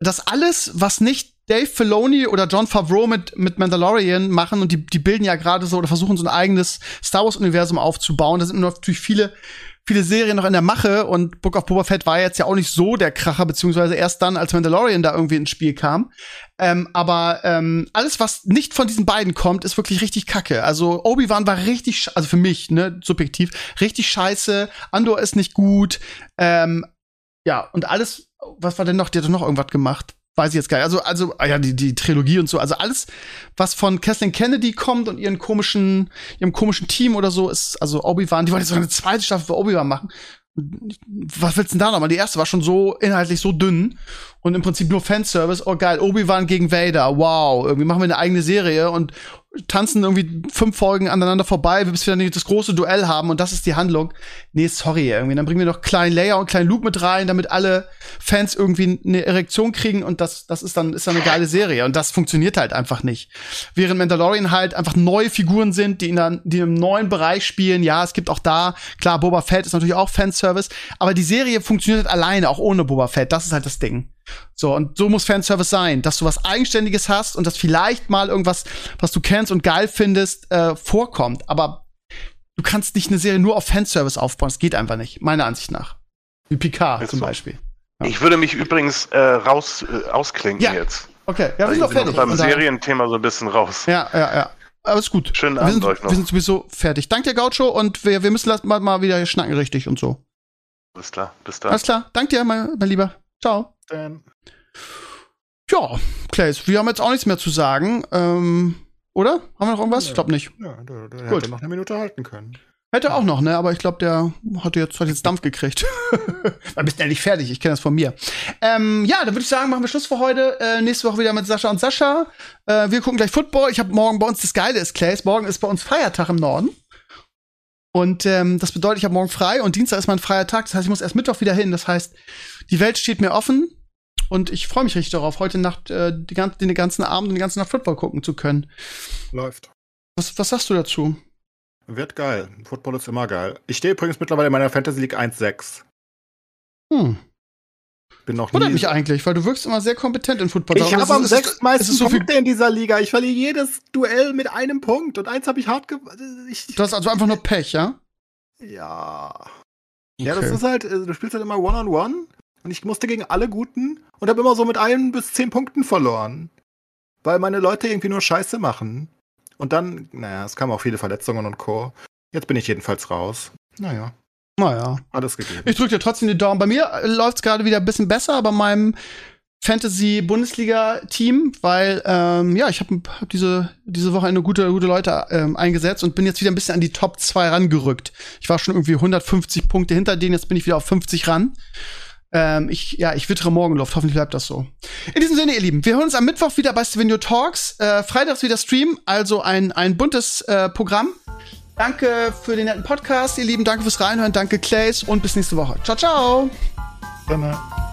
dass alles, was nicht Dave Filoni oder John Favreau mit, mit Mandalorian machen und die, die bilden ja gerade so oder versuchen so ein eigenes Star Wars-Universum aufzubauen. Da sind natürlich viele, viele Serien noch in der Mache und Book of Boba Fett war jetzt ja auch nicht so der Kracher, beziehungsweise erst dann, als Mandalorian da irgendwie ins Spiel kam. Ähm, aber ähm, alles, was nicht von diesen beiden kommt, ist wirklich richtig kacke. Also Obi-Wan war richtig, also für mich, ne, subjektiv, richtig scheiße. Andor ist nicht gut. Ähm, ja, und alles, was war denn noch? Die hat doch noch irgendwas gemacht. Weiß ich jetzt gar nicht. Also, also, ah ja, die, die Trilogie und so. Also alles, was von Kathleen Kennedy kommt und ihren komischen, ihrem komischen Team oder so, ist, also Obi-Wan, die jetzt noch eine zweite Staffel für Obi-Wan machen. Was willst du denn da noch mal? Die erste war schon so inhaltlich so dünn und im Prinzip nur Fanservice. Oh geil, Obi-Wan gegen Vader. Wow, irgendwie machen wir eine eigene Serie und tanzen irgendwie fünf Folgen aneinander vorbei, bis wir dann das große Duell haben und das ist die Handlung. Nee, sorry, irgendwie. Dann bringen wir noch kleinen Leia und kleinen Luke mit rein, damit alle Fans irgendwie eine Erektion kriegen und das, das ist dann, ist dann eine geile Serie. Und das funktioniert halt einfach nicht. Während Mandalorian halt einfach neue Figuren sind, die in, einer, die in einem neuen Bereich spielen. Ja, es gibt auch da, klar, Boba Fett ist natürlich auch Fanservice, aber die Serie funktioniert halt alleine, auch ohne Boba Fett. Das ist halt das Ding. So, und so muss Fanservice sein, dass du was Eigenständiges hast und dass vielleicht mal irgendwas, was du kennst und geil findest, äh, vorkommt. Aber du kannst nicht eine Serie nur auf Fanservice aufbauen. Das geht einfach nicht, meiner Ansicht nach. Wie Picard Ist zum so. Beispiel. Ja. Ich würde mich übrigens äh, raus äh, ausklinken Ja. jetzt. Okay, ja, wir sind ich doch fertig. beim Serienthema so ein bisschen raus. Ja, ja, ja. Aber ist gut. Schönen wir Abend sind, euch noch. wir sind sowieso fertig. Danke dir, Gaucho, und wir, wir müssen mal, mal wieder schnacken richtig und so. Alles klar, bis dann. Alles klar. Danke dir, mein, mein Lieber. Ciao. Dann Ja, Clays, wir haben jetzt auch nichts mehr zu sagen. Ähm, oder? Haben wir noch irgendwas? Ich glaube nicht. Ja, der, der Gut. hätte noch eine Minute halten können. Hätte auch noch, ne? Aber ich glaube, der hatte jetzt, hat jetzt Dampf gekriegt. War bist endlich fertig. Ich kenne das von mir. Ähm, ja, dann würde ich sagen, machen wir Schluss für heute. Äh, nächste Woche wieder mit Sascha und Sascha. Äh, wir gucken gleich Football. Ich habe morgen bei uns das Geile ist, Clays. Morgen ist bei uns Feiertag im Norden. Und ähm, das bedeutet, ich habe morgen frei und Dienstag ist mein freier Tag. Das heißt, ich muss erst Mittwoch wieder hin. Das heißt, die Welt steht mir offen. Und ich freue mich richtig darauf, heute Nacht äh, die, den ganzen Abend und die ganze Nacht Football gucken zu können. Läuft. Was, was sagst du dazu? Wird geil. Football ist immer geil. Ich stehe übrigens mittlerweile in meiner Fantasy League 1-6. Hm. Bin noch Wundert mich eigentlich, weil du wirkst immer sehr kompetent in Football. Ich habe am sechstmeisten so Punkte in dieser Liga. Ich verliere jedes Duell mit einem Punkt. Und eins habe ich hart ge ich, Du hast also einfach nur Pech, ja? Ja. Ja, das Okay. ist halt, äh, du spielst halt immer One-on-One. Und ich musste gegen alle Guten und habe immer so mit ein bis zehn Punkten verloren. Weil meine Leute irgendwie nur Scheiße machen. Und dann, naja, es kamen auch viele Verletzungen und Co. Jetzt bin ich jedenfalls raus. Naja, Naja. alles gegeben. Ich drücke dir trotzdem die Daumen. Bei mir läuft es gerade wieder ein bisschen besser bei meinem Fantasy-Bundesliga-Team, weil ähm, ja, ich habe hab diese, diese Woche eine gute, gute Leute ähm, eingesetzt und bin jetzt wieder ein bisschen an die Top 2 rangerückt. Ich war schon irgendwie 150 Punkte hinter denen, jetzt bin ich wieder auf 50 ran. Ähm, ich, ja, ich wittere Morgenluft. Hoffentlich bleibt das so. In diesem Sinne, ihr Lieben, wir hören uns am Mittwoch wieder bei Stevenio Talks. Äh, freitags wieder Stream, also ein, ein buntes äh, Programm. Danke für den netten Podcast, ihr Lieben. Danke fürs Reinhören. Danke, Clays. Und bis nächste Woche. Ciao, ciao. Äh,